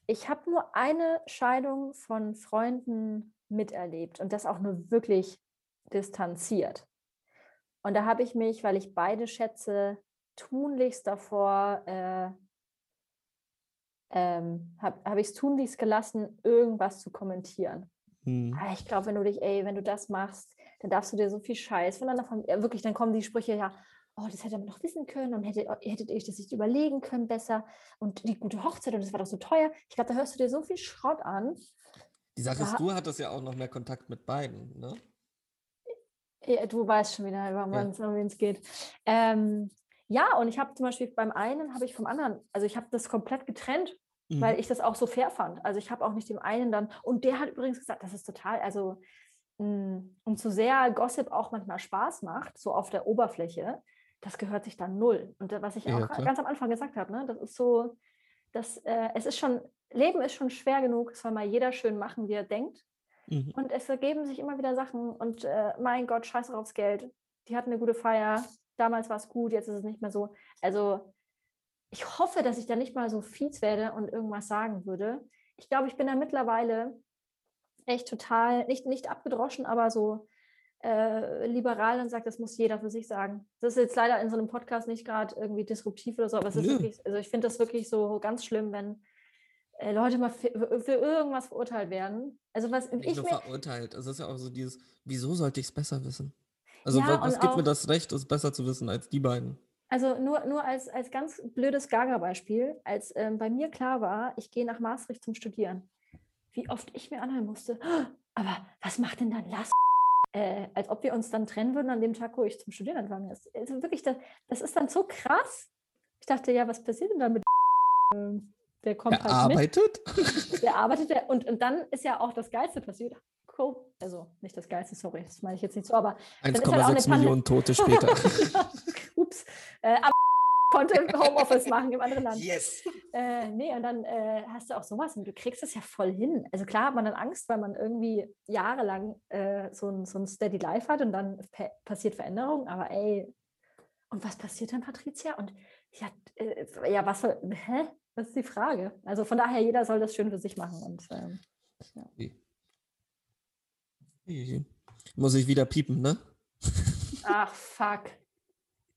ich habe nur eine Scheidung von Freunden miterlebt und das auch nur wirklich distanziert. Und da habe ich mich, weil ich beide schätze, tunlichst davor, äh, ähm, habe hab ich es tunlichst gelassen, irgendwas zu kommentieren. Hm. Ich glaube, wenn du dich, ey, wenn du das machst, dann darfst du dir so viel Scheiß voneinander von, ja, wirklich, dann kommen die Sprüche, ja, oh, das hätte man doch wissen können und hättet, hättet ihr euch das nicht überlegen können besser und die gute Hochzeit und das war doch so teuer. Ich glaube, da hörst du dir so viel Schrott an. Die Sache ist, du hattest ja auch noch mehr Kontakt mit beiden, ne? Ja, Du weißt schon wieder, über Ja. um wen es geht. Ähm, ja, und ich habe zum Beispiel beim einen, habe ich vom anderen, also ich habe das komplett getrennt, Mhm. weil ich das auch so fair fand. Also ich habe auch nicht dem einen dann, und der hat übrigens gesagt, das ist total, also mh, und so sehr Gossip auch manchmal Spaß macht, so auf der Oberfläche, das gehört sich dann null. Und was ich Ja, auch klar. ganz am Anfang gesagt habe, ne, das ist so, das, äh, es ist schon, Leben ist schon schwer genug, es soll mal jeder schön machen, wie er denkt. Mhm. Und es ergeben sich immer wieder Sachen und äh, mein Gott, scheiß aufs Geld. Die hatten eine gute Feier, damals war es gut, jetzt ist es nicht mehr so. Also ich hoffe, dass ich da nicht mal so fies werde und irgendwas sagen würde. Ich glaube, ich bin da mittlerweile echt total, nicht, nicht abgedroschen, aber so äh, liberal und sagt, das muss jeder für sich sagen. Das ist jetzt leider in so einem Podcast nicht gerade irgendwie disruptiv oder so, aber es ist wirklich, also ich finde das wirklich so ganz schlimm, wenn äh, Leute mal für, für irgendwas verurteilt werden. Also was Nicht ich nur mir, verurteilt. Es ist ja auch so dieses, wieso sollte ich es besser wissen? Also Ja, wa- was gibt mir auch- das Recht, es besser zu wissen als die beiden? Also nur, nur als, als ganz blödes Gaga-Beispiel, als ähm, bei mir klar war, ich gehe nach Maastricht zum Studieren, wie oft ich mir anhören musste, "Oh, aber was macht denn dann Lass? Äh, als ob wir uns dann trennen würden an dem Tag, wo ich zum Studieren anfange. Das, also wirklich, das, das ist dann so krass. Ich dachte, ja, was passiert denn da mit [LAUGHS] Der kommt Er halt mit, arbeitet? [LAUGHS] der arbeitet der, und, und dann ist ja auch das Geilste passiert. Also nicht das Geilste, sorry, das meine ich jetzt nicht so, aber ist halt auch eine 1,6 Pande- Millionen Tote später. [LAUGHS] Ups. Äh, aber konnte Homeoffice machen im anderen Land. yes! Äh, nee, und dann äh, hast du auch sowas und du kriegst es ja voll hin. Also klar hat man dann Angst, weil man irgendwie jahrelang äh, so, ein, so ein Steady Life hat und dann pa passiert Veränderung, aber ey, und was passiert dann, Patricia? Und ja, äh, ja, was soll, hä? Das ist die Frage. Also von daher, jeder soll das schön für sich machen. Und ähm, Muss ich wieder piepen, ne? ach, fuck.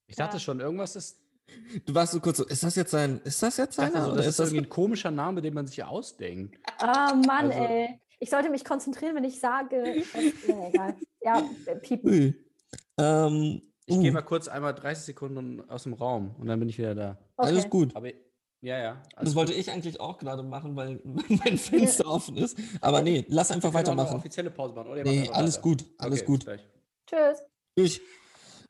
Ich dachte Ja. schon, irgendwas ist. Du warst so kurz so, ist das jetzt sein, ist das jetzt Ich dachte seiner? so, oder das ist ist das irgendwie ein komischer Name, den man sich ausdenkt. Ah, Mann, Also- ey. Ich sollte mich konzentrieren, wenn ich sage, ja, [LAUGHS] egal. Ja, äh, piepen. Ähm, Ich uh, gehe mal kurz einmal 30 Sekunden aus dem Raum und dann bin ich wieder da. Alles Okay. gut. Aber Ja, ja. Das wollte ich eigentlich auch gerade machen, weil [LAUGHS] mein Fenster offen ist. Aber nee, lass einfach weitermachen. offizielle Pause machen. Oder macht Nee, alles weiter. gut, alles Okay, gut. gleich. Tschüss.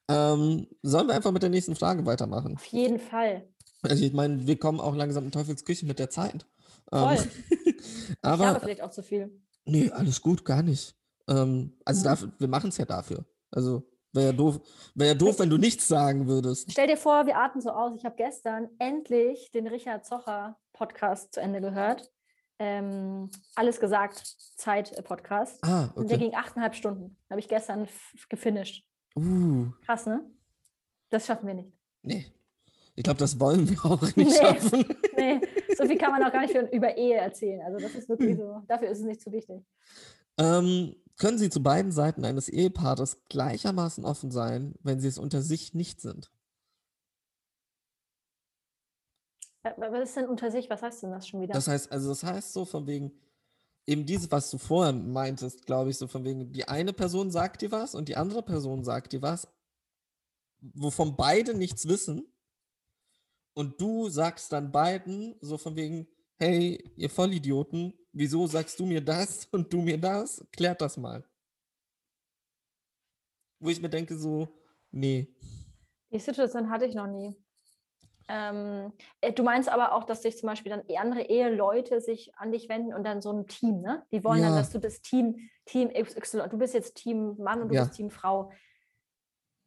Ähm, sollen wir einfach mit der nächsten Frage weitermachen? Auf jeden Fall. Also ich meine, wir kommen auch langsam in Teufelsküche mit der Zeit. Voll. Ähm, [LAUGHS] ich habe aber vielleicht auch zu viel. nee, alles gut, gar nicht. Ähm, also Mhm. dafür, wir machen es ja dafür. Also wäre ja doof, wäre ja doof, wenn du nichts sagen würdest. Stell dir vor, wir atmen so aus. Ich habe gestern endlich den Richard Zocher Podcast zu Ende gehört. Ähm, Alles gesagt, Zeit-Podcast. Ah, Und der okay. ging achteinhalb Stunden. Habe ich gestern gefinisht. Uh, Krass, ne? Das schaffen wir nicht. nee. Ich glaube, das wollen wir auch nicht Nee. schaffen. [LAUGHS] Nee, so viel kann man auch gar nicht für, über Ehe erzählen. Also das ist wirklich so, dafür ist es nicht so wichtig. Ähm, können Sie zu beiden Seiten eines Ehepaares gleichermaßen offen sein, wenn sie es unter sich nicht sind? Äh, Was ist denn unter sich? Was heißt denn das schon wieder? Das heißt, also das heißt so von wegen, eben dieses, was du vorher meintest, glaube ich, so von wegen, die eine Person sagt dir was und die andere Person sagt dir was, wovon beide nichts wissen. Und du sagst dann beiden so von wegen, hey, ihr Vollidioten, wieso sagst du mir das [LAUGHS] und du mir das? Klärt das mal. Wo ich mir denke so, nee. Die Situation hatte ich noch nie. Ähm, äh, du meinst aber auch, dass sich zum Beispiel dann andere Eheleute sich an dich wenden und dann so ein Team, ne? Die wollen dann, Ja. dass du das Team, Team XY, du bist jetzt Team Mann und du Ja. bist Team Frau.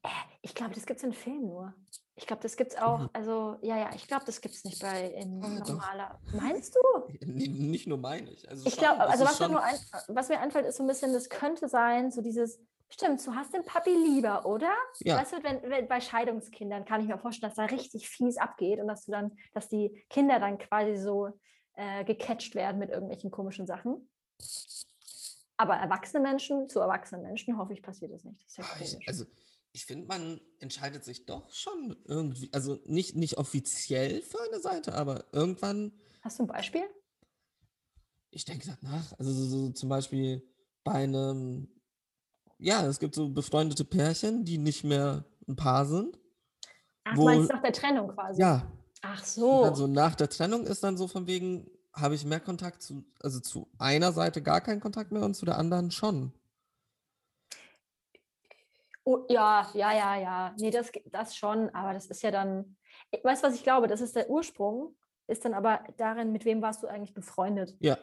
Äh, ich glaube, das gibt es in Filmen nur. Ich glaube, das gibt es auch, Mhm. also, ja, ja, ich glaube, das gibt es nicht bei in normaler. Meinst du? Nicht nur meine ich. Also Ich glaube, also was mir, ein, was mir einfällt, ist so ein bisschen, das könnte sein, so dieses, stimmt, du hast den Papi lieber, oder? Ja. Weißt du, wenn, wenn bei Scheidungskindern kann ich mir vorstellen, dass da richtig fies abgeht und dass du dann, dass die Kinder dann quasi so äh, gecatcht werden mit irgendwelchen komischen Sachen. Aber erwachsene Menschen, zu erwachsenen Menschen, hoffe ich, passiert das nicht. Das ja. Ich, also, ich finde, man entscheidet sich doch schon irgendwie, also nicht, nicht offiziell für eine Seite, aber irgendwann, Hast du ein Beispiel? ich denke danach, also so, so zum Beispiel bei einem, ja, es gibt so befreundete Pärchen, die nicht mehr ein Paar sind. Ach, Wo- du meinst nach der Trennung quasi. Ja, Ach so. dann so nach der Trennung ist dann so von wegen, habe ich mehr Kontakt zu, also zu einer Seite gar keinen Kontakt mehr und zu der anderen schon. Oh, ja, ja, ja, ja. Nee, das, das schon, aber das ist ja dann. Ich- Weißt du, was ich glaube? Das ist der Ursprung, ist dann aber darin, mit wem warst du eigentlich befreundet, Ja.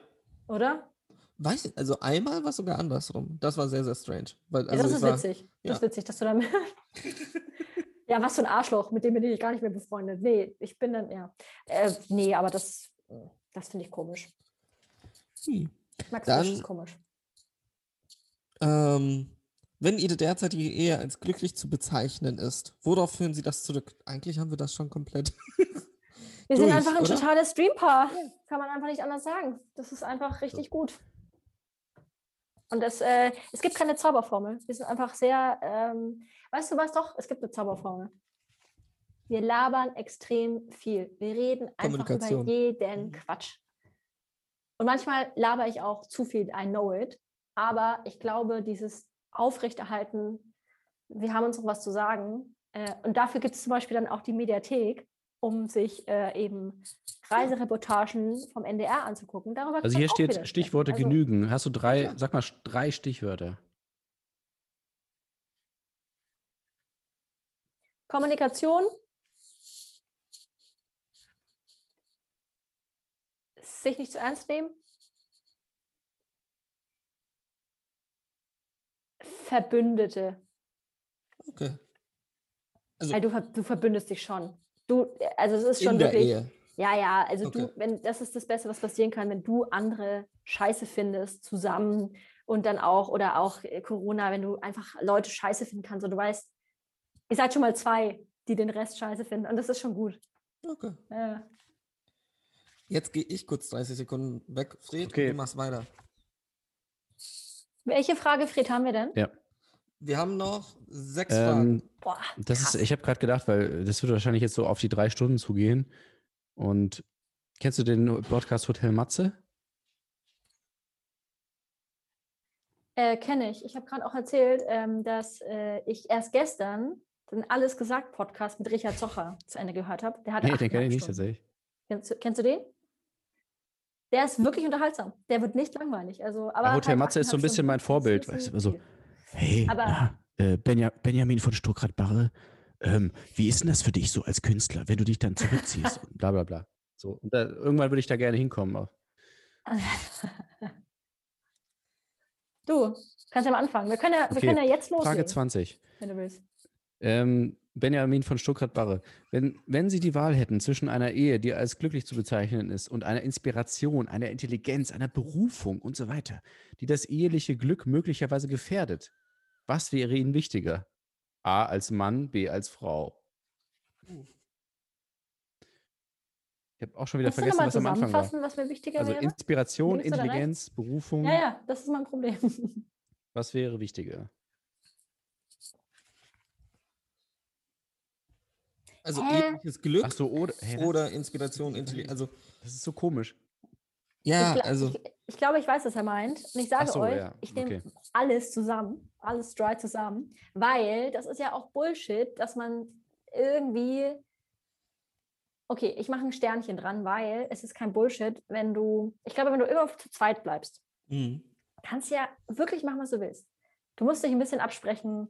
oder? Weiß ich, also einmal war es sogar andersrum. Das war sehr, sehr strange. Weil, Ja, also das ich ist war, witzig. Das ja. ist witzig, dass du dann. [LAUGHS] ja, was für ein Arschloch, mit dem bin ich gar nicht mehr befreundet. Nee, ich bin dann, ja. Äh, nee, aber das, das finde ich komisch. Hm. Max Dann- ist komisch. Ähm, wenn Ihre derzeitige Ehe als glücklich zu bezeichnen ist, worauf führen Sie das zurück? Eigentlich haben wir das schon komplett. [LAUGHS] Wir sind durch, einfach ein oder? totales Streampaar. Kann man einfach nicht anders sagen. Das ist einfach richtig gut. Und es, äh, es gibt keine Zauberformel. Wir sind einfach sehr, ähm, weißt du was doch? Es gibt eine Zauberformel. Wir labern extrem viel. Wir reden einfach über jeden Mhm. Quatsch. Und manchmal laber ich auch zu viel, I know it. Aber ich glaube, dieses Aufrechterhalten, wir haben uns noch was zu sagen. Äh, und dafür gibt es zum Beispiel dann auch die Mediathek, um sich äh, eben Reisereportagen vom NDR anzugucken. Darüber Also hier steht. Stichworte Also, genügen. Hast du drei, Ja. sag mal drei Stichwörter. Kommunikation, sich nicht zu ernst nehmen, Verbündete. Okay. Also Weil du, du verbündest dich schon. Du, also es ist schon in der wirklich. Ehe. Ja, ja, also Okay. du, wenn das ist das Beste, was passieren kann, wenn du andere Scheiße findest zusammen und dann auch, oder auch äh, Corona, wenn du einfach Leute Scheiße finden kannst und du weißt, ihr seid schon mal zwei, die den Rest Scheiße finden und das ist schon gut. Okay. Ja. Jetzt gehe ich kurz 30 Sekunden weg. Fred, Okay. du machst weiter. Welche Frage, Fred, haben wir denn? Ja. Wir haben noch sechs Fragen. Ähm, Boah, das ist, ich habe gerade gedacht, weil das wird wahrscheinlich jetzt so auf die drei Stunden zugehen. Und kennst du den Podcast Hotel Matze? Äh, Kenne ich. Ich habe gerade auch erzählt, ähm, dass äh, ich erst gestern den Alles gesagt Podcast mit Richard Zocher zu Ende gehört habe. Der hat Nee, den kenne ich nicht tatsächlich. Kennst, du- kennst du den? Der ist wirklich unterhaltsam. Der wird nicht langweilig. Also, aber Ja, Hotel halt Matze ist so ein 8,5 bisschen mein. Vorbild, Das Hey, Aber- na, äh, Benja, Benjamin von Stuckrad-Barre, ähm, wie ist denn das für dich so als Künstler, wenn du dich dann zurückziehst? [LAUGHS] Bla bla bla. So, und da, irgendwann würde ich da gerne hinkommen. aber- [LAUGHS] Du, kannst ja mal anfangen. Wir können ja, wir Okay, können ja jetzt loslegen, Frage 20. wenn du willst. Ähm, Benjamin von Stuttgart-Barre. Wenn, wenn Sie die Wahl hätten zwischen einer Ehe, die als glücklich zu bezeichnen ist, und einer Inspiration, einer Intelligenz, einer Berufung und so weiter, die das eheliche Glück möglicherweise gefährdet, was wäre Ihnen wichtiger? A als Mann, B als Frau. Ich habe auch schon wieder Kannst du vergessen, was am Anfang war. was mir wichtiger Also wäre? Inspiration, Intelligenz, Berufung, Ja, ja, das ist mein Problem. [LAUGHS] was wäre wichtiger? Also Hä? ewiges Glück Ach so, oder, das, oder Inspiration, Intelligenz. Also, das ist so komisch. ja, ich, gla- also, ich, ich glaube, ich weiß, was er meint. Und ich sage so, euch, ja, ich nehme okay. alles zusammen, alles dry zusammen, weil das ist ja auch Bullshit, dass man irgendwie. Okay, ich mache ein Sternchen dran, weil es ist kein Bullshit, wenn du. Ich glaube, wenn du immer zu zweit bleibst, mh. kannst ja wirklich machen, was du willst. Du musst dich ein bisschen absprechen,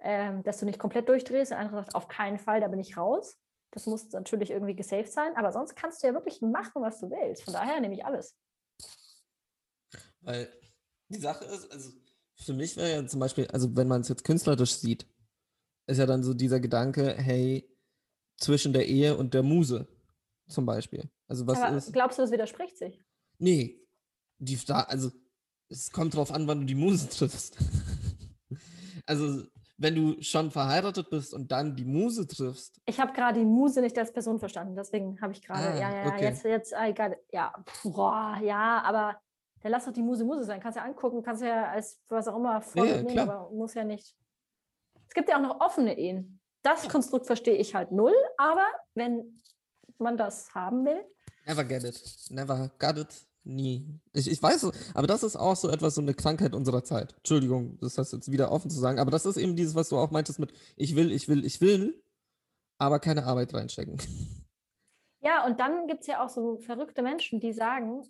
ähm, dass du nicht komplett durchdrehst. Der andere sagt, auf keinen Fall, da bin ich raus. Das muss natürlich irgendwie gesaved sein, aber sonst kannst du ja wirklich machen, was du willst. Von daher nehme ich alles. Weil die Sache ist, also für mich wäre ja zum Beispiel, also wenn man es jetzt künstlerisch sieht, ist ja dann so dieser Gedanke, hey, zwischen der Ehe und der Muse zum Beispiel. Also was aber ist. glaubst du, das widerspricht sich? Nee, die da, also es kommt drauf an, wann du die Muse [LAUGHS] triffst. also wenn du schon verheiratet bist und dann die Muse triffst, Ich habe gerade die Muse nicht als Person verstanden, deswegen habe ich gerade, Ah, ja, ja, ja, okay. jetzt, jetzt, got it. ja, boah, ja, aber dann lass doch die Muse Muse sein. Kannst ja angucken, kannst ja als was auch immer voll Ja, aber muss ja nicht. Es gibt ja auch noch offene Ehen. Das Konstrukt verstehe ich halt null, aber wenn man das haben will, never get it. Never got it. Nie. Ich, ich weiß, es, aber das ist auch so etwas, so eine Krankheit unserer Zeit. Entschuldigung, das heißt jetzt wieder offen zu sagen, aber das ist eben dieses, was du auch meintest mit ich will, ich will, ich will, aber keine Arbeit reinstecken. Ja, und dann gibt es ja auch so verrückte Menschen, die sagen,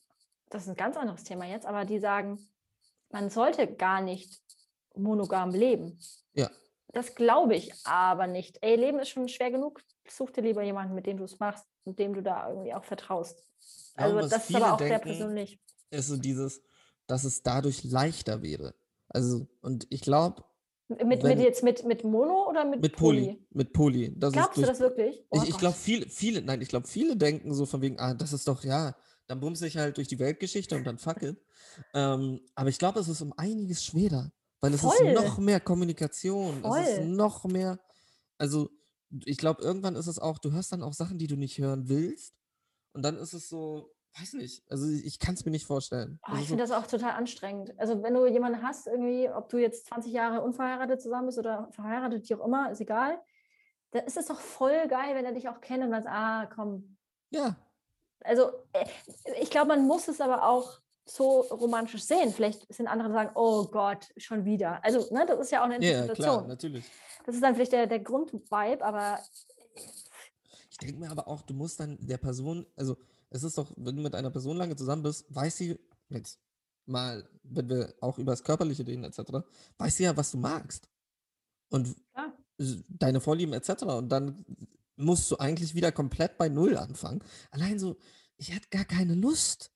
das ist ein ganz anderes Thema jetzt, aber die sagen, man sollte gar nicht monogam leben. Ja. Das glaube ich aber nicht. Ey, Leben ist schon schwer genug. Such dir lieber jemanden, mit dem du es machst und dem du da irgendwie auch vertraust. Also was das ist aber auch sehr denken, persönlich. ist so dieses, dass es dadurch leichter wäre. Also, und ich glaube, Mit, mit jetzt mit, mit Mono oder mit, mit Poly, mit Poly. Das Glaubst du durch, das wirklich? Oh Ich, ich glaube, viele, viele, nein, ich glaube, viele denken so von wegen, ah, das ist doch, ja, dann bumse ich halt durch die Weltgeschichte und dann fuck it. Ähm, aber ich glaube, es ist um einiges schwerer, weil es Voll. ist noch mehr Kommunikation, es ist Voll. noch mehr, also ich glaube, irgendwann ist es auch, du hörst dann auch Sachen, die du nicht hören willst und dann ist es so, weiß nicht, also ich, kann es mir nicht vorstellen. Oh, ich finde das auch total anstrengend. Also wenn du jemanden hast, irgendwie, ob du jetzt 20 Jahre unverheiratet zusammen bist oder verheiratet, wie auch immer, ist egal. Dann ist es doch voll geil, wenn er dich auch kennt und dann ah, komm. so, ja, Also äh, ich glaube, man muss es aber auch so romantisch sehen. Vielleicht sind andere, sagen, oh Gott, schon wieder. Also ne, das ist ja auch eine ja, klar, Interpretation. natürlich. das ist dann vielleicht der, der Grundvibe, aber Ich denke mir aber auch, du musst dann der Person, also es ist doch, wenn du mit einer Person lange zusammen bist, weiß sie, jetzt mal, wenn wir auch über das Körperliche reden etc., weiß sie ja, was du magst. Und s- deine Vorlieben etc. Und dann musst du eigentlich wieder komplett bei Null anfangen. Allein so, ich hätte gar keine Lust,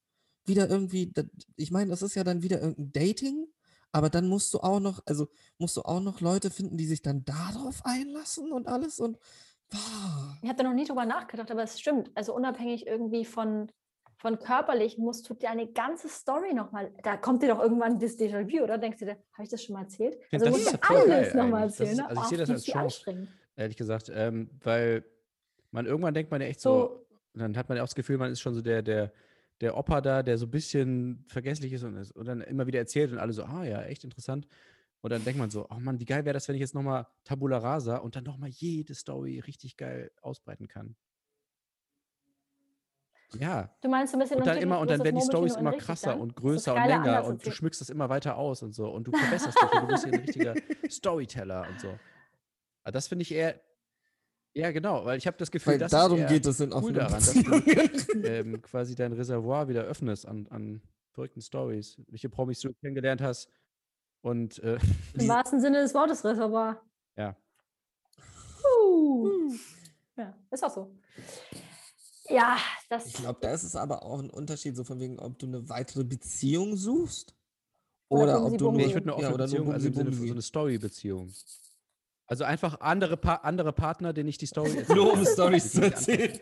wieder irgendwie, ich meine, das ist ja dann wieder irgendein Dating, aber dann musst du auch noch, also musst du auch noch Leute finden, die sich dann darauf einlassen und alles und boah. Ich habe da noch nie drüber nachgedacht, aber es stimmt. Also unabhängig irgendwie von, von körperlich musst du deine ganze Story nochmal, da kommt dir doch irgendwann das Déjà-vu, oder? Denkst du dir, habe ich das schon mal erzählt? Also du das musst geil alles nochmal erzählen. ist- ne? also ich sehe das als Chance. ehrlich gesagt, ähm, weil man irgendwann denkt man ja echt so, So, dann hat man ja auch das Gefühl, man ist schon so der, der, der Opa da, der so ein bisschen vergesslich ist und, ist und dann immer wieder erzählt und alle so, ah ja, echt interessant. Und dann denkt man so, oh Mann, wie geil wäre das, wenn ich jetzt nochmal Tabula Rasa und dann nochmal jede Story richtig geil ausbreiten kann. Ja, du meinst so ein bisschen und dann immer, und dann werden die Stories immer krasser dann? und größer und länger und du schmückst das immer weiter aus und so und du verbesserst dich und du bist hier ein richtiger [LAUGHS] Storyteller und so. Aber das finde ich eher, Ja, genau, weil ich habe das Gefühl, Weil das darum ist geht es in cool daran, dass du ähm, quasi dein Reservoir wieder öffnest an, an verrückten Stories, welche Promis du kennengelernt hast. Und äh, [LAUGHS] Im wahrsten Sinne des Wortes Reservoir. ja, Uh. Ja, ist auch so. Ja, das. Ich glaube, da ist es aber auch ein Unterschied, so von wegen, ob du eine weitere Beziehung suchst Oder oder, ob du nee, nur, ich würde eine offene ja, Beziehung, also im Sinne von so eine Story-Beziehung. Also einfach andere, pa andere Partner, denen ich die Story [LAUGHS] erzähle. Nur um Storys Die zu erzählen.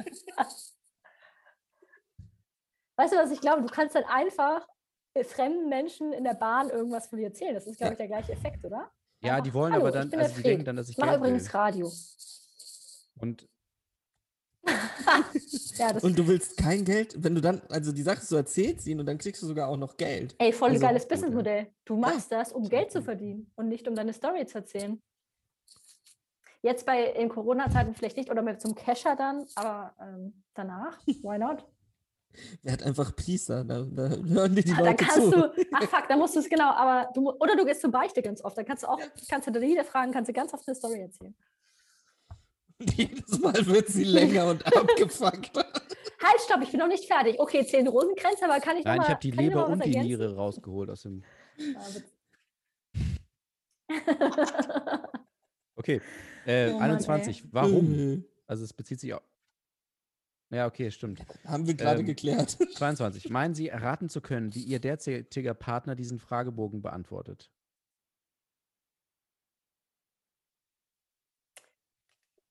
Weißt du, was ich glaube? Du kannst dann einfach äh, fremden Menschen in der Bahn irgendwas von dir erzählen. Das ist, glaube Ja. ich, der gleiche Effekt, oder? Ja, Einfach, die wollen aber dann, also die denken dann, dass ich Ich mache übrigens will. Radio. Und [LAUGHS] Ja, das Und du willst kein Geld, wenn du dann, also die Sache du erzählst ihnen und dann kriegst du sogar auch noch Geld. Ey, voll Also, geiles ja. Businessmodell. Du machst das, um Geld zu verdienen und nicht um deine Story zu erzählen. Jetzt bei in Corona-Zeiten vielleicht nicht oder mit zum Kescher dann, aber ähm, danach, why not? Wer [LAUGHS] hat einfach Priester? Da, da hören dir die Ah, dann Leute kannst zu. du, [LAUGHS] ach fuck, da musst du es genau, aber du, oder du gehst zur Beichte ganz oft, dann kannst du auch, kannst du jede fragen, kannst du ganz oft eine Story erzählen. [LAUGHS] Jedes Mal wird sie länger und abgefuckt. Halt, stopp, ich bin noch nicht fertig. Okay, zehn Rosenkränze, aber kann ich noch nein, mal, ich habe die noch Leber und die ergänzen? Niere rausgeholt aus dem. Ah. Okay, äh, Oh Mann. 21. Warum? Äh, Also es bezieht sich auch. Ja, okay, stimmt. Haben wir gerade Ähm, geklärt. [LAUGHS] 22. Meinen Sie, erraten zu können, wie Ihr derzeitiger Partner diesen Fragebogen beantwortet?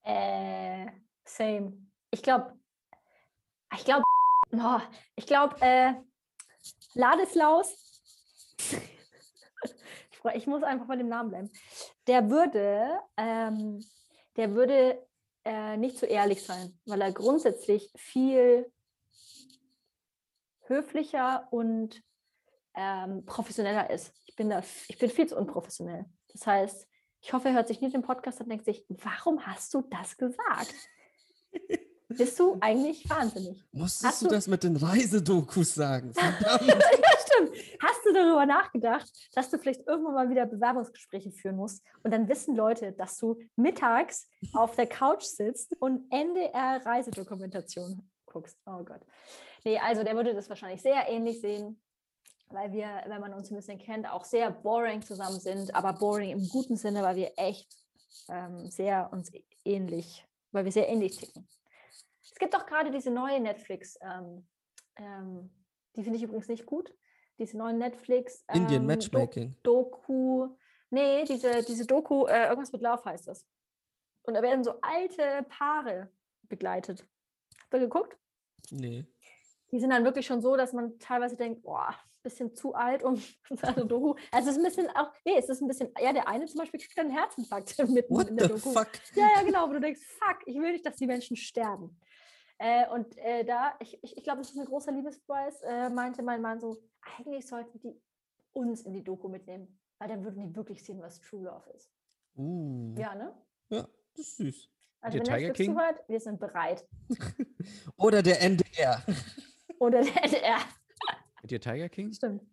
Äh, same. Ich glaube, ich glaube, [LAUGHS] oh, ich glaube, äh, Ladislaus, [LAUGHS] ich, muss einfach bei dem Namen bleiben, der würde, ähm, der würde äh, nicht so ehrlich sein, weil er grundsätzlich viel höflicher und ähm, professioneller ist. Ich bin, da, ich bin viel zu unprofessionell. Das heißt, ich hoffe, er hört sich nicht den Podcast und denkt sich, warum hast du das gesagt? Bist du eigentlich wahnsinnig? Musstest hast du das mit den Reisedokus sagen? [LAUGHS] Ja, stimmt. Hast du darüber nachgedacht, dass du vielleicht irgendwann mal wieder Bewerbungsgespräche führen musst und dann wissen Leute, dass du mittags auf der Couch sitzt und NDR-Reisedokumentation guckst? Oh Gott. Nee, also der würde das wahrscheinlich sehr ähnlich sehen, weil wir, wenn man uns ein bisschen kennt, auch sehr boring zusammen sind, aber boring im guten Sinne, weil wir echt ähm, sehr uns ähnlich, weil wir sehr ähnlich ticken. Es gibt auch gerade diese neue Netflix, ähm, ähm, die finde ich übrigens nicht gut. Diese neuen Netflix. Indian ähm, Matchmaking. Do Doku. Nee, diese, diese Doku, äh, irgendwas mit Love heißt das. Und da werden so alte Paare begleitet. Habt ihr geguckt? Nee. Die sind dann wirklich schon so, dass man teilweise denkt, boah, bisschen zu alt, um [LAUGHS] so eine Doku. Also es ist ein bisschen auch, nee, es ist ein bisschen, ja, der eine zum Beispiel kriegt einen Herzinfarkt [LAUGHS] mitten What in der Doku. fuck? Ja, ja, genau, wo du denkst, fuck, ich will nicht, dass die Menschen sterben. Äh, und äh, da, ich, ich, ich glaube, das ist ein großer Liebespreis, äh, meinte mein Mann so, eigentlich sollten die uns in die Doku mitnehmen, weil dann würden die wirklich sehen, was True Love ist. Uh, ja. Ja, ne? das ist süß. Also ihr wenn Tiger King? zuhört, wir sind bereit. [LAUGHS] Oder der NDR. [LAUGHS] Oder der NDR. Mit dir Tiger King? Stimmt.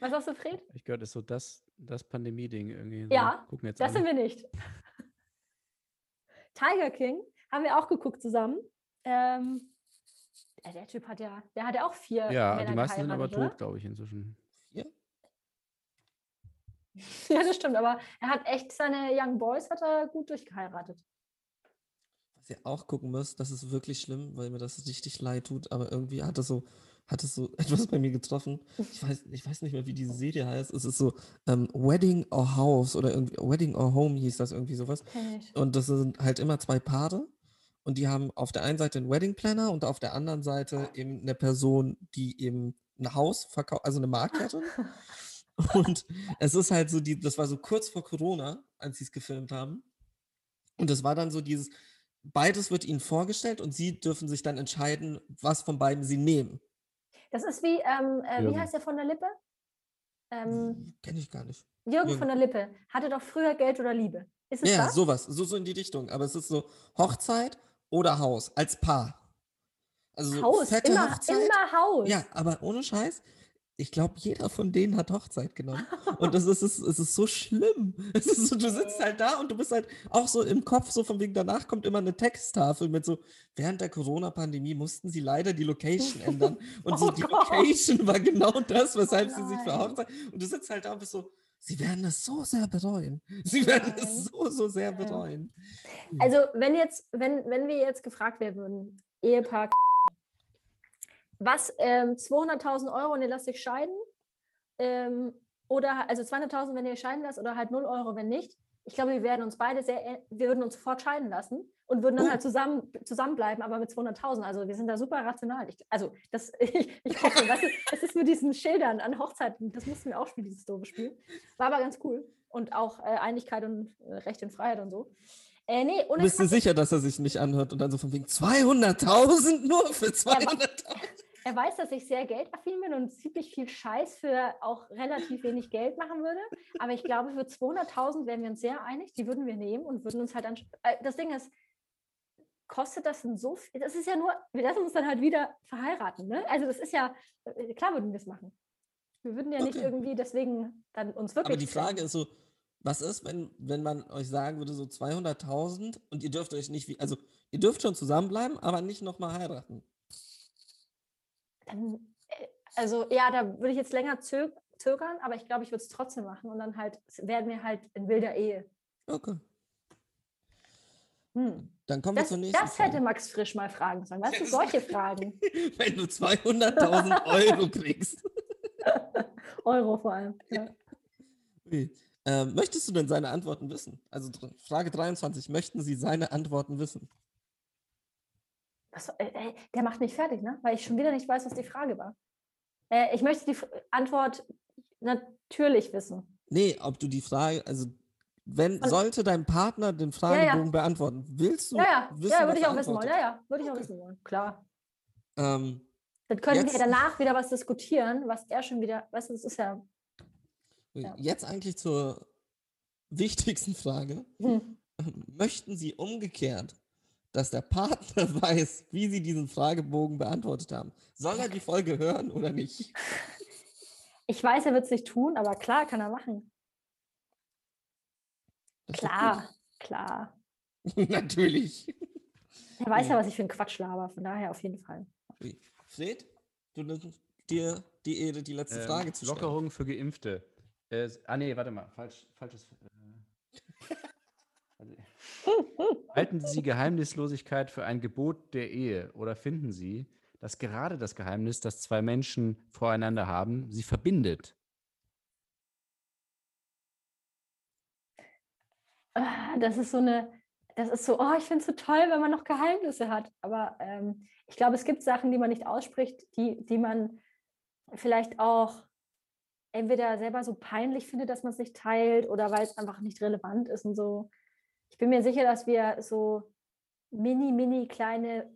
Was sagst du, Fred? Ich gehört, das ist so das, das Pandemie-Ding irgendwie. So, Ja, Gucken jetzt Das sind alle. wir nicht. [LAUGHS] Tiger King haben wir auch geguckt zusammen. Ähm, ja, der Typ hat ja, der hat ja auch vier Ja, Männer die meisten sind aber tot, glaube ich, inzwischen. [LAUGHS] Ja, das stimmt, aber er hat echt seine Young Boys hat er gut durchgeheiratet. Was ihr auch gucken müsst, das ist wirklich schlimm, weil mir das richtig leid tut, aber irgendwie hat es so, hat es so [LAUGHS] etwas bei mir getroffen. Ich weiß, ich weiß nicht mehr, wie diese Serie heißt. Es ist so ähm, Wedding or House oder irgendwie Wedding or Home hieß das irgendwie sowas. Und das sind halt immer zwei Paare. Und die haben auf der einen Seite einen Wedding Planner und auf der anderen Seite eben eine Person, die eben ein Haus verkauft, also eine Maklerin. [LAUGHS] Und es ist halt so, die, das war so kurz vor Corona, als sie es gefilmt haben. Und es war dann so dieses, beides wird ihnen vorgestellt und sie dürfen sich dann entscheiden, was von beiden sie nehmen. Das ist wie, ähm, äh, wie Jürgen. heißt der von der Lippe? Ähm, Kenne ich gar nicht. Jürgen Jürgen. von der Lippe hatte doch früher Geld oder Liebe. Ist es Ja, das? sowas, so, so in die Richtung. Aber es ist so Hochzeit oder Haus als Paar. Also so Haus, fette immer, Hochzeit. immer Haus. Ja, aber ohne Scheiß, ich glaube, jeder von denen hat Hochzeit genommen. Und das ist, es ist, ist so schlimm. [LAUGHS] Es ist so, du sitzt halt da und du bist halt auch so im Kopf, so von wegen, danach kommt immer eine Texttafel mit so, während der Corona-Pandemie mussten sie leider die Location ändern. [LAUGHS] Und Oh so die Gott. Location war genau das, weshalb Oh sie sich für nein. Hochzeit. Und du sitzt halt da und bist so, sie werden es so sehr bereuen. [LAUGHS] Sie werden Nein. es so, so sehr bereuen. Also, wenn jetzt, wenn, wenn wir jetzt gefragt werden würden, Ehepaar, was, ähm, 200.000 Euro und ihr lasst euch scheiden? Ähm, oder, also 200.000, wenn ihr scheiden lasst, oder halt 0 Euro, wenn nicht. Ich glaube, wir werden uns beide sehr, äh, wir würden uns sofort scheiden lassen und würden dann Oh. halt zusammen, zusammenbleiben, aber mit 200.000. Also, wir sind da super rational. Ich, also, das, [LAUGHS] ich, ich hoffe, weißt du, es ist mit diesen Schildern an Hochzeiten, das mussten wir auch spielen, dieses doofe Spiel. War aber ganz cool. Und auch äh, Einigkeit und äh, Recht und Freiheit und so. Äh, nee, ohne Bist du sicher, dass er sich nicht anhört und dann so von wegen 200.000 nur für 200.000? Er weiß, dass ich sehr geldaffin bin und ziemlich viel Scheiß für auch relativ wenig Geld machen würde. Aber ich glaube, für 200.000 wären wir uns sehr einig. Die würden wir nehmen und würden uns halt dann. Äh, das Ding ist, kostet das denn so viel? Das ist ja nur, wir lassen uns dann halt wieder verheiraten. Ne? Also, das ist ja, äh, klar würden wir es machen. Wir würden ja nicht Okay. irgendwie deswegen dann uns wirklich. Aber die Frage ist so, was ist, wenn, wenn man euch sagen würde, so 200.000 und ihr dürft euch nicht, also ihr dürft schon zusammenbleiben, aber nicht nochmal heiraten. Dann, äh, also, ja, da würde ich jetzt länger zö zögern, aber ich glaube, ich würde es trotzdem machen und dann halt werden wir halt in wilder Ehe. Okay. Hm. Dann kommen wir Das, zur nächsten das hätte Frage. Max Frisch mal fragen sollen. Weißt du, solche [LAUGHS] Fragen. Wenn du 200.000 [LAUGHS] Euro kriegst. [LAUGHS] Euro vor allem. Ja. Ui. Ähm, möchtest du denn seine Antworten wissen? Also Frage 23, möchten Sie seine Antworten wissen? Was, äh, äh, der macht mich fertig, ne? Weil ich schon wieder nicht weiß, was die Frage war. Äh, ich möchte die Antwort natürlich wissen. Nee, ob du die Frage, also wenn, Und- sollte dein Partner den Fragebogen beantworten, willst du Ja, ja, wissen, ja, würde ich auch wissen wollen. Ja, ja, würde ich auch Okay. wissen wollen. Klar. Ähm, Dann können Jetzt- wir danach wieder was diskutieren, was er schon wieder, weißt du, das ist ja. Ja. Jetzt eigentlich zur [LAUGHS] wichtigsten Frage. Hm. [LAUGHS] Möchten Sie umgekehrt, dass der Partner [LAUGHS] weiß, wie Sie diesen Fragebogen beantwortet haben? Soll er die Folge hören oder nicht? Ich weiß, er wird es nicht tun, aber klar kann er machen. Das Klar, klar. [LAUGHS] Natürlich. Er weiß ja, Ja. was ich für ein Quatsch laber, von daher auf jeden Fall. Fred, du nimmst dir die Ehre, die letzte Ähm, Frage zu stellen. Lockerung für Geimpfte. Äh, ah, nee, warte mal. Falsch, falsches. Äh. [LAUGHS] Halten Sie Geheimnislosigkeit für ein Gebot der Ehe oder finden Sie, dass gerade das Geheimnis, das zwei Menschen voreinander haben, sie verbindet? Das ist so eine, das ist so, oh, ich finde es so toll, wenn man noch Geheimnisse hat. Aber ähm, ich glaube, es gibt Sachen, die man nicht ausspricht, die, die man vielleicht auch entweder selber so peinlich findet, dass man es nicht teilt oder weil es einfach nicht relevant ist und so. Ich bin mir sicher, dass wir so mini, mini kleine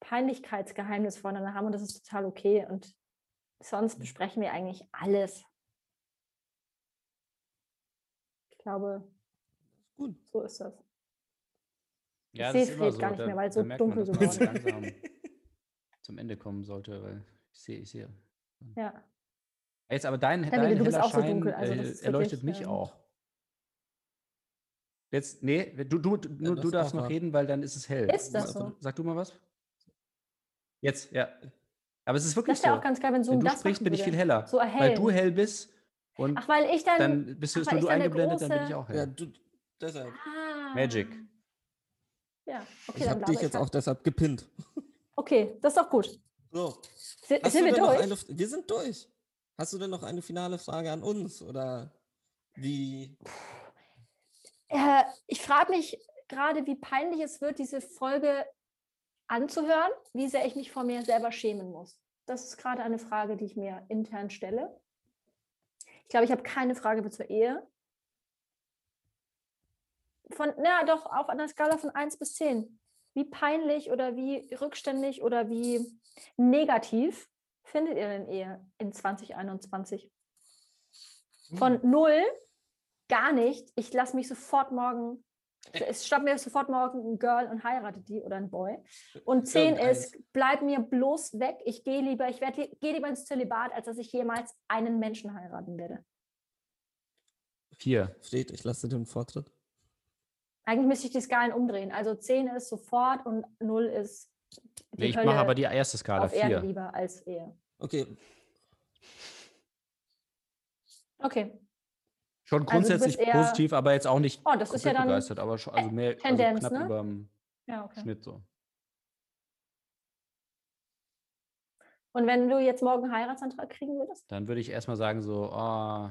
Peinlichkeitsgeheimnisse voneinander haben und das ist total okay. Und sonst besprechen wir eigentlich alles. Ich glaube, Gut. so ist das. Ich das seh ist immer Fred gar nicht da- mehr, weil da so dunkel man geworden langsam [LAUGHS] zum Ende kommen sollte, weil ich sehe, ich sehe. Ja. Jetzt aber dein, Davide, dein du bist heller auch so Schein dunkel, also das äh, ist erleuchtet wirklich, mich ähm, auch. Jetzt, nee, du, du, du, das du darfst noch reden, weil dann ist es hell. Ist das Sag- so? Sag du mal was? Jetzt, ja. Aber es ist wirklich Das wäre so. auch ganz geil, wenn Zoom Wenn du das sprichst, bin ich viel heller. So weil du hell bist und Ach, weil ich dann. dann bist du, ach, nur ich du eingeblendet, dann bin ich große- auch Ja, hell. du, deshalb. ah, Magic. Ja, okay, Ich dann habe dich jetzt halt. auch deshalb gepinnt. Okay, das ist doch gut. So, Sind du wir durch? eine, wir sind durch. Hast du denn noch eine finale Frage an uns oder wie? Äh, ich frage mich gerade, wie peinlich es wird, diese Folge anzuhören, wie sehr ich mich vor mir selber schämen muss. Das ist gerade eine Frage, die ich mir intern stelle. Ich glaube, ich habe keine Frage mehr zur Ehe. Von, na doch, auf einer Skala von 1 bis 10. Wie peinlich oder wie rückständig oder wie negativ findet ihr denn Ehe in 2021? Von null, gar nicht. Ich lasse mich sofort morgen Es stoppt mir sofort morgen ein Girl und heiratet die oder ein Boy. Und zehn Irgendeins. ist, bleib mir bloß weg. Ich gehe lieber, ich werde gehe lieber ins Zölibat, als dass ich jemals einen Menschen heiraten werde. Vier. Fred, ich lasse den Vortritt. Eigentlich müsste ich die Skalen umdrehen. Also 10 ist sofort und 0 ist Nee, ich mache aber die erste Skala. auf Vier. lieber als Ehe. Okay, Okay, Schon Also grundsätzlich eher- positiv, aber jetzt auch nicht Oh, das ist ja dann begeistert, aber schon, also mehr Tendenz, also knapp ne? über dem ja, okay. Schnitt so. Und wenn du jetzt morgen einen Heiratsantrag kriegen würdest? Dann würde ich erstmal sagen so, oh,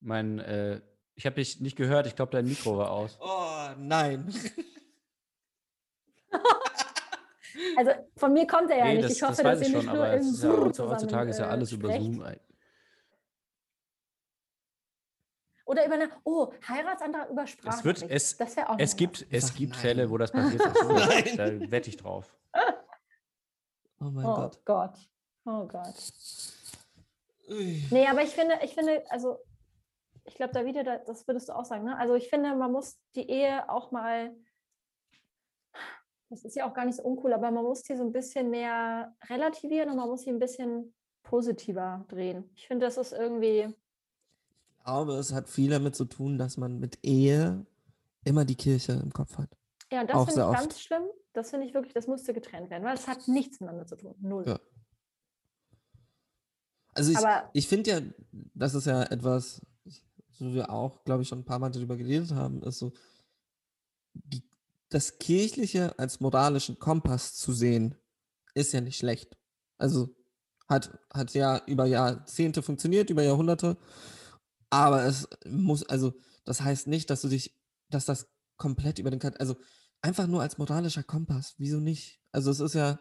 mein, äh, ich habe dich nicht gehört, ich glaube, dein Mikro war aus. Oh, nein. [LAUGHS] Also von mir kommt er ja Nee, nicht. das, ich hoffe, das dass ihr schon, nicht nur aber im es ist ja, Zoom heutzutage ist ja alles über. Zoom. ey. Oder über eine, oh, Heiratsantrag über Sprache. Es, wird, es, das wäre auch es gibt, es gibt nein. Fälle, wo das passiert ist. [LAUGHS] Da wette ich drauf. Oh mein. Oh Gott. Gott. Oh Gott. Ui. Nee, aber ich finde, ich finde, also ich glaube, da- das würdest du auch sagen, ne? Also ich finde, man muss die Ehe auch mal, das ist ja auch gar nicht so uncool, aber man muss die so ein bisschen mehr relativieren und man muss sie ein bisschen positiver drehen. Ich finde, das ist irgendwie, glaube, es hat viel damit zu tun, dass man mit Ehe immer die Kirche im Kopf hat. ja, und das finde ich oft. ganz schlimm. Das finde ich wirklich, das musste getrennt werden, weil es hat nichts miteinander zu tun. Null. Ja. Also ich, Aber ich finde ja, das ist ja etwas, so wir auch, glaube ich, schon ein paar Mal darüber geredet haben, ist so, die, das Kirchliche als moralischen Kompass zu sehen, ist ja nicht schlecht. Also hat, hat ja über Jahrzehnte funktioniert, über Jahrhunderte, aber es muss, also das heißt nicht, dass du dich, dass das komplett über den Kant, also einfach nur als moralischer Kompass, wieso nicht? Also es ist ja,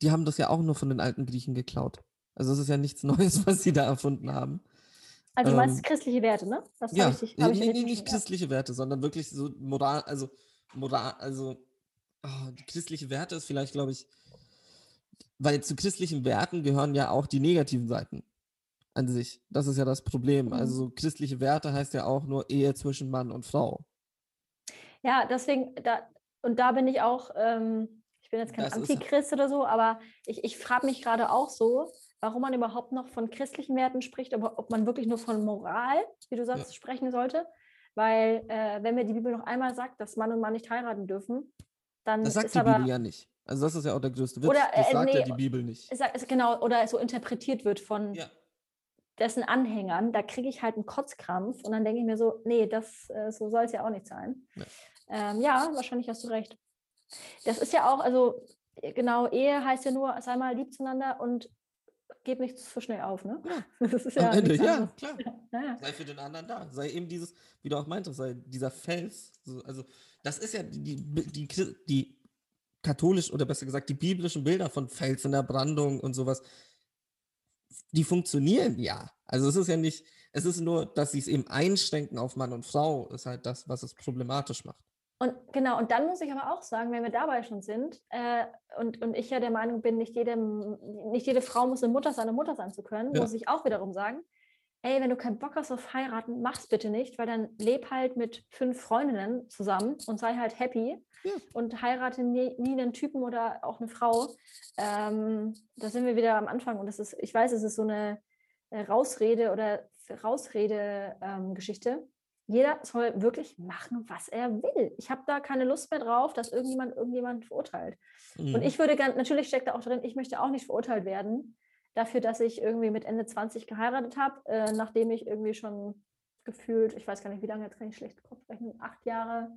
die haben das ja auch nur von den alten Griechen geklaut. Also es ist ja nichts [LAUGHS] Neues, was sie da erfunden haben. also du meinst ähm, christliche Werte, ne? Das Ja, ich, dich- nee, ich nee, nicht christliche Werte, sondern wirklich so moral, also moral, also oh, die christliche Werte ist vielleicht, glaube ich, weil zu christlichen Werten gehören ja auch die negativen Seiten an sich. Das ist ja das Problem. Mhm. Also so christliche Werte heißt ja auch nur Ehe zwischen Mann und Frau. Ja, Ja, deswegen, da, und da bin ich auch, ähm, ich bin jetzt kein Das ist- Antichrist oder so, aber ich, ich frage mich gerade auch so, warum man überhaupt noch von christlichen Werten spricht, aber ob man wirklich nur von Moral, wie du sagst, sprechen sollte. Weil, äh, wenn mir die Bibel noch einmal sagt, dass Mann und Mann nicht heiraten dürfen, dann Das sagt ist die aber. Bibel ja nicht. Also das ist ja auch der größte Witz. Oder, das äh, sagt ja nee, die Bibel nicht. Es sagt- es genau, oder so interpretiert wird von Ja. Dessen Anhängern, da kriege ich halt einen Kotzkrampf und dann denke ich mir so, nee, das äh, so soll es ja auch nicht sein. Ja. Ähm, ja, wahrscheinlich hast du recht. Das ist ja auch, also äh, genau, Ehe heißt ja nur, sei mal lieb zueinander und gib nicht zu schnell auf, ne? [LAUGHS] Das ist Am Ende, ja, klar. [LAUGHS] Ja, ja. Sei für den anderen da. Sei eben dieses, wie du auch meintest, sei dieser Fels. So, also, das ist ja die, die, die, die katholisch oder besser gesagt die biblischen Bilder von Fels in der Brandung und sowas. Die funktionieren ja. Also, es ist ja nicht, es ist nur, dass sie es eben einschränken auf Mann und Frau, ist halt das, was es problematisch macht. Und genau, und dann muss ich aber auch sagen, wenn wir dabei schon sind, äh, und, und ich ja der Meinung bin, nicht, jedem, nicht jede Frau muss eine Mutter sein, um Mutter sein zu können, Ja. muss ich auch wiederum sagen, ey, wenn du keinen Bock hast auf heiraten, mach's bitte nicht, weil dann leb halt mit fünf Freundinnen zusammen und sei halt happy Ja. und heirate nie, nie einen Typen oder auch eine Frau. Ähm, da sind wir wieder am Anfang und das ist, ich weiß, es ist so eine äh, Rausrede oder Rausrede-Geschichte. Jeder soll wirklich machen, was er will. Ich habe da keine Lust mehr drauf, dass irgendjemand irgendjemand verurteilt. Und Mhm. ich würde ganz, natürlich steckt da auch drin, ich möchte auch nicht verurteilt werden dafür, dass ich irgendwie mit Ende 20 geheiratet habe, äh, nachdem ich irgendwie schon gefühlt, ich weiß gar nicht, wie lange, jetzt kann ich schlecht Kopf rechnen, acht Jahre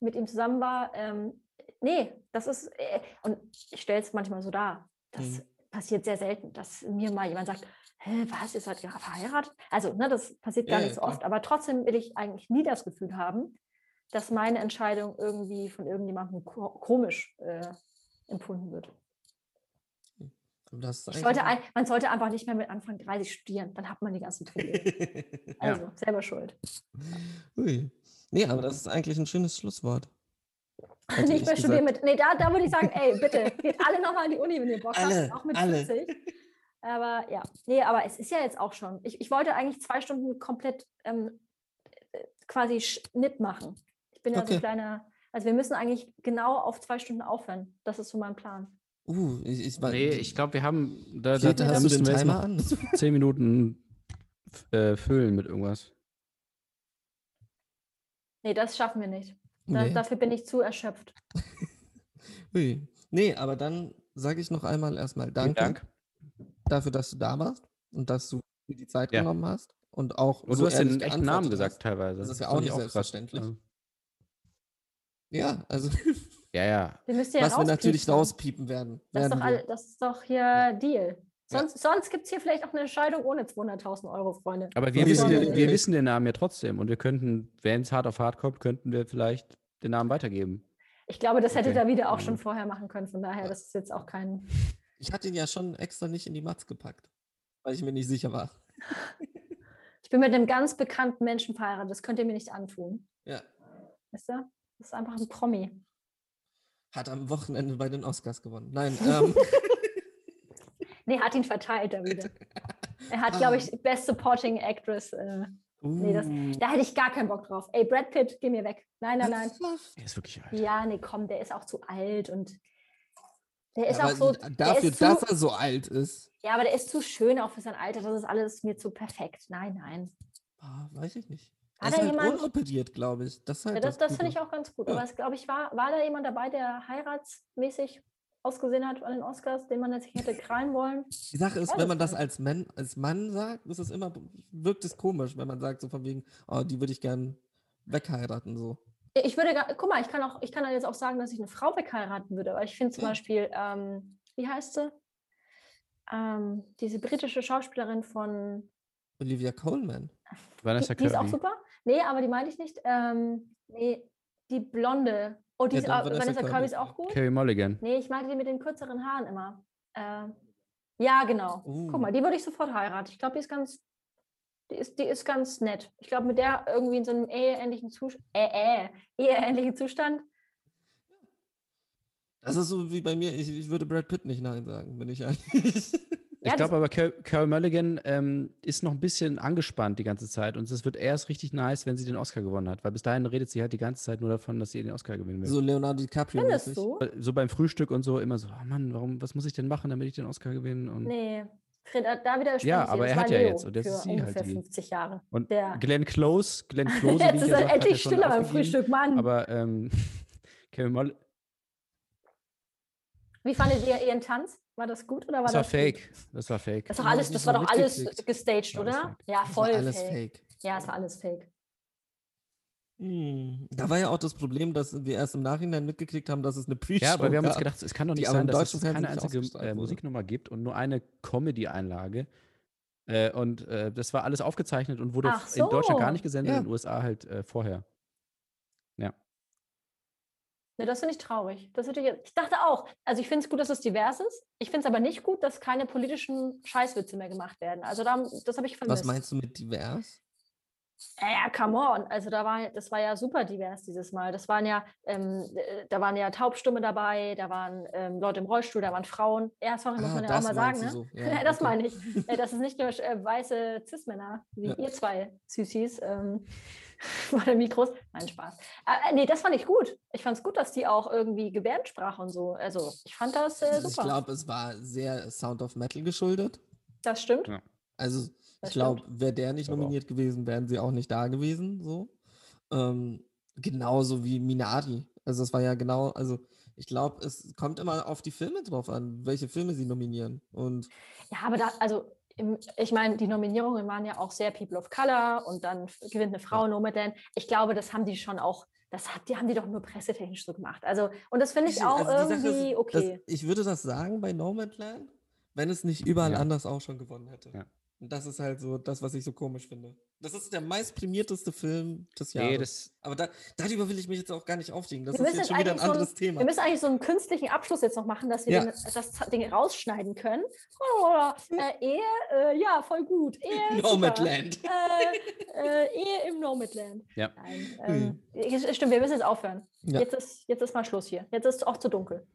mit ihm zusammen war. Ähm, nee, das ist, äh, und ich stelle es manchmal so dar, das Mhm. passiert sehr selten, dass mir mal jemand sagt, Hä, was, ihr seid ja verheiratet? Also, ne, das passiert gar Ja, nicht so oft, aber trotzdem will ich eigentlich nie das Gefühl haben, dass meine Entscheidung irgendwie von irgendjemandem ko komisch äh, empfunden wird. Das Ich sollte ein, man sollte einfach nicht mehr mit Anfang 30 studieren, dann hat man die ganzen Privilegien. [LAUGHS] Also, selber schuld. Ui. Nee, aber das ist eigentlich ein schönes Schlusswort. [LAUGHS] Hätte nicht ich mehr studieren mit. Nee, da, da würde ich sagen, ey, bitte, geht alle nochmal an die Uni, wenn ihr Bock Alle, habt, auch mit alle. 50. Aber ja, nee, aber es ist ja jetzt auch schon. Ich, ich wollte eigentlich zwei Stunden komplett ähm, äh, quasi Schnitt machen. bin ja so Okay. ein kleiner. Also wir müssen eigentlich genau auf zwei Stunden aufhören. Das ist so mein Plan. Uh, ich, ich, Nee, ich glaube, wir haben. Da, da, da hast du den Timer an? [LAUGHS] 10 Minuten äh, füllen mit irgendwas. Nee, das schaffen wir nicht. Da, Nee. Dafür bin ich zu erschöpft. [LAUGHS] Ui. Nee, aber dann sage ich noch einmal erstmal Danke Dank. dafür, dass du da warst und dass du dir die Zeit Ja. genommen hast. Und auch Und so du hast den echten Namen gesagt hast. teilweise. Das ist ja auch ich nicht krass. selbstverständlich. Also, Ja, also Ja, ja. Den müsst ihr ja was wir natürlich rauspiepen werden. Das ist, werden doch wir. all, das ist doch hier Deal. Sonst, sonst gibt es hier vielleicht auch eine Entscheidung ohne 200.000 Euro, Freunde. Aber wir, wissen, ist den, wir wissen den Namen ja trotzdem. Und wir könnten, wenn es hart auf hart kommt, könnten wir vielleicht den Namen weitergeben. Ich glaube, das hätte Okay. da wieder auch Mhm. schon vorher machen können. Von daher, das ist jetzt auch kein. Ich hatte ihn ja schon extra nicht in die Matz gepackt, weil ich mir nicht sicher war. [LAUGHS] Ich bin mit einem ganz bekannten Menschen verheiratet. Das könnt ihr mir nicht antun. Ja. Weißt du? Das ist einfach ein Promi. Hat am Wochenende bei den Oscars gewonnen. Nein, ähm, [LAUGHS] Nee, hat ihn verteilt da wieder. Er hat, glaube Ah. ich, Best Supporting Actress. Äh, Nee, das- uh, da hätte ich gar keinen Bock drauf. Ey, Brad Pitt, geh mir weg. Nein, nein, nein. Der ist wirklich alt. Ja, nee, komm, der ist auch zu alt und der ist Ja, auch so. dafür, ist zu, dass er so alt ist, Ja, aber der ist zu schön auch für sein Alter. Das ist alles mir zu perfekt. Nein, nein. ah, weiß ich nicht. Er ist halt jemand- unoperiert, glaube ich. Das, halt Ja, das das finde Gute. ich auch ganz gut. Ja. Aber es, glaube ich, war, war da jemand dabei, der heiratsmäßig ausgesehen hat an den Oscars, den man jetzt hätte krallen wollen? Die Sache ist, wenn man das als Mann, als Mann sagt, ist es immer, wirkt es komisch, wenn man sagt, so von wegen, oh, die würde ich gern wegheiraten, so. Ich würde, gar, guck mal, ich kann auch, ich kann dann jetzt auch sagen, dass ich eine Frau wegheiraten würde. Aber ich finde zum Ja. Beispiel, ähm, wie heißt sie? Ähm, diese britische Schauspielerin von Olivia Coleman. Vanessa die, die ist auch super. Nee, aber die meinte ich nicht. Ähm, nee, die blonde. Oh, die Ja, ist auch, Vanessa Vanessa, Kirby ist auch gut. Carey Mulligan. Nee, ich meinte die mit den kürzeren Haaren immer. Ähm, ja, genau. Guck Uh. mal, die würde ich sofort heiraten. Ich glaube, die ist ganz, die ist, die ist ganz nett. Ich glaube, mit der irgendwie in so einem eheähnlichen Zustand, äh, äh, eheähnlichen Zustand. Das ist so wie bei mir, ich, ich würde Brad Pitt nicht Nein sagen, bin ich ehrlich. [LAUGHS] Ich Ja, das- glaube aber, Car- Carey Mulligan ähm, ist noch ein bisschen angespannt die ganze Zeit. Und es wird erst richtig nice, wenn sie den Oscar gewonnen hat. Weil bis dahin redet sie halt die ganze Zeit nur davon, dass sie den Oscar gewinnen will. so Leonardo DiCaprio. Findest mäßig. du? So beim Frühstück und so immer so, oh Mann, warum, was muss ich denn machen, damit ich den Oscar gewinne? Und, Nee, Fred, da widerspreche Ja, ich aber Das er hat ja Leo jetzt und jetzt für ist sie halt ungefähr die- 50 Jahre. und Der, Glenn Close, Glenn Close, [LAUGHS] jetzt ich ist er endlich stiller beim. Frühstück, Mann. Aber ähm, [LAUGHS] Carey Mulligan, Wie fandet ihr ihren Tanz? War das gut oder war das das war gut? fake. Das war fake. Das, war ich alles, das war doch alles gestaged, oder? fake. Ja, Das voll war alles fake. fake. Ja, es war alles fake. Hm. Da war ja auch das Problem, dass wir erst im Nachhinein mitgekriegt haben, dass es eine Pre-Show Ja, aber wir haben uns gedacht, es kann doch nicht sein, dass es keine einzige äh. Musiknummer gibt und nur eine Comedy-Einlage. Äh, und äh, das war alles aufgezeichnet und wurde in Deutschland gar nicht gesendet, Ja. in den USA halt vorher. Ne, das finde ich traurig. Das ich, ich dachte auch, also ich finde es gut, dass es divers ist. Ich finde es aber nicht gut, dass keine politischen Scheißwitze mehr gemacht werden. Also da, das habe ich vermisst. Was meinst du mit divers? Ja, come on. Also da war, das war ja super divers dieses Mal. Das waren ja, ähm, äh, da waren ja Taubstumme dabei, da waren ähm, Leute im Rollstuhl, da waren Frauen. Ja, sorry, muss Ah, man ja auch mal sagen, ne? so. [LAUGHS] Ja, das okay. meine ich. Das ist nicht nur äh, weiße Cis-Männer, wie Ja. ihr zwei Süßis ähm, [LAUGHS] vor den Mikros. Nein, Spaß. Äh, äh, nee, das fand ich gut. Ich fand es gut, dass die auch irgendwie Gebärdensprache und so. Also ich fand das äh, Also ich super. glaube, es war sehr Sound of Metal geschuldet. das stimmt. Ja. Also Das ich glaube, wäre der nicht Ich glaub auch. nominiert gewesen, wären sie auch nicht da gewesen. So. Ähm, genauso wie Minari. Also es war ja genau, also ich glaube, es kommt immer auf die Filme drauf an, welche Filme sie nominieren. Und Ja, aber da, also im, ich meine, die Nominierungen waren ja auch sehr People of Color und dann gewinnt eine Frau Nomadan. Ich glaube, das haben die schon auch, das hat, die haben die doch nur pressetechnisch so gemacht. Also, und das finde ich auch also irgendwie ist, okay. Das, ich würde das sagen bei Nomadland, wenn es nicht überall Ja. anders auch schon gewonnen hätte. Ja. Und das ist halt so das, was ich so komisch finde. Das ist der meistprämierteste Film des Jahres. Nee, das, Aber da, darüber will ich mich jetzt auch gar nicht aufregen. Das Wir ist müssen jetzt schon wieder ein eigentlich so ein- anderes Thema. Wir müssen eigentlich so einen künstlichen Abschluss jetzt noch machen, dass wir Ja. den, das Ding rausschneiden können. Oh, äh, Ehe, äh, ja, voll gut. Ehe. Nomadland. Äh, äh, Ehe im Nomadland. Ja. Nein, ähm, es- Stimmt, wir müssen jetzt aufhören. Ja. Jetzt, ist, jetzt ist mal Schluss hier. Jetzt ist es auch zu dunkel.